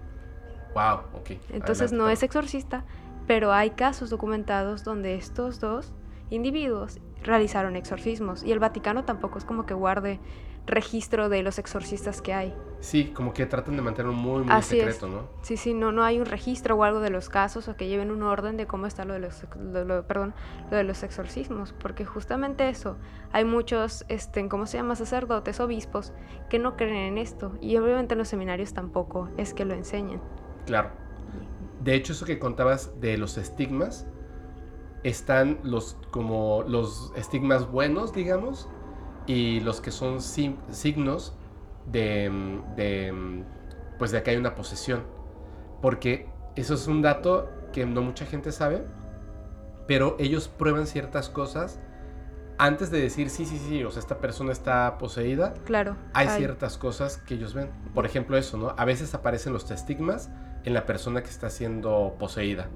Wow, ok. Entonces adelante, no es exorcista, pero hay casos documentados donde estos dos individuos realizaron exorcismos y el Vaticano tampoco es como que guarde registro de los exorcistas que hay. Sí, como que tratan de mantenerlo muy, muy Así es. secreto, ¿no? Sí, sí, no, no hay un registro o algo de los casos o que lleven un orden de cómo está lo de los, lo- lo- perdón, lo de los exorcismos, porque justamente eso, hay muchos, este, ¿cómo se llama? Sacerdotes, obispos, que no creen en esto y obviamente en los seminarios tampoco es que lo enseñen. Claro. De hecho, eso que contabas de los estigmas, están los como los estigmas buenos, digamos, y los que son si- signos de, de, pues de que hay una posesión. Porque eso es un dato que no mucha gente sabe, pero ellos prueban ciertas cosas antes de decir sí, sí, sí, o sea, esta persona está poseída. Claro. Hay ciertas cosas que ellos ven. Por ejemplo, eso, ¿no? A veces aparecen los testigmas en la persona que está siendo poseída.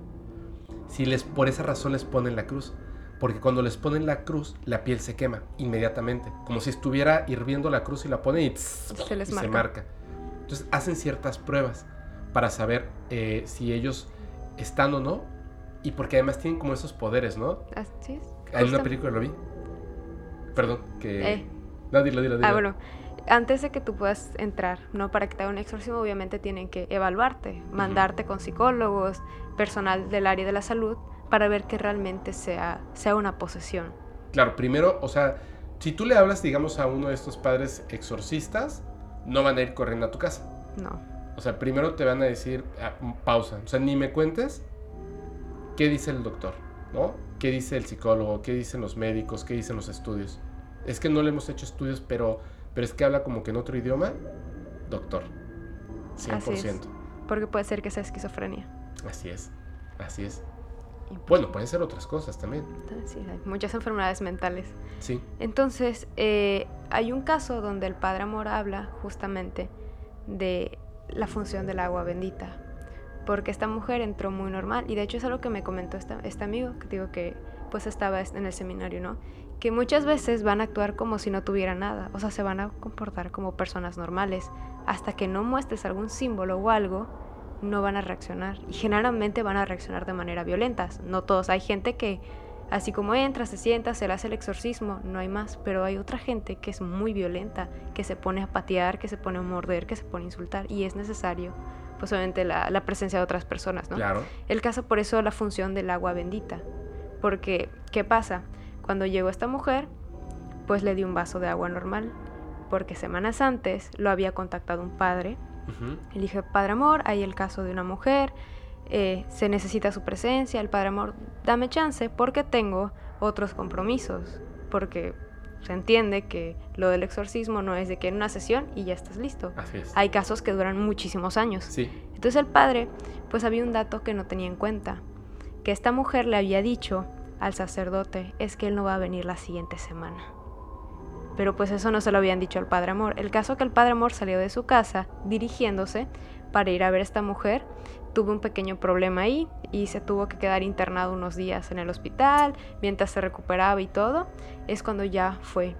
Si les, por esa razón les ponen la cruz. Porque cuando les ponen la cruz, la piel se quema inmediatamente. Como si estuviera hirviendo la cruz y la ponen y, tss, Se les y marca. marca. Entonces hacen ciertas pruebas para saber eh, si ellos están o no. Y porque además tienen como esos poderes, ¿no? Así es. Una Justo- película lo vi. Perdón, que... Eh. No, dilo, dilo, dilo. Ah, bueno. Antes de que tú puedas entrar, ¿no? Para que te haga un exorcismo, obviamente tienen que evaluarte, mandarte con psicólogos, personal del área de la salud, para ver que realmente sea, sea una posesión. Claro, primero, o sea, si tú le hablas, digamos, a uno de estos padres exorcistas, no van a ir corriendo a tu casa. No. O sea, primero te van a decir, ah, pausa. O sea, ni me cuentes qué dice el doctor, ¿no? ¿Qué dice el psicólogo? ¿Qué dicen los médicos? ¿Qué dicen los estudios? Es que no le hemos hecho estudios, pero, pero es que habla como que en otro idioma. Doctor. 100%. Así es. Porque puede ser que sea esquizofrenia. Así es. Así es. Pues, Bueno, pueden ser otras cosas también. sí, hay muchas enfermedades mentales. Sí. Entonces, eh, hay un caso donde el Padre Amor habla justamente de la función del agua bendita. Porque esta mujer entró muy normal. Y de hecho es algo que me comentó esta- este amigo, que digo que pues estaba en el seminario, ¿no? Que muchas veces van a actuar como si no tuvieran nada. O sea, se van a comportar como personas normales. Hasta que no muestres algún símbolo o algo, no van a reaccionar. Y generalmente van a reaccionar de manera violenta. No todos. Hay gente que Así como entra, se sienta, se le hace el exorcismo, no hay más. Pero hay otra gente que es muy violenta, que se pone a patear, que se pone a morder, que se pone a insultar. Y es necesario, pues obviamente, la, la presencia de otras personas, ¿no? Claro. El caso, por eso, la función del agua bendita. Porque, ¿qué pasa? Cuando llegó esta mujer, pues le di un vaso de agua normal. Porque semanas antes lo había contactado un padre Le dije, Padre Amor, hay el caso de una mujer, eh, se necesita su presencia, el Padre Amor, dame chance porque tengo otros compromisos, porque se entiende que lo del exorcismo no es de que en una sesión y ya estás listo. Así es. Hay casos que duran muchísimos años. Sí. Entonces el padre, pues había un dato que no tenía en cuenta, que esta mujer le había dicho al sacerdote, es que él no va a venir la siguiente semana. Pero pues eso no se lo habían dicho al Padre Amor. El caso que el Padre Amor salió de su casa dirigiéndose para ir a ver a esta mujer, tuvo un pequeño problema ahí y se tuvo que quedar internado unos días en el hospital mientras se recuperaba y todo. Es cuando ya fue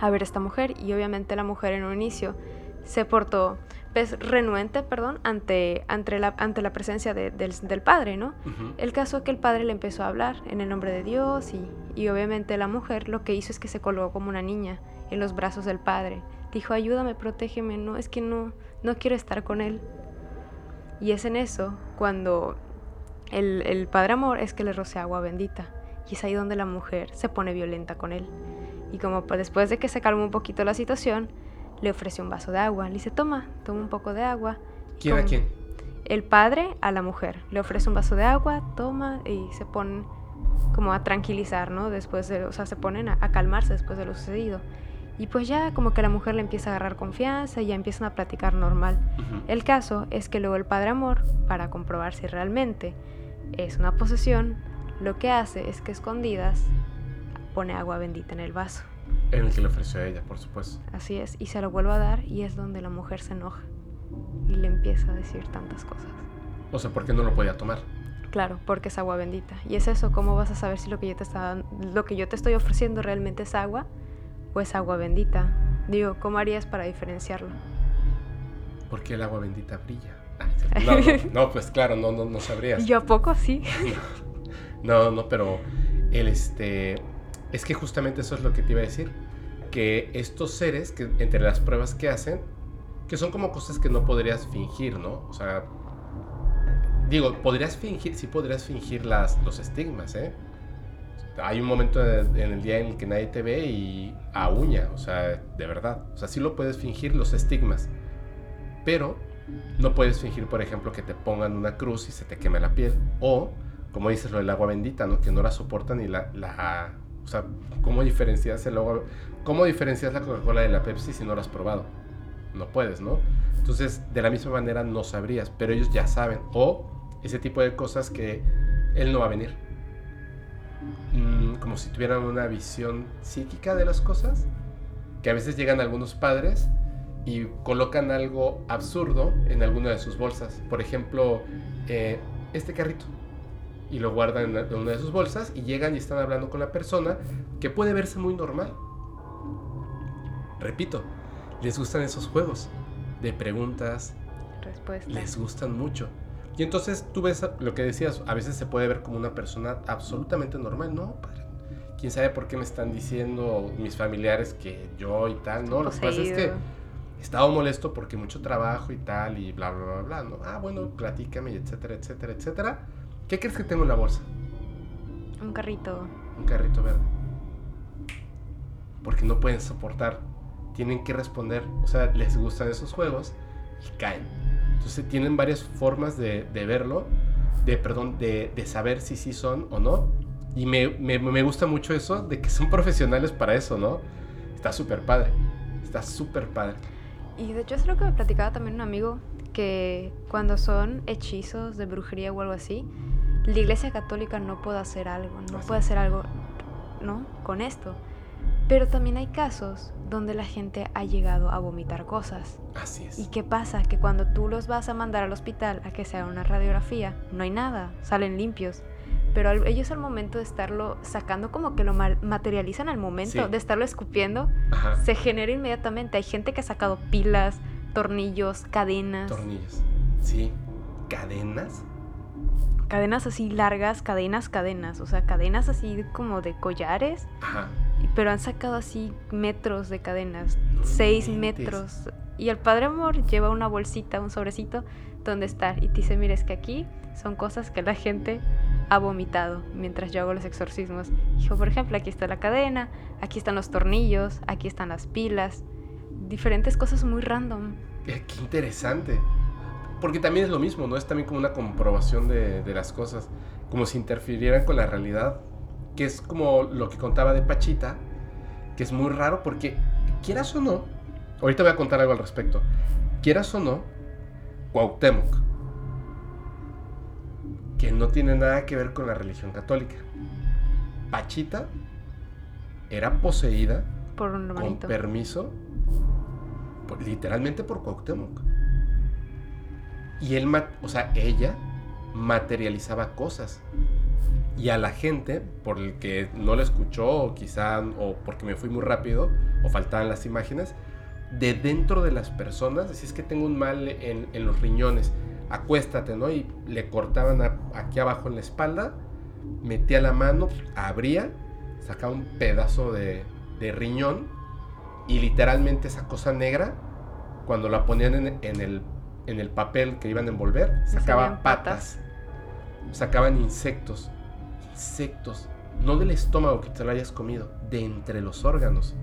a ver a esta mujer y obviamente la mujer en un inicio se portó pues, renuente, perdón, ante, ante, la, ante la presencia de- del, del padre, ¿no? El caso es que el padre le empezó a hablar en el nombre de Dios y, y obviamente la mujer lo que hizo es que se colgó como una niña en los brazos del padre. Dijo, ayúdame, protégeme, no, es que no, no quiero estar con él. Y es en eso cuando el, el padre amor es que le rocea agua bendita. Y es ahí donde la mujer se pone violenta con él. Y como pa- después de que se calma un poquito la situación, le ofrece un vaso de agua. Le dice, toma, toma un poco de agua. ¿Quién a quién? El padre a la mujer. Le ofrece un vaso de agua, toma y se ponen como a tranquilizar, ¿no? Después de, o sea, se ponen a, a calmarse después de lo sucedido. Y pues ya como que la mujer le empieza a agarrar confianza y ya empiezan a platicar normal. El caso es que luego el padre amor, para comprobar si realmente es una posesión, lo que hace es que escondidas pone agua bendita en el vaso. En el que le ofreció a ella, por supuesto. Así es, y se lo vuelve a dar y es donde la mujer se enoja y le empieza a decir tantas cosas. O sea, ¿por qué no lo podía tomar? Claro, porque es agua bendita. Y es eso, ¿cómo vas a saber si lo que yo te, está, lo que yo te estoy ofreciendo realmente es agua o es agua bendita? Digo, ¿cómo harías para diferenciarlo? Porque el agua bendita brilla. Ah, no, no, no, pues claro, no, no, no sabrías. ¿Y yo a poco sí? No, no, pero el este es que justamente eso es lo que te iba a decir, que estos seres que entre las pruebas que hacen, que son como cosas que no podrías fingir, ¿no? O sea, digo, podrías fingir, sí podrías fingir las los estigmas, ¿eh? Hay un momento en el día en el que nadie te ve y a uña, o sea, de verdad. O sea, sí lo puedes fingir los estigmas. Pero no puedes fingir, por ejemplo, que te pongan una cruz y se te queme la piel. O, como dices, lo del agua bendita, ¿no? Que no la soportan y la... la o sea, ¿cómo diferencias el? ¿Cómo diferencias la Coca-Cola de la Pepsi si no la has probado? No puedes, ¿no? Entonces, de la misma manera no sabrías, pero ellos ya saben. O ese tipo de cosas que él no va a venir. Mm, como si tuvieran una visión psíquica de las cosas. Que a veces llegan algunos padres y colocan algo absurdo en alguna de sus bolsas. Por ejemplo, eh, este carrito. Y lo guardan en una de sus bolsas y llegan y están hablando con la persona que puede verse muy normal. Repito, les gustan esos juegos de preguntas, Respuesta. les gustan mucho. Y entonces tú ves lo que decías, a veces se puede ver como una persona absolutamente normal, ¿no? Padre, quién sabe por qué me están diciendo mis familiares que yo y tal, ¿no? Lo que pasa es que estaba molesto porque mucho trabajo y tal y bla, bla, bla, bla, ¿no? Ah, bueno, platícame, etcétera, etcétera, etcétera. ¿Qué crees que tengo en la bolsa? Un carrito. Un carrito verde. Porque no pueden soportar. Tienen que responder. O sea, les gustan esos juegos y caen. Entonces tienen varias formas de, de verlo. De, perdón, de, de saber si sí son o no. Y me, me, me gusta mucho eso de que son profesionales para eso, ¿no? Está súper padre. Está súper padre. Y de hecho es lo que me platicaba también un amigo, que cuando son hechizos de brujería o algo así, la iglesia católica no puede hacer algo, no Así puede hacer algo, ¿no? Con esto. Pero también hay casos donde la gente ha llegado a vomitar cosas. Así es. ¿Y qué pasa? Que cuando tú los vas a mandar al hospital a que se haga una radiografía, no hay nada, salen limpios. Pero al- ellos al momento de estarlo sacando, como que lo mal- materializan al momento Sí. de estarlo escupiendo, Ajá. se genera inmediatamente. Hay gente que ha sacado pilas, tornillos, cadenas. Tornillos. Sí. Cadenas. Cadenas así largas, cadenas, cadenas. O sea, cadenas así como de collares. Ajá. Pero han sacado así metros de cadenas. No seis metros. Y el padre amor lleva una bolsita, un sobrecito, donde está. Y te dice, mira, es que aquí son cosas que la gente ha vomitado mientras yo hago los exorcismos. Dijo, por ejemplo, aquí está la cadena, aquí están los tornillos, aquí están las pilas. Diferentes cosas muy random. Qué interesante. Porque también es lo mismo, ¿no? Es también como una comprobación de, de las cosas. Como si interfirieran con la realidad. Que es como lo que contaba de Pachita. Que es muy raro porque, quieras o no, ahorita voy a contar algo al respecto. Quieras o no, Cuauhtémoc, que no tiene nada que ver con la religión católica. Pachita era poseída Por un con permiso, por- literalmente por Cuauhtémoc. Y ella materializaba cosas. Y a la gente, por el que no lo escuchó, o quizá, o porque me fui muy rápido, o faltaban las imágenes, de dentro de las personas, si es que tengo un mal en, los riñones, acuéstate, ¿no? Y le cortaban aquí abajo en la espalda, metía la mano, abría, sacaba un pedazo de, de riñón y literalmente esa cosa negra, cuando la ponían en el, en el papel que iban a envolver, sacaba salían patas. patas. sacaban insectos. Insectos. No del estómago que te lo hayas comido, de entre los órganos.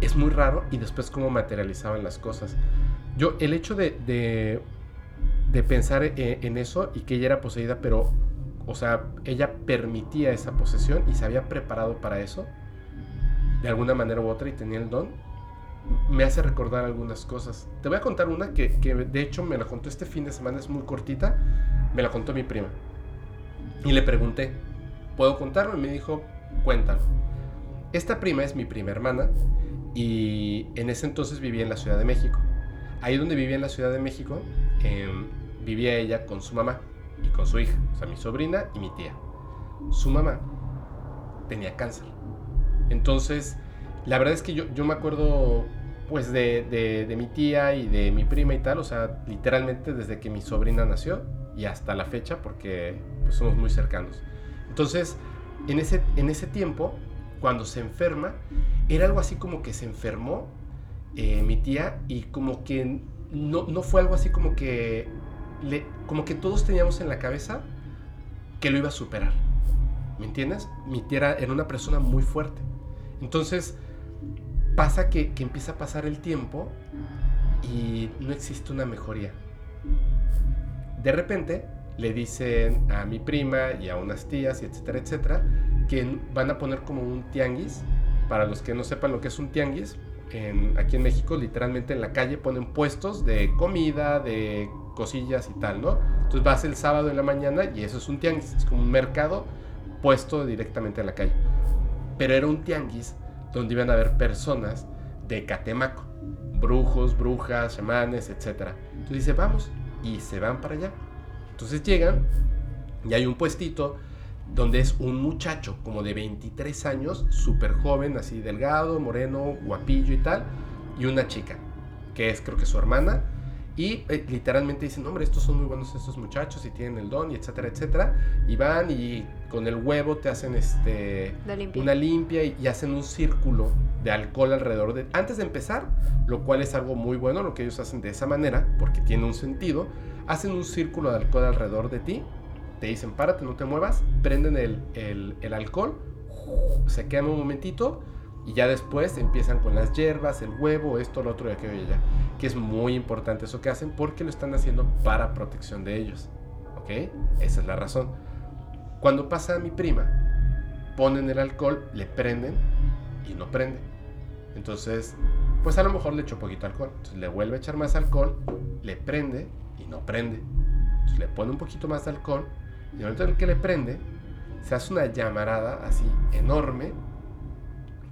Es muy raro y después cómo materializaban las cosas. Yo, el hecho de, de, pensar e, en, eso y que ella era poseída, pero, o sea, ella permitía esa posesión y se había preparado para eso, de alguna manera u otra, y tenía el don, me hace recordar algunas cosas. Te voy a contar una que, que de hecho me la contó este fin de semana, es muy cortita, me la contó mi prima. Y le pregunté, ¿puedo contarlo? Y me dijo, cuéntalo. Esta prima es mi prima hermana y en ese entonces vivía en la Ciudad de México. Ahí donde vivía en la Ciudad de México, em, vivía ella con su mamá y con su hija, o sea, mi sobrina y mi tía. Su mamá tenía cáncer. Entonces, la verdad es que yo, yo me acuerdo pues de, de, mi tía y de mi prima y tal, o sea, literalmente desde que mi sobrina nació y hasta la fecha, porque pues, somos muy cercanos. Entonces, en ese, en ese tiempo, cuando se enferma, era algo así como que se enfermó eh, mi tía y como que no, no fue algo así como que, le, como que todos teníamos en la cabeza que lo iba a superar. ¿Me entiendes? Mi tía era, una persona muy fuerte. Entonces, pasa que, que empieza a pasar el tiempo y no existe una mejoría. De repente, le dicen a mi prima y a unas tías, y etcétera, etcétera, que van a poner como un tianguis. Para los que no sepan lo que es un tianguis, aquí en México, literalmente en la calle ponen puestos de comida, de cosillas y tal, ¿no? Entonces vas el sábado en la mañana y eso es un tianguis, es como un mercado puesto directamente en la calle. Pero era un tianguis donde iban a haber personas de Catemaco, brujos, brujas, chamanes, etc. Entonces dice, vamos, y se van para allá. Entonces llegan y hay un puestito donde es un muchacho como de 23 años, súper joven, así delgado, moreno, guapillo y tal, y una chica, que es creo que su hermana, y eh, literalmente dicen, hombre, estos son muy buenos estos muchachos y tienen el don, y etcétera, etcétera, y van y con el huevo te hacen este, una limpia y, y, hacen un círculo de alcohol alrededor de... Antes de empezar, lo cual es algo muy bueno, lo que ellos hacen de esa manera, porque tiene un sentido, hacen un círculo de alcohol alrededor de ti te dicen párate, no te muevas, prenden el, el, alcohol, se quedan un momentito y ya después empiezan con las hierbas, el huevo, esto, lo otro y aquello y allá. Que es muy importante eso que hacen porque lo están haciendo para protección de ellos. ¿Ok? Esa es la razón. Cuando pasa a mi prima, ponen el alcohol, le prenden y no prende. Entonces, pues a lo mejor le echó poquito alcohol. Entonces le vuelve a echar más alcohol, le prende y no prende. Entonces le pone un poquito más de alcohol y el momento en el que le prende, se hace una llamarada así enorme,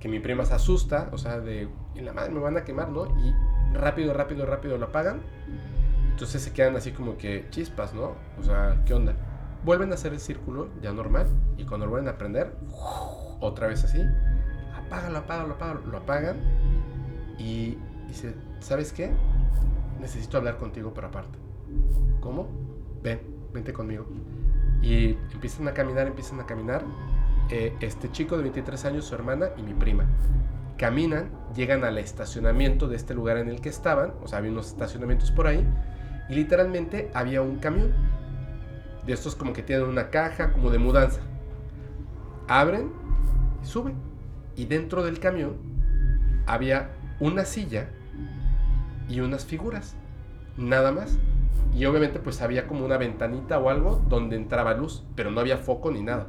que mi prima se asusta, o sea, de, en la madre me van a quemar, ¿no? Y rápido, rápido, rápido lo apagan. Entonces se quedan así como que chispas, ¿no? O sea, ¿qué onda? Vuelven a hacer el círculo ya normal y cuando vuelven a prender, otra vez así, apágalo, apágalo, apágalo, lo apagan y dice, ¿sabes qué? Necesito hablar contigo por aparte. ¿Cómo? Ven, vente conmigo. Y empiezan a caminar, empiezan a caminar. Eh, este chico de 23 años, su hermana y mi prima. Caminan, llegan al estacionamiento de este lugar en el que estaban, o sea, había unos estacionamientos por ahí, y literalmente había un camión. De estos como que tienen una caja, como de mudanza. Abren y suben. Y dentro del camión había una silla y unas figuras. Nada más. Y obviamente pues había como una ventanita o algo donde entraba luz, pero no había foco ni nada.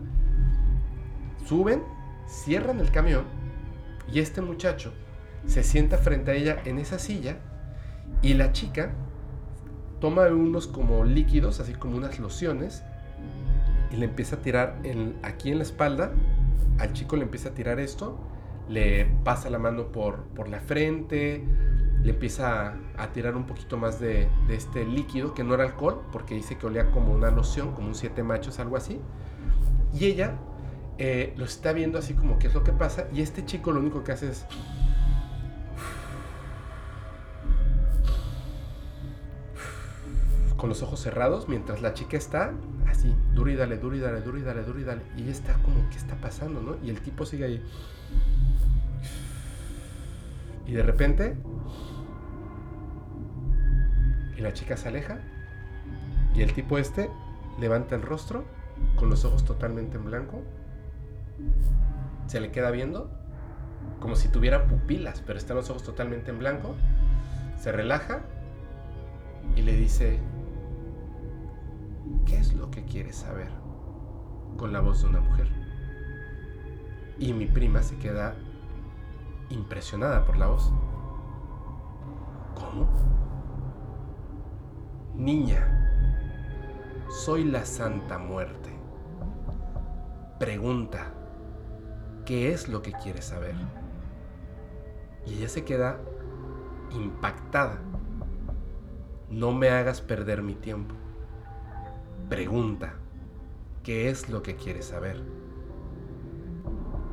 Suben, cierran el camión y este muchacho se sienta frente a ella en esa silla y la chica toma unos como líquidos, así como unas lociones, y le empieza a tirar aquí en la espalda. Al chico le empieza a tirar esto, le pasa la mano por, por la frente, le empieza a, tirar un poquito más de, este líquido, que no era alcohol, porque dice que olía como una loción, como un siete machos, algo así. Y ella eh, lo está viendo así como qué es lo que pasa, y este chico lo único que hace es... con los ojos cerrados, mientras la chica está así, duro y dale, duro y dale, duro y dale, duro y dale. Y ella está como, ¿qué está pasando, no? Y el tipo sigue ahí. Y de repente la chica se aleja Y el tipo este levanta el rostro con los ojos totalmente en blanco. Se le queda viendo como si tuviera pupilas, pero están los ojos totalmente en blanco. Se relaja y le dice, ¿qué es lo que quieres saber? Con la voz de una mujer. Y mi prima se queda impresionada por la voz. ¿Cómo? Niña, soy la Santa Muerte. Pregunta, ¿qué es lo que quieres saber? Y ella se queda impactada. No me hagas perder mi tiempo. Pregunta, ¿qué es lo que quieres saber?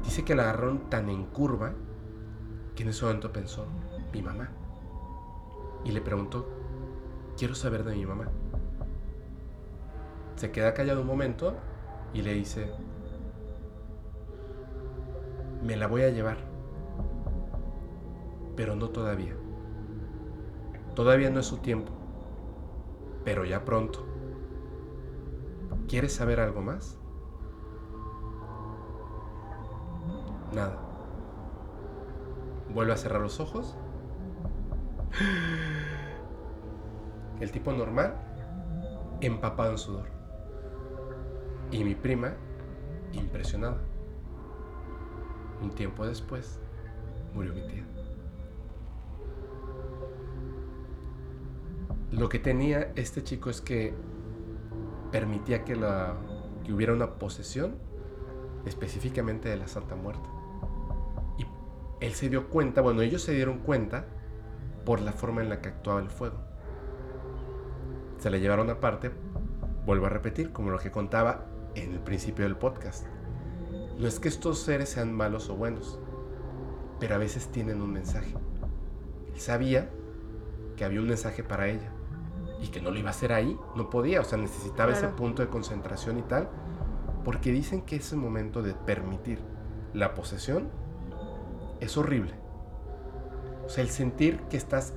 Dice que la agarraron tan en curva que en ese momento pensó, mi mamá. Y le preguntó, quiero saber de mi mamá. Se queda callado un momento y le dice, me la voy a llevar, pero no todavía. Todavía no es su tiempo, pero ya pronto. ¿Quieres saber algo más? Nada. Vuelve a cerrar los ojos. El tipo normal, empapado en sudor. Y mi prima, impresionada. Un tiempo después, murió mi tía. Lo que tenía este chico es que permitía que, la, que hubiera una posesión específicamente de la Santa Muerte. Y él se dio cuenta, bueno, ellos se dieron cuenta por la forma en la que actuaba el fuego. Se le llevaron aparte, vuelvo a repetir, como lo que contaba en el principio del podcast. No es que estos seres sean malos o buenos, pero a veces tienen un mensaje. Él sabía que había un mensaje para ella y que no lo iba a hacer ahí, no podía, o sea, necesitaba ese punto de concentración y tal, porque dicen que ese momento de permitir la posesión es horrible. O sea, el sentir que estás,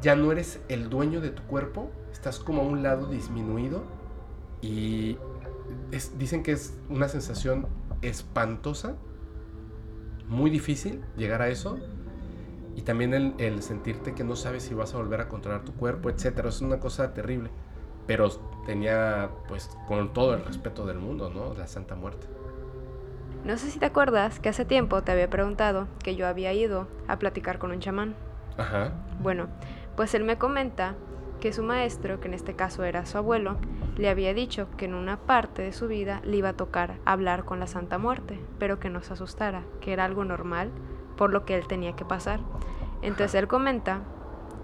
ya no eres el dueño de tu cuerpo, estás como a un lado disminuido y dicen que es una sensación espantosa, muy difícil llegar a eso. Y también el, sentirte que no sabes si vas a volver a controlar tu cuerpo, etcétera. Es una cosa terrible. Pero tenía, pues, con todo el respeto del mundo, ¿no? La Santa Muerte. No sé si te acuerdas que hace tiempo te había preguntado que yo había ido a platicar con un chamán. Ajá. Bueno, pues él me comenta que su maestro, que en este caso era su abuelo, le había dicho que en una parte de su vida le iba a tocar hablar con la Santa Muerte, pero que no se asustara, que era algo normal por lo que él tenía que pasar. Entonces él comenta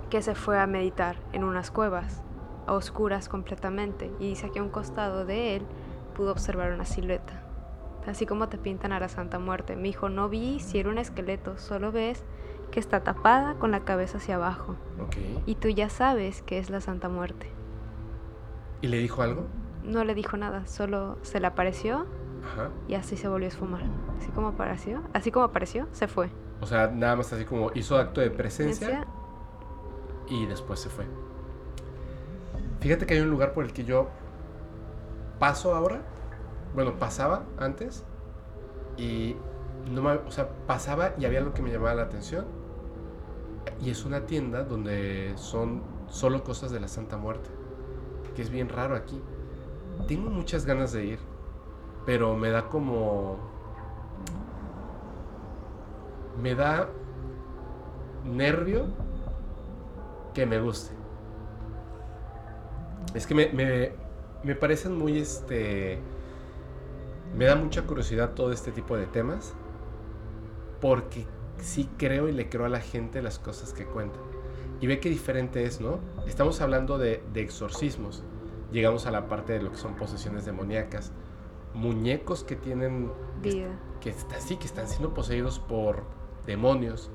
que se fue a meditar en unas cuevas, a oscuras completamente, y dice que a un costado de él pudo observar una silueta. Así como te pintan a la Santa Muerte. Mi hijo, no vi si era un esqueleto, solo ves que está tapada con la cabeza hacia abajo. Y tú ya sabes que es la Santa Muerte. ¿Y le dijo algo? No le dijo nada, solo se le apareció y así se volvió a esfumar. Así como apareció, así como apareció, se fue. O sea, nada más así como hizo acto de presencia y después se fue. Fíjate que hay un lugar por el que yo paso ahora. Bueno, pasaba antes y no me, o sea, pasaba y había algo que me llamaba la atención. Y es una tienda donde son solo cosas de la Santa Muerte que es bien raro aquí. Tengo muchas ganas de ir, pero me da como... Me da nervio que me guste. Es que me, me, me parecen muy este... Me da mucha curiosidad todo este tipo de temas porque sí creo y le creo a la gente las cosas que cuentan. Y ve qué diferente es, ¿no? Estamos hablando de, exorcismos. Llegamos a la parte de lo que son posesiones demoníacas. Muñecos que tienen... Vida. Que, sí, que están siendo poseídos por demonios.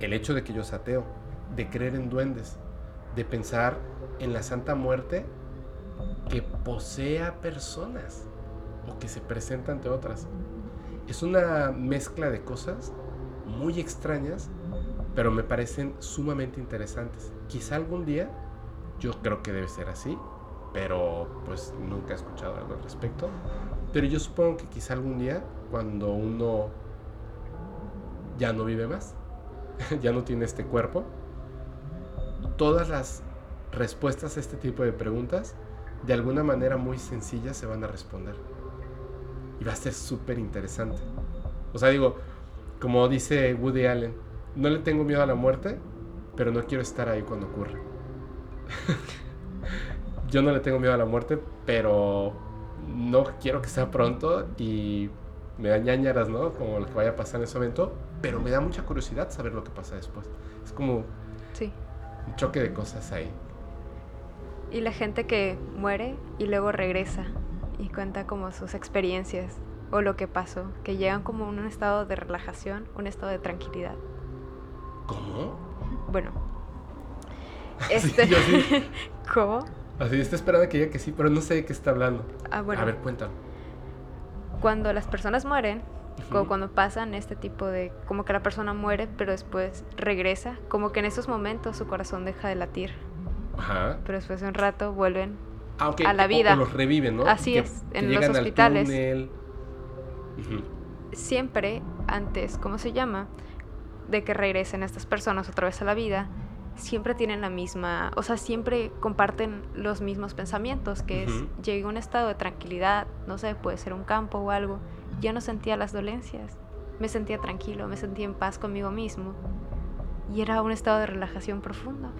El hecho de que yo ateo. De creer en duendes. De pensar en la Santa Muerte que posea personas. O que se presenta ante otras. Es una mezcla de cosas muy extrañas pero me parecen sumamente interesantes. Quizá algún día Yo creo que debe ser así, pero pues nunca he escuchado algo al respecto. Pero yo supongo que quizá algún día, cuando uno ya no vive más, ya no tiene este cuerpo, todas las respuestas a este tipo de preguntas, de alguna manera muy sencilla, se van a responder. Y va a ser súper interesante. O sea, digo, como dice Woody Allen, no le tengo miedo a la muerte, pero no quiero estar ahí cuando ocurra. Yo no le tengo miedo a la muerte, pero no quiero que sea pronto y me da ñañaras, ¿no? Como lo que vaya a pasar en ese momento, pero me da mucha curiosidad saber lo que pasa después. Es como Sí. un choque de cosas ahí. Y la gente que muere y luego regresa y cuenta como sus experiencias o lo que pasó, que llegan como en un estado de relajación, un estado de tranquilidad. ¿Cómo? Bueno. Sí, Este... yo sí. ¿Cómo? Así está esperando que diga que sí, pero no sé de qué está hablando. Ah, bueno. A ver, cuéntame. Cuando las personas mueren, Ujú. o cuando pasan este tipo de... Como que la persona muere, pero después regresa, como que en esos momentos su corazón deja de latir, Ajá. pero después de un rato vuelven Ah, a la vida. O, los reviven, ¿no? Así Que- es, que en los al hospitales. Ujú. siempre antes, ¿cómo se llama? De que regresen estas personas otra vez a la vida, siempre tienen la misma, o sea, siempre comparten los mismos pensamientos, que es, llegué a un estado de tranquilidad, no sé, puede ser un campo o algo, ya no sentía las dolencias, me sentía tranquilo, me sentía en paz conmigo mismo, y era un estado de relajación profunda.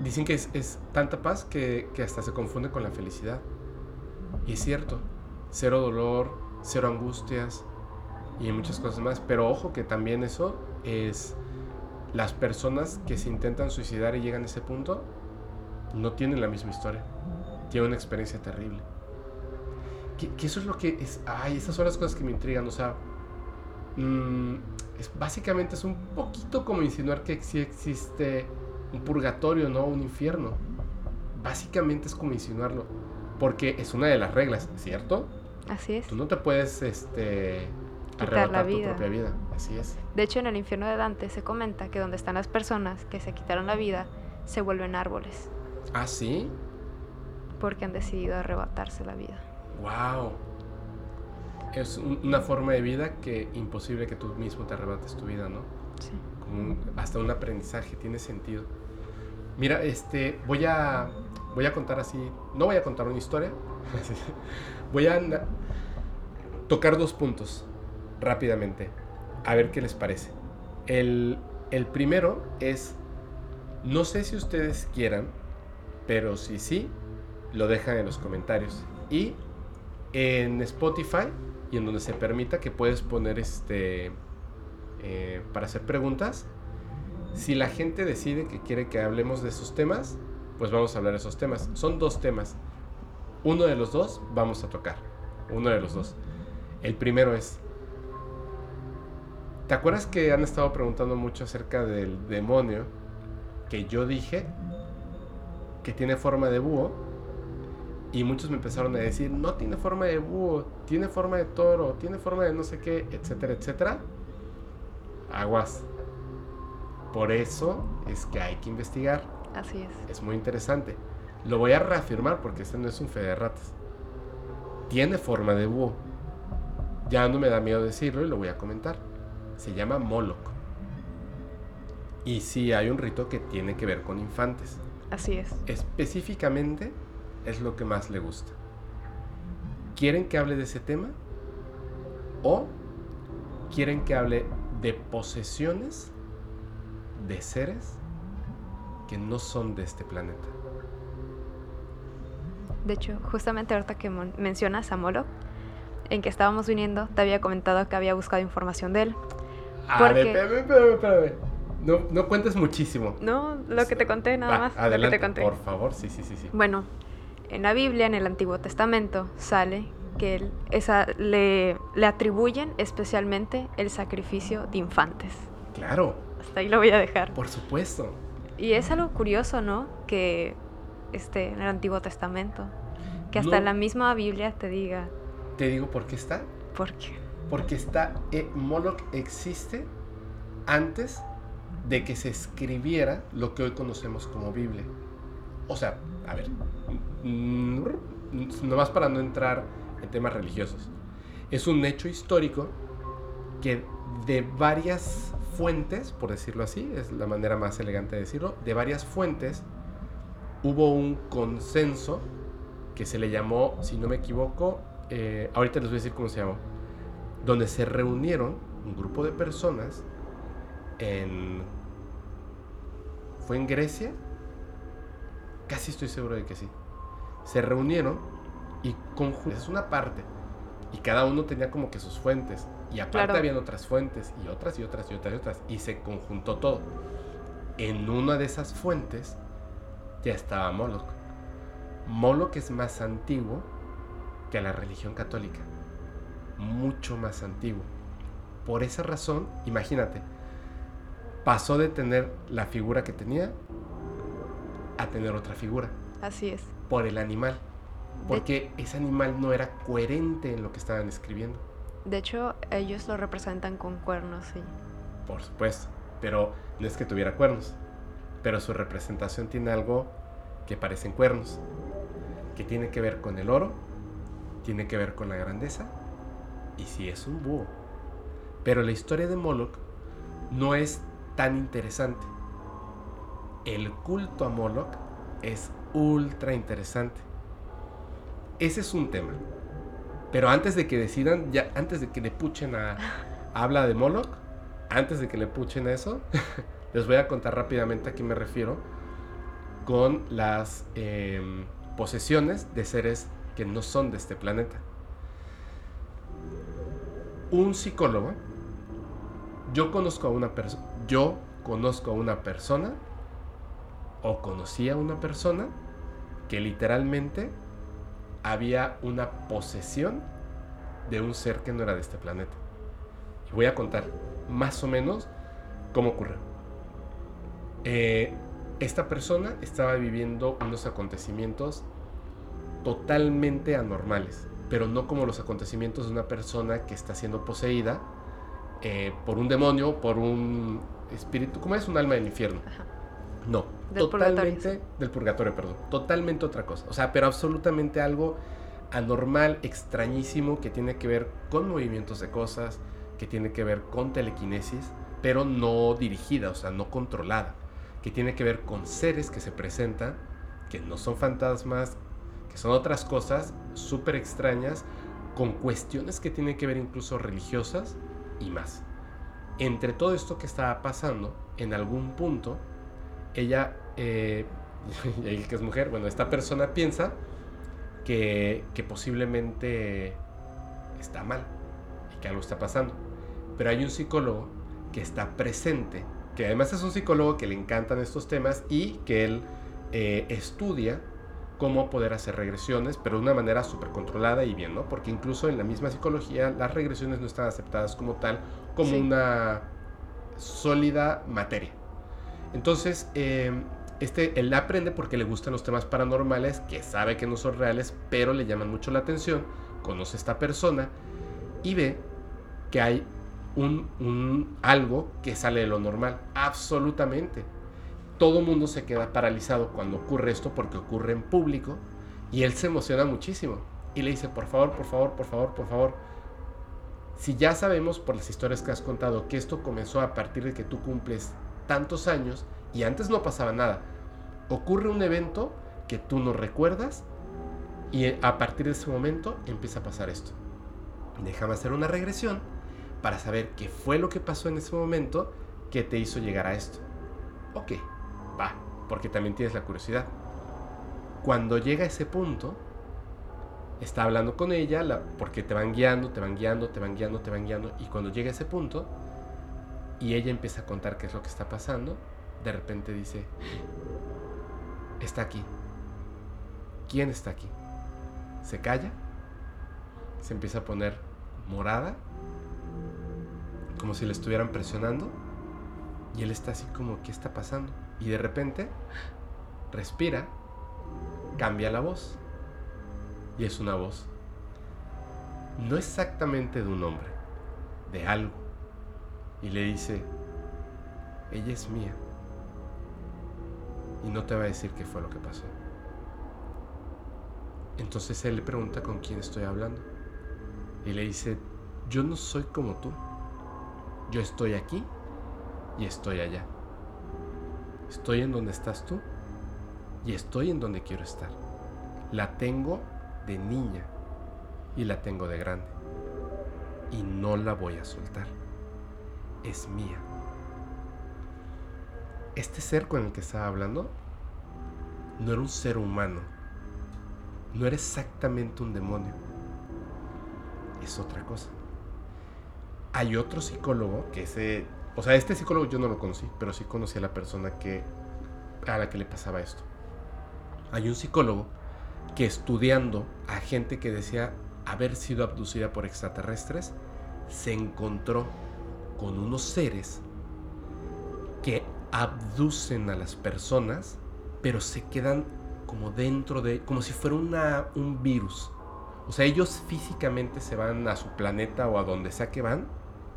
Dicen que es, es tanta paz que, que hasta se confunde con la felicidad. Y es cierto, cero dolor, cero angustias y muchas cosas más. Pero ojo que también eso es las personas que se intentan suicidar y llegan a ese punto no tienen la misma historia. Tienen una experiencia terrible. Que, que eso es lo que es... Ay, esas son las cosas que me intrigan. O sea, mm, es, básicamente es un poquito como insinuar que sí existe un purgatorio, ¿no? Un infierno. Básicamente es como insinuarlo. Porque es una de las reglas, ¿cierto? Así es. Tú no te puedes este, Quitar arrebatar la tu vida. propia vida. Así es. De hecho, en el infierno de Dante se comenta que donde están las personas que se quitaron la vida, se vuelven árboles, Ah, sí. porque han decidido arrebatarse la vida. Wow. Es un- una forma de vida que imposible que tú mismo te arrebates tu vida, ¿no? Sí. Como un- hasta un aprendizaje, tiene sentido. Mira, este, voy a, voy a contar así, no voy a contar una historia, voy a tocar dos puntos rápidamente, a ver qué les parece. El, el primero es, no sé si ustedes quieran, pero si sí, lo dejan en los comentarios. Y en Spotify y en donde se permita que puedes poner este eh, para hacer preguntas. Si la gente decide que quiere que hablemos de esos temas, pues vamos a hablar de esos temas. Son dos temas. Uno de los dos vamos a tocar. Uno de los dos. El primero es... ¿Te acuerdas que han estado preguntando mucho acerca del demonio que yo dije que tiene forma de búho? Y muchos me empezaron a decir, no tiene forma de búho, tiene forma de toro, tiene forma de no sé qué, etcétera, etcétera. Aguas. Por eso es que hay que investigar. Así es. Es muy interesante. Lo voy a reafirmar porque este no es un fe de ratas. Tiene forma de búho. Ya no me da miedo decirlo y lo voy a comentar. Se llama Moloch. Y sí hay un rito que tiene que ver con infantes. Así es. Específicamente es lo que más le gusta. ¿Quieren que hable de ese tema? ¿O quieren que hable de posesiones de seres que no son de este planeta? De hecho, justamente ahorita que mencionas a Moloch, en que estábamos viniendo, te había comentado que había buscado información de él. A ver, espérame, espérame, espérame. No, no cuentes muchísimo. No, lo que te conté nada Va, más. Adelante, lo que te conté. por favor. Sí, sí, sí, sí. Bueno, en la Biblia, en el Antiguo Testamento, sale que él- esa, le, le atribuyen especialmente el sacrificio de infantes. Claro, Hasta ahí lo voy a dejar. por supuesto. Y es algo curioso, ¿no? Que este, en el Antiguo Testamento, que hasta No. la misma Biblia te diga, Te digo por qué está. ¿por qué? Porque está, eh, Moloch existe antes de que se escribiera lo que hoy conocemos como Biblia. O sea, a ver, mm, nomás para no entrar en temas religiosos. Es un hecho histórico que de varias fuentes, por decirlo así, es la manera más elegante de decirlo, de varias fuentes hubo un consenso que se le llamó, si no me equivoco, eh, ahorita les voy a decir cómo se llamó, donde se reunieron un grupo de personas en... ¿Fue en Grecia? Casi estoy seguro de que sí. Se reunieron y es una parte. Y cada uno tenía como que sus fuentes. Y aparte habían otras fuentes y otras y otras y otras y otras. Y se conjuntó todo. En una de esas fuentes ya estaba Moloch. Moloch es más antiguo que la religión católica. Mucho más antiguo. Por esa razón, imagínate, pasó de tener la figura que tenía a tener otra figura. Así es. Por el animal. Porque ese animal no era coherente en lo que estaban escribiendo. De hecho, ellos lo representan con cuernos, sí. Por supuesto. Pero no es que tuviera cuernos. Pero su representación tiene algo que parecen cuernos. Que tiene que ver con el oro. Tiene que ver con la grandeza. Y si es un búho. Pero la historia de Moloch no es tan interesante. El culto a Moloch es ultra interesante. Ese es un tema. Pero antes de que decidan, ya antes de que le puchen a, habla de Moloch, antes de que le puchen eso, les voy a contar rápidamente a qué me refiero con las em, posesiones de seres que no son de este planeta. Un psicólogo, yo conozco a una persona, yo conozco a una persona o conocí a una persona que literalmente había una posesión de un ser que no era de este planeta. Y voy a contar más o menos cómo ocurrió. Eh, esta persona estaba viviendo unos acontecimientos totalmente anormales, pero no como los acontecimientos de una persona que está siendo poseída eh, por un demonio, por un espíritu, como es un alma del infierno. No, del totalmente del purgatorio, perdón. Totalmente otra cosa. O sea, pero absolutamente algo anormal, extrañísimo, que tiene que ver con movimientos de cosas, que tiene que ver con telequinesis, pero no dirigida, o sea, no controlada, que tiene que ver con seres que se presentan, que no son fantasmas, que son otras cosas súper extrañas, con cuestiones que tienen que ver incluso religiosas y más. Entre todo esto que estaba pasando, en algún punto, ella, eh, que es mujer, bueno, esta persona piensa que, que posiblemente está mal y que algo está pasando. Pero hay un psicólogo que está presente, que además es un psicólogo que le encantan estos temas y que él eh, estudia cómo poder hacer regresiones, pero de una manera súper controlada y bien, ¿no? Porque incluso en la misma psicología las regresiones no están aceptadas como tal, como una sólida materia. Entonces, eh, este, él aprende porque le gustan los temas paranormales, que sabe que no son reales, pero le llaman mucho la atención, conoce a esta persona y ve que hay un, un algo que sale de lo normal, absolutamente. Todo mundo se queda paralizado cuando ocurre esto porque ocurre en público y él se emociona muchísimo y le dice, por favor, por favor, por favor, por favor, si ya sabemos por las historias que has contado que esto comenzó a partir de que tú cumples tantos años y antes no pasaba nada. Ocurre un evento que tú no recuerdas y a partir de ese momento empieza a pasar esto. Déjame hacer una regresión para saber qué fue lo que pasó en ese momento que te hizo llegar a esto. Ok, va, porque también tienes la curiosidad. Cuando llega a ese punto, está hablando con ella, porque te van guiando, te van guiando, te van guiando, te van guiando, y cuando llega a ese punto, y ella empieza a contar qué es lo que está pasando, de repente dice, está aquí. ¿Quién está aquí? Se calla, se empieza a poner morada, como si le estuvieran presionando, y él está así como, ¿qué está pasando? Y de repente respira, cambia la voz, y es una voz, no exactamente de un hombre, de algo y le dice, ella es mía. y no te va a decir qué fue lo que pasó. Entonces él le pregunta con quién estoy hablando. Y le dice, yo no soy como tú. Yo estoy aquí y estoy allá. Estoy en donde estás tú y estoy en donde quiero estar. La tengo de niña y la tengo de grande. Y no la voy a soltar. Es mía. Este ser con el que estaba hablando no era un ser humano. No era exactamente un demonio. Es otra cosa. Hay otro psicólogo que ese... O sea, este psicólogo yo no lo conocí, pero sí conocí a la persona que, a la que le pasaba esto. Hay un psicólogo que estudiando a gente que decía haber sido abducida por extraterrestres, se encontró con unos seres que abducen a las personas, pero se quedan como dentro de, como si fuera un virus. O sea, ellos físicamente se van a su planeta o a donde sea que van,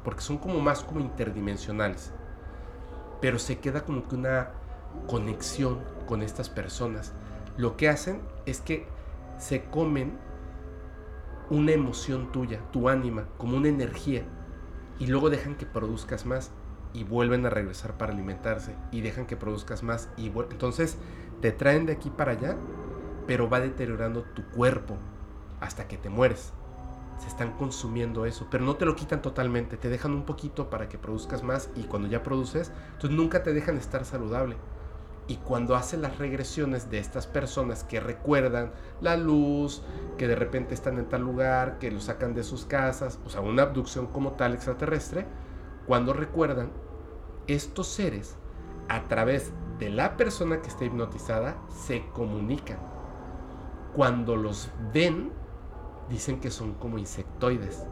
porque son como más como interdimensionales. Pero se queda como que una conexión con estas personas. Lo que hacen es que se comen una emoción tuya, tu ánima, como una energía, y luego dejan que produzcas más y vuelven a regresar para alimentarse y dejan que produzcas más y entonces te traen de aquí para allá, pero va deteriorando tu cuerpo hasta que te mueres. Se están consumiendo eso, pero no te lo quitan totalmente, te dejan un poquito para que produzcas más y cuando ya produces, entonces nunca te dejan estar saludable. Y cuando hacen las regresiones de estas personas que recuerdan la luz, que de repente están en tal lugar, que lo sacan de sus casas, o sea, una abducción como tal extraterrestre, cuando recuerdan, estos seres, a través de la persona que está hipnotizada, se comunican. Cuando los ven, dicen que son como insectoides,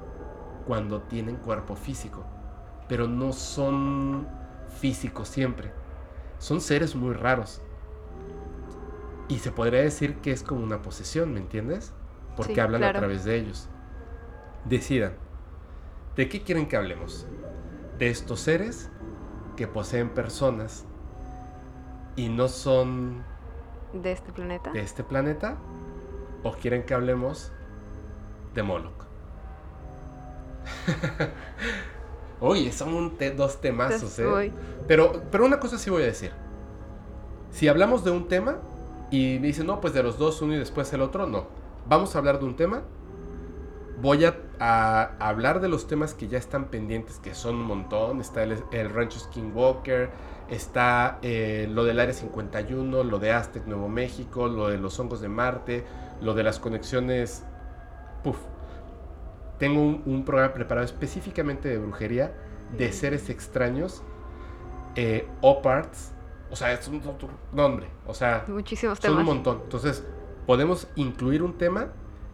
cuando tienen cuerpo físico, pero no son físicos siempre son seres muy raros. Y se podría decir que es como una posesión, ¿me entiendes? Porque hablan a través de ellos. Decidan, ¿de qué quieren que hablemos? ¿De estos seres que poseen personas y no son... ¿De este planeta? ¿De este planeta? ¿O quieren que hablemos de Moloch? Oye, son dos temazos, ¿eh? Pero, pero una cosa sí voy a decir. Si hablamos de un tema y me dicen, no, pues de los dos, uno y después el otro, no. Vamos a hablar de un tema. Voy a, hablar de los temas que ya están pendientes, que son un montón. Está el, rancho Skinwalker, está eh, lo del Área 51, lo de Aztec Nuevo México, lo de los hongos de Marte, lo de las conexiones. Puf, tengo un, programa preparado específicamente de brujería, de seres extraños, eh, O-Parts. O sea, es un nombre. O sea, muchísimos son un montón. Entonces, podemos incluir un tema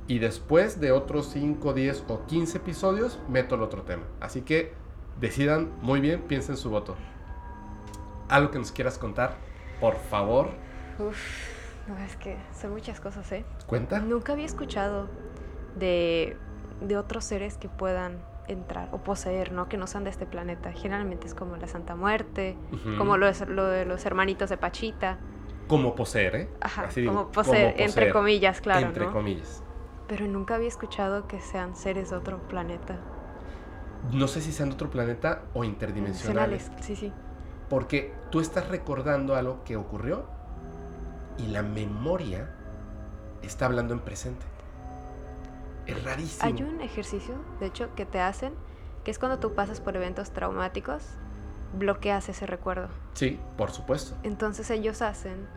y después de otros 5, 10 o 15 episodios, meto el otro tema. Así que decidan muy bien, piensen su voto. Algo que nos quieras contar, por favor. Uf, no, es que son muchas cosas, ¿eh? ¿Cuenta? Nunca había escuchado de de otros seres que puedan entrar o poseer, ¿no? Que no sean de este planeta. Generalmente es como la Santa Muerte, como lo, lo, de los hermanitos de Pachita. Como poseer, ¿eh? Ajá, como, poseer, entre comillas, claro. Entre comillas. Pero nunca había escuchado que sean seres de otro planeta. No sé si sean de otro planeta o interdimensionales. Sí, sí. Porque tú estás recordando algo que ocurrió y la memoria está hablando en presente. Es rarísimo. Hay un ejercicio, de hecho, que te hacen, que es cuando tú pasas por eventos traumáticos, bloqueas ese recuerdo. Sí, por supuesto. Entonces ellos hacen,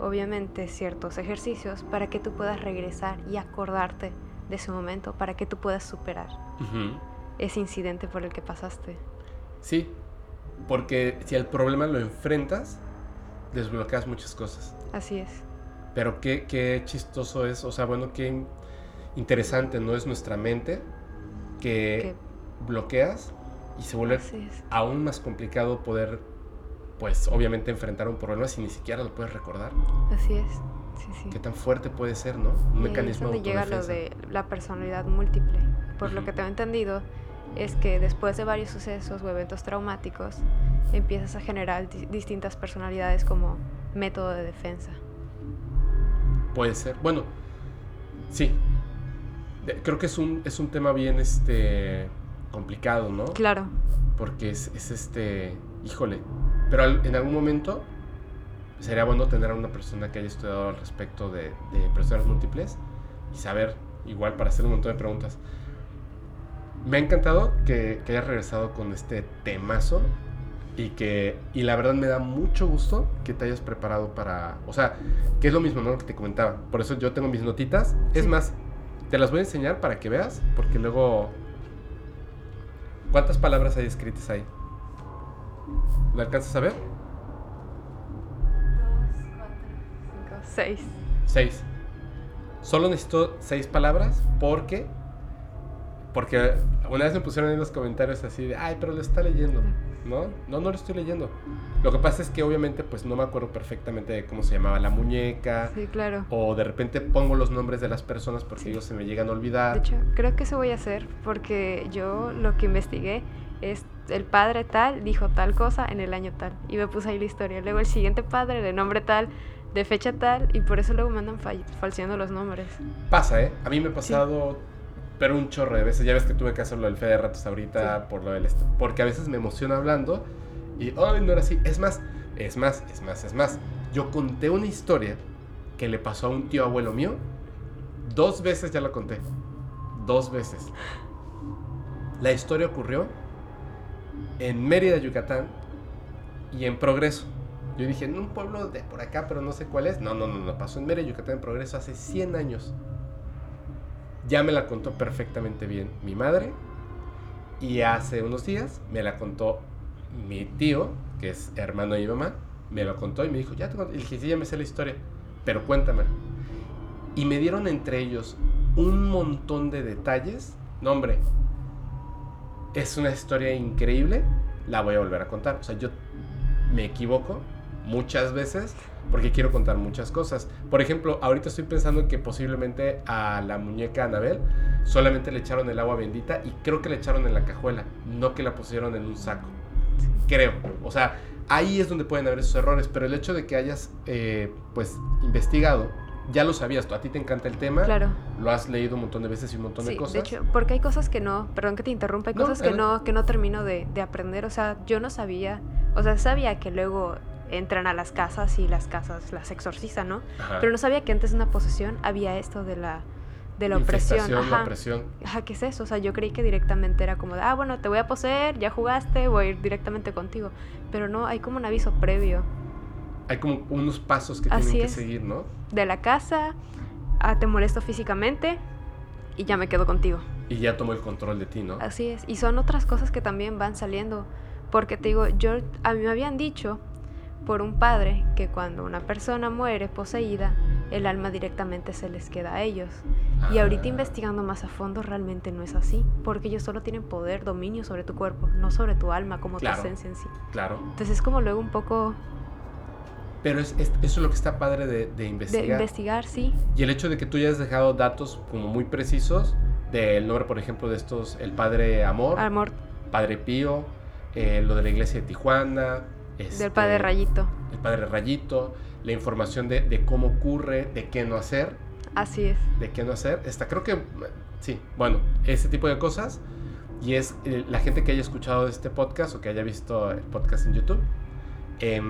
obviamente, ciertos ejercicios para que tú puedas regresar y acordarte de ese momento, para que tú puedas superar ese incidente por el que pasaste. Sí, porque si el problema lo enfrentas, desbloqueas muchas cosas. Así es. Pero qué, qué chistoso es, o sea, bueno, qué interesante, ¿no? Es nuestra mente que bloqueas y se vuelve aún más complicado poder, pues obviamente enfrentar un problema si ni siquiera lo puedes recordar. Así es. Sí, sí. Qué tan fuerte puede ser, ¿no? Un mecanismo de llega lo de la personalidad múltiple. Por lo que tengo entendido, es que después de varios sucesos o eventos traumáticos, empiezas a generar distintas personalidades como método de defensa. Puede ser. Bueno, sí. Creo que es un, es un tema bien este complicado, ¿no? Claro. Porque es, es este. Híjole. Pero en algún momento sería bueno tener a una persona que haya estudiado al respecto de, de personas múltiples y saber, igual para hacer un montón de preguntas. Me ha encantado que, que hayas regresado con este temazo y que y la verdad me da mucho gusto que te hayas preparado para, o sea, que es lo mismo, ¿no? Que te comentaba. Por eso yo tengo mis notitas. Es más, te las voy a enseñar para que veas, porque luego ¿Cuántas palabras hay escritas ahí? ¿Lo alcanzas a ver? Dos, cuatro, cinco, seis. Seis. Solo necesito seis palabras porque porque una vez me pusieron en los comentarios así de, ay, pero lo está leyendo. ¿No? No, no lo estoy leyendo. Lo que pasa es que obviamente pues no me acuerdo perfectamente de cómo se llamaba la muñeca. Sí, claro. O de repente pongo los nombres de las personas porque ellos se me llegan a olvidar. De hecho, creo que eso voy a hacer porque yo lo que investigué es el padre tal dijo tal cosa en el año tal y me puse ahí la historia. Luego el siguiente padre de nombre tal de fecha tal y por eso luego me andan falseando los nombres. Pasa, ¿eh? A mí me ha pasado pero un chorro de veces. Ya ves que tuve que hacerlo del fe de ratos ahorita por lo del. Porque a veces me emociona hablando y, ay, no era así. Es más, es más, es más, es más. Yo conté una historia que le pasó a un tío abuelo mío. Dos veces ya la conté. Dos veces. La historia ocurrió en Mérida, Yucatán y en Progreso. Yo dije, en un pueblo de por acá, pero no sé cuál es. No, no, no, no. Pasó en Mérida, Yucatán, en Progreso hace 100 años. Ya me la contó perfectamente bien mi madre. Y hace unos días me la contó mi tío, que es hermano de mi mamá. Me lo contó y me dijo, ya te conté. Y dije, sí, ya me sé la historia. Pero cuéntamela. Y me dieron entre ellos un montón de detalles. No, hombre. Es una historia increíble. La voy a volver a contar. O sea, yo me equivoco muchas veces porque quiero contar muchas cosas. Por ejemplo, ahorita estoy pensando que posiblemente a la muñeca Anabel solamente le echaron el agua bendita y creo que le echaron en la cajuela, no que la pusieron en un saco. Creo. O sea, ahí es donde pueden haber esos errores, pero el hecho de que hayas, eh, pues, investigado, ya lo sabías, tú, a ti te encanta el tema, claro. lo has leído un montón de veces y un montón de cosas. De hecho, porque hay cosas que no, perdón que te interrumpa, hay cosas que no, que no termino de, de aprender, o sea, yo no sabía, o sea, sabía que luego entran a las casas y las casas las exorcizan, ¿no? Pero no sabía que antes de una posesión había esto de la de la opresión. Ajá. La opresión. Ajá, ¿qué es eso? O sea, yo creí que directamente era como de, ah, bueno, te voy a poseer, ya jugaste, voy a ir directamente contigo. Pero no, hay como un aviso previo. Hay como unos pasos que tienen que seguir, ¿no? De la casa, a te molesto físicamente y ya me quedo contigo. Y ya tomo el control de ti, ¿no? Así es. Y son otras cosas que también van saliendo. Porque te digo, yo, a mí me habían dicho por un padre que cuando una persona muere poseída, el alma directamente se les queda a ellos. Y ahorita ah. investigando más a fondo realmente no es así, porque ellos solo tienen poder, dominio sobre tu cuerpo, no sobre tu alma como tu esencia en sí. Claro. Entonces es como luego un poco... Pero es, eso es lo que está padre de, de, investigar. De investigar, sí. Y el hecho de que tú hayas dejado datos como muy precisos del nombre, por ejemplo, de estos, el Padre Amor. Amor. Padre Pío, eh, lo de la iglesia de Tijuana, del padre este, Rayito. El padre Rayito, la información de, de, cómo ocurre, de qué no hacer. Así es. De qué no hacer. Está, creo que, sí, bueno, ese tipo de cosas. Y es eh, la gente que haya escuchado este podcast o que haya visto el podcast en YouTube. Eh,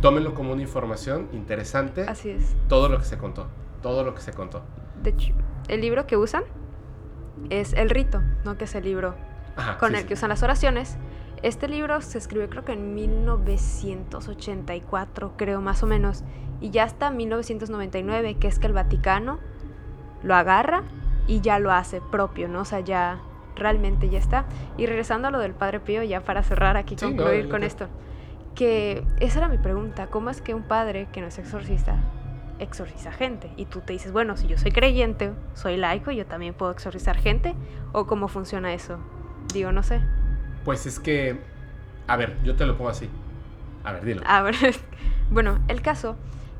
tómenlo como una información interesante. Así es. Todo lo que se contó. Todo lo que se contó. De hecho, el libro que usan es El Rito, ¿no? Que es el libro con el que usan las oraciones. Este libro se escribió creo que en 1984, creo más o menos, y ya hasta 1999, que es que el Vaticano lo agarra y ya lo hace propio, ¿no? O sea, ya realmente ya está. Y regresando a lo del Padre Pío, ya para cerrar aquí, concluir con esto, que esa era mi pregunta, ¿cómo es que un padre que no es exorcista exorciza gente? Y tú te dices, bueno, si yo soy creyente, soy laico, yo también puedo exorcizar gente, ¿o cómo funciona eso? Digo, no sé. Pues es que, a ver, yo te lo pongo así. A ver, dilo. A ver, bueno, el caso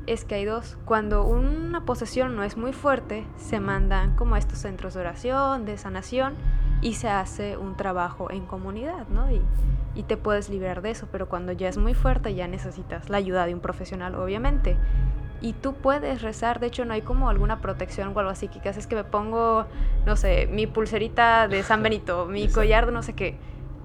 es que hay dos. Cuando una posesión no es muy fuerte, se mandan como a estos centros de oración, de sanación, y se hace un trabajo en comunidad, ¿no? Y, y te puedes liberar de eso, pero cuando ya es muy fuerte ya necesitas la ayuda de un profesional, obviamente. Y tú puedes rezar, de hecho no hay como alguna protección o algo así, que haces que me pongo, no sé, mi pulserita de San Benito, mi collar de no sé qué.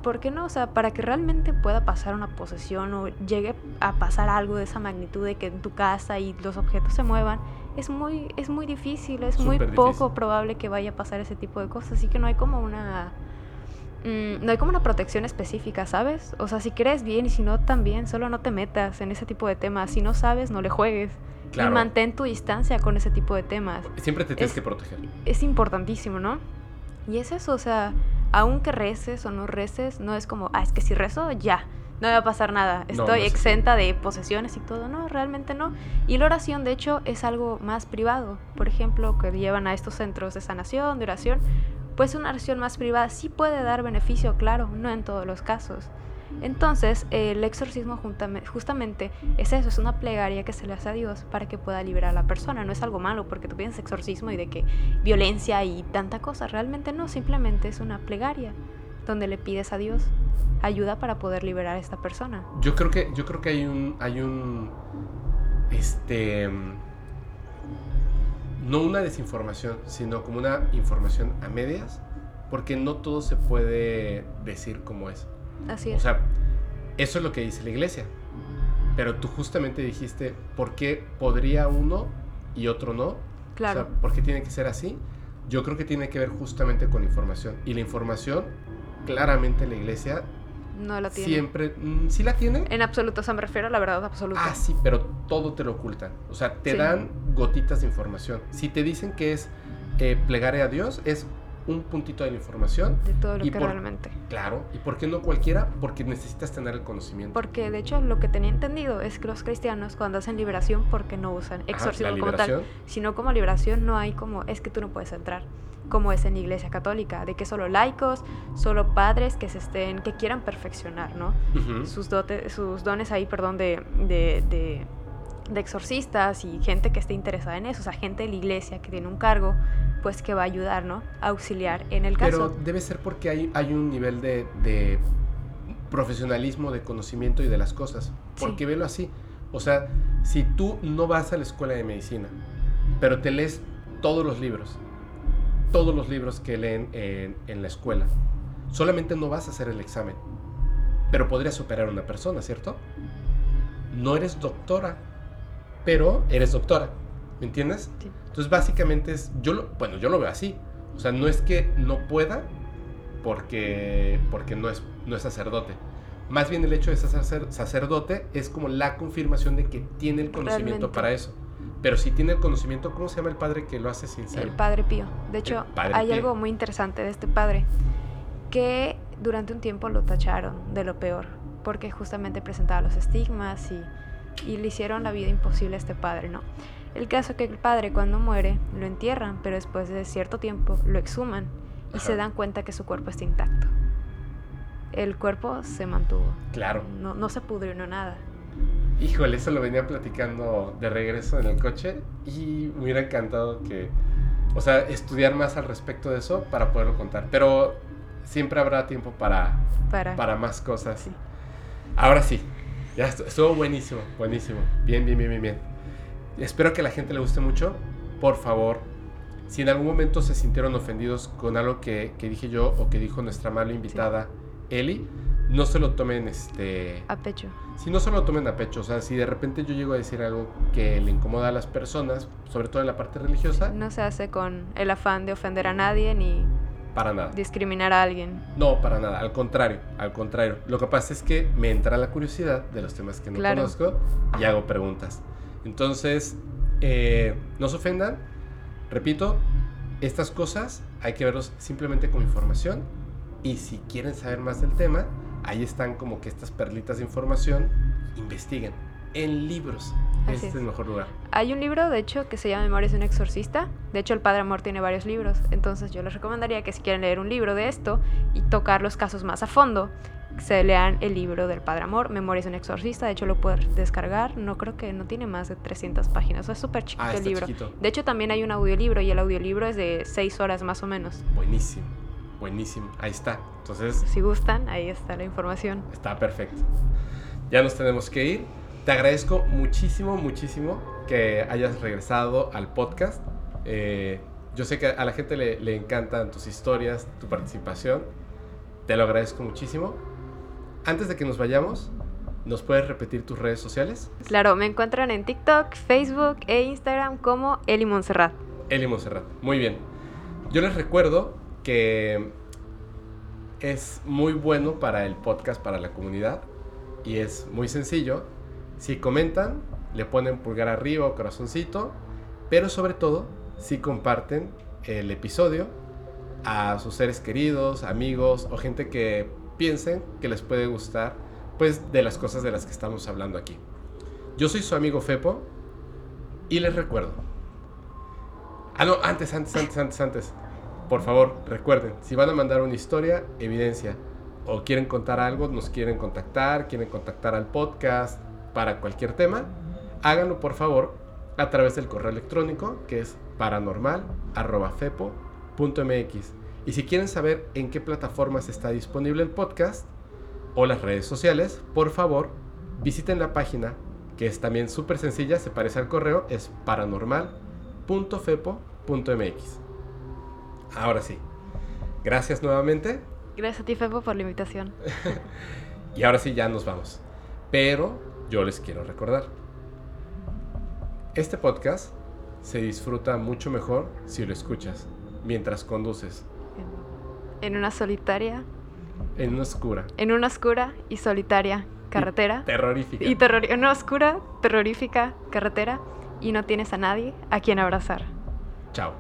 ¿Por qué no? O sea, para que realmente pueda pasar una posesión o llegue a pasar algo de esa magnitud de que en tu casa y los objetos se muevan, es muy, es muy difícil, es muy poco probable que vaya a pasar ese tipo de cosas. Así que no hay como una Mm, no hay como una protección específica, ¿sabes? O sea, si crees bien y si no también, solo no te metas en ese tipo de temas. Si no sabes, no le juegues. Y mantén tu distancia con ese tipo de temas. Siempre te tienes que proteger. Es importantísimo, ¿no? Y es eso, o sea, aunque reces o no reces, no es como, ah, es que si rezo, ya, no me va a pasar nada, estoy exenta de posesiones y todo. No, realmente no. Y la oración, de hecho, es algo más privado. Por ejemplo, que llevan a estos centros de sanación, de oración, pues una oración más privada sí puede dar beneficio, claro, no en todos los casos. Entonces, el exorcismo justamente es eso, es una plegaria que se le hace a Dios para que pueda liberar a la persona. No es algo malo porque tú piensas exorcismo y de que violencia y tanta cosa. Realmente no, simplemente es una plegaria donde le pides a Dios ayuda para poder liberar a esta persona. Yo creo que, yo creo que hay un, hay un, este, no una desinformación, sino como una información a medias, porque no todo se puede decir como es. Así es. O sea, eso es lo que dice la iglesia. Pero tú justamente dijiste, ¿por qué podría uno y otro no? Claro. O sea, ¿por qué tiene que ser así? Yo creo que tiene que ver justamente con información. Y la información, claramente la iglesia no la tiene. Siempre, mm, ¿sí la tiene? En absoluto, o sea, me refiero a la verdad absoluta. Ah, sí, pero todo te lo ocultan. O sea, te dan gotitas de información. Si te dicen que es eh, plegar a Dios, es un puntito de la información. De todo lo que realmente. Claro, ¿y por qué no cualquiera? Porque necesitas tener el conocimiento. Porque de hecho lo que tenía entendido es que los cristianos cuando hacen liberación, porque no usan exorcismo como tal, sino como liberación no hay como, es que tú no puedes entrar como es en la iglesia católica, de que solo laicos, solo padres que se estén, que quieran perfeccionar, ¿no? sus, sus dones ahí, perdón, de, de, exorcistas y gente que esté interesada en eso, o sea, gente de la iglesia que tiene un cargo, pues que va a ayudar, ¿no? A auxiliar en el caso. Pero debe ser porque hay, hay un nivel de, de profesionalismo, de conocimiento y de las cosas. Porque velo así. O sea, si tú no vas a la escuela de medicina, pero te lees todos los libros, todos los libros que leen en, la escuela. Solamente no vas a hacer el examen, pero podrías operar a una persona, ¿cierto? No eres doctora, pero eres doctora, ¿me entiendes? Entonces básicamente es, yo lo, bueno, yo lo veo así. O sea, no es que no pueda porque, porque no, es, no es sacerdote. Más bien el hecho de ser sacerdote es como la confirmación de que tiene el conocimiento para eso. Pero si tiene el conocimiento, ¿cómo se llama el padre que lo hace sin ser? El padre Pío. De hecho, hay algo muy interesante de este padre, que durante un tiempo lo tacharon de lo peor, porque justamente presentaba los estigmas y, y le hicieron la vida imposible a este padre, ¿no? El caso es que el padre cuando muere lo entierran, pero después de cierto tiempo lo exhuman y se dan cuenta que su cuerpo está intacto. El cuerpo se mantuvo. Claro. No, no se pudrió, no nada. Híjole, eso lo venía platicando de regreso en el coche y me hubiera encantado que, o sea, estudiar más al respecto de eso para poderlo contar. Pero siempre habrá tiempo para, para. más cosas. Ahora sí, ya estuvo buenísimo, buenísimo. Bien, bien, bien, bien, bien. Espero que a la gente le guste mucho. Por favor, si en algún momento se sintieron ofendidos con algo que, que dije yo o que dijo nuestra amable invitada Eli, no se lo tomen este a pecho. Si no se lo tomen a pecho, o sea, si de repente yo llego a decir algo que le incomoda a las personas, sobre todo en la parte religiosa, no se hace con el afán de ofender a nadie ni para nada. Discriminar a alguien. No, para nada, al contrario, al contrario. Lo que pasa es que me entra la curiosidad de los temas que no conozco y hago preguntas. Entonces, eh, no se ofendan. Repito, estas cosas hay que verlos simplemente como información y si quieren saber más del tema, ahí están como que estas perlitas de información, investiguen en libros. este es. el mejor lugar. Hay un libro, de hecho, que se llama Memorias de un exorcista. De hecho, el Padre Amor tiene varios libros. Entonces, yo les recomendaría que si quieren leer un libro de esto y tocar los casos más a fondo, se lean el libro del Padre Amor, Memorias de un exorcista. De hecho, lo pueden descargar. No creo que no tiene más de 300 páginas. es súper chiquito ah, el libro. Chiquito. De hecho, también hay un audiolibro y el audiolibro es de 6 horas más o menos. Buenísimo. Buenísimo, ahí está. Entonces, Si gustan, ahí está la información. está perfecto. Ya nos tenemos que ir. Te agradezco muchísimo, muchísimo que hayas regresado al podcast. Eh, yo sé que a la gente le, le encantan tus historias, tu participación. Te lo agradezco muchísimo. Antes de que nos vayamos, ¿nos puedes repetir tus redes sociales? Claro, me encuentran en TikTok, Facebook e Instagram como Eli Montserrat. Eli Monserrat. Muy bien. Yo les recuerdo que es muy bueno para el podcast, para la comunidad. Y es muy sencillo. Si comentan, le ponen pulgar arriba o corazoncito. Pero sobre todo, si comparten el episodio a sus seres queridos, amigos o gente que piensen que les puede gustar, pues de las cosas de las que estamos hablando aquí. Yo soy su amigo Fepo y les recuerdo. Ah, no, antes, antes, antes, antes, antes. Por favor, recuerden, si van a mandar una historia, evidencia, o quieren contar algo, nos quieren contactar, quieren contactar al podcast para cualquier tema, háganlo por favor a través del correo electrónico que es paranormal.fepo.mx. Y si quieren saber en qué plataformas está disponible el podcast o las redes sociales, por favor visiten la página que es también súper sencilla, se parece al correo, es paranormal.fepo.mx. Ahora sí, gracias nuevamente Gracias a ti, Fepo, por la invitación. y ahora sí ya nos vamos. Pero yo les quiero recordar, este podcast se disfruta mucho mejor si lo escuchas mientras conduces En una solitaria, en una oscura, en una oscura y solitaria carretera. terrorífica. Y terror en una oscura, terrorífica carretera y no tienes a nadie a quien abrazar. Chao.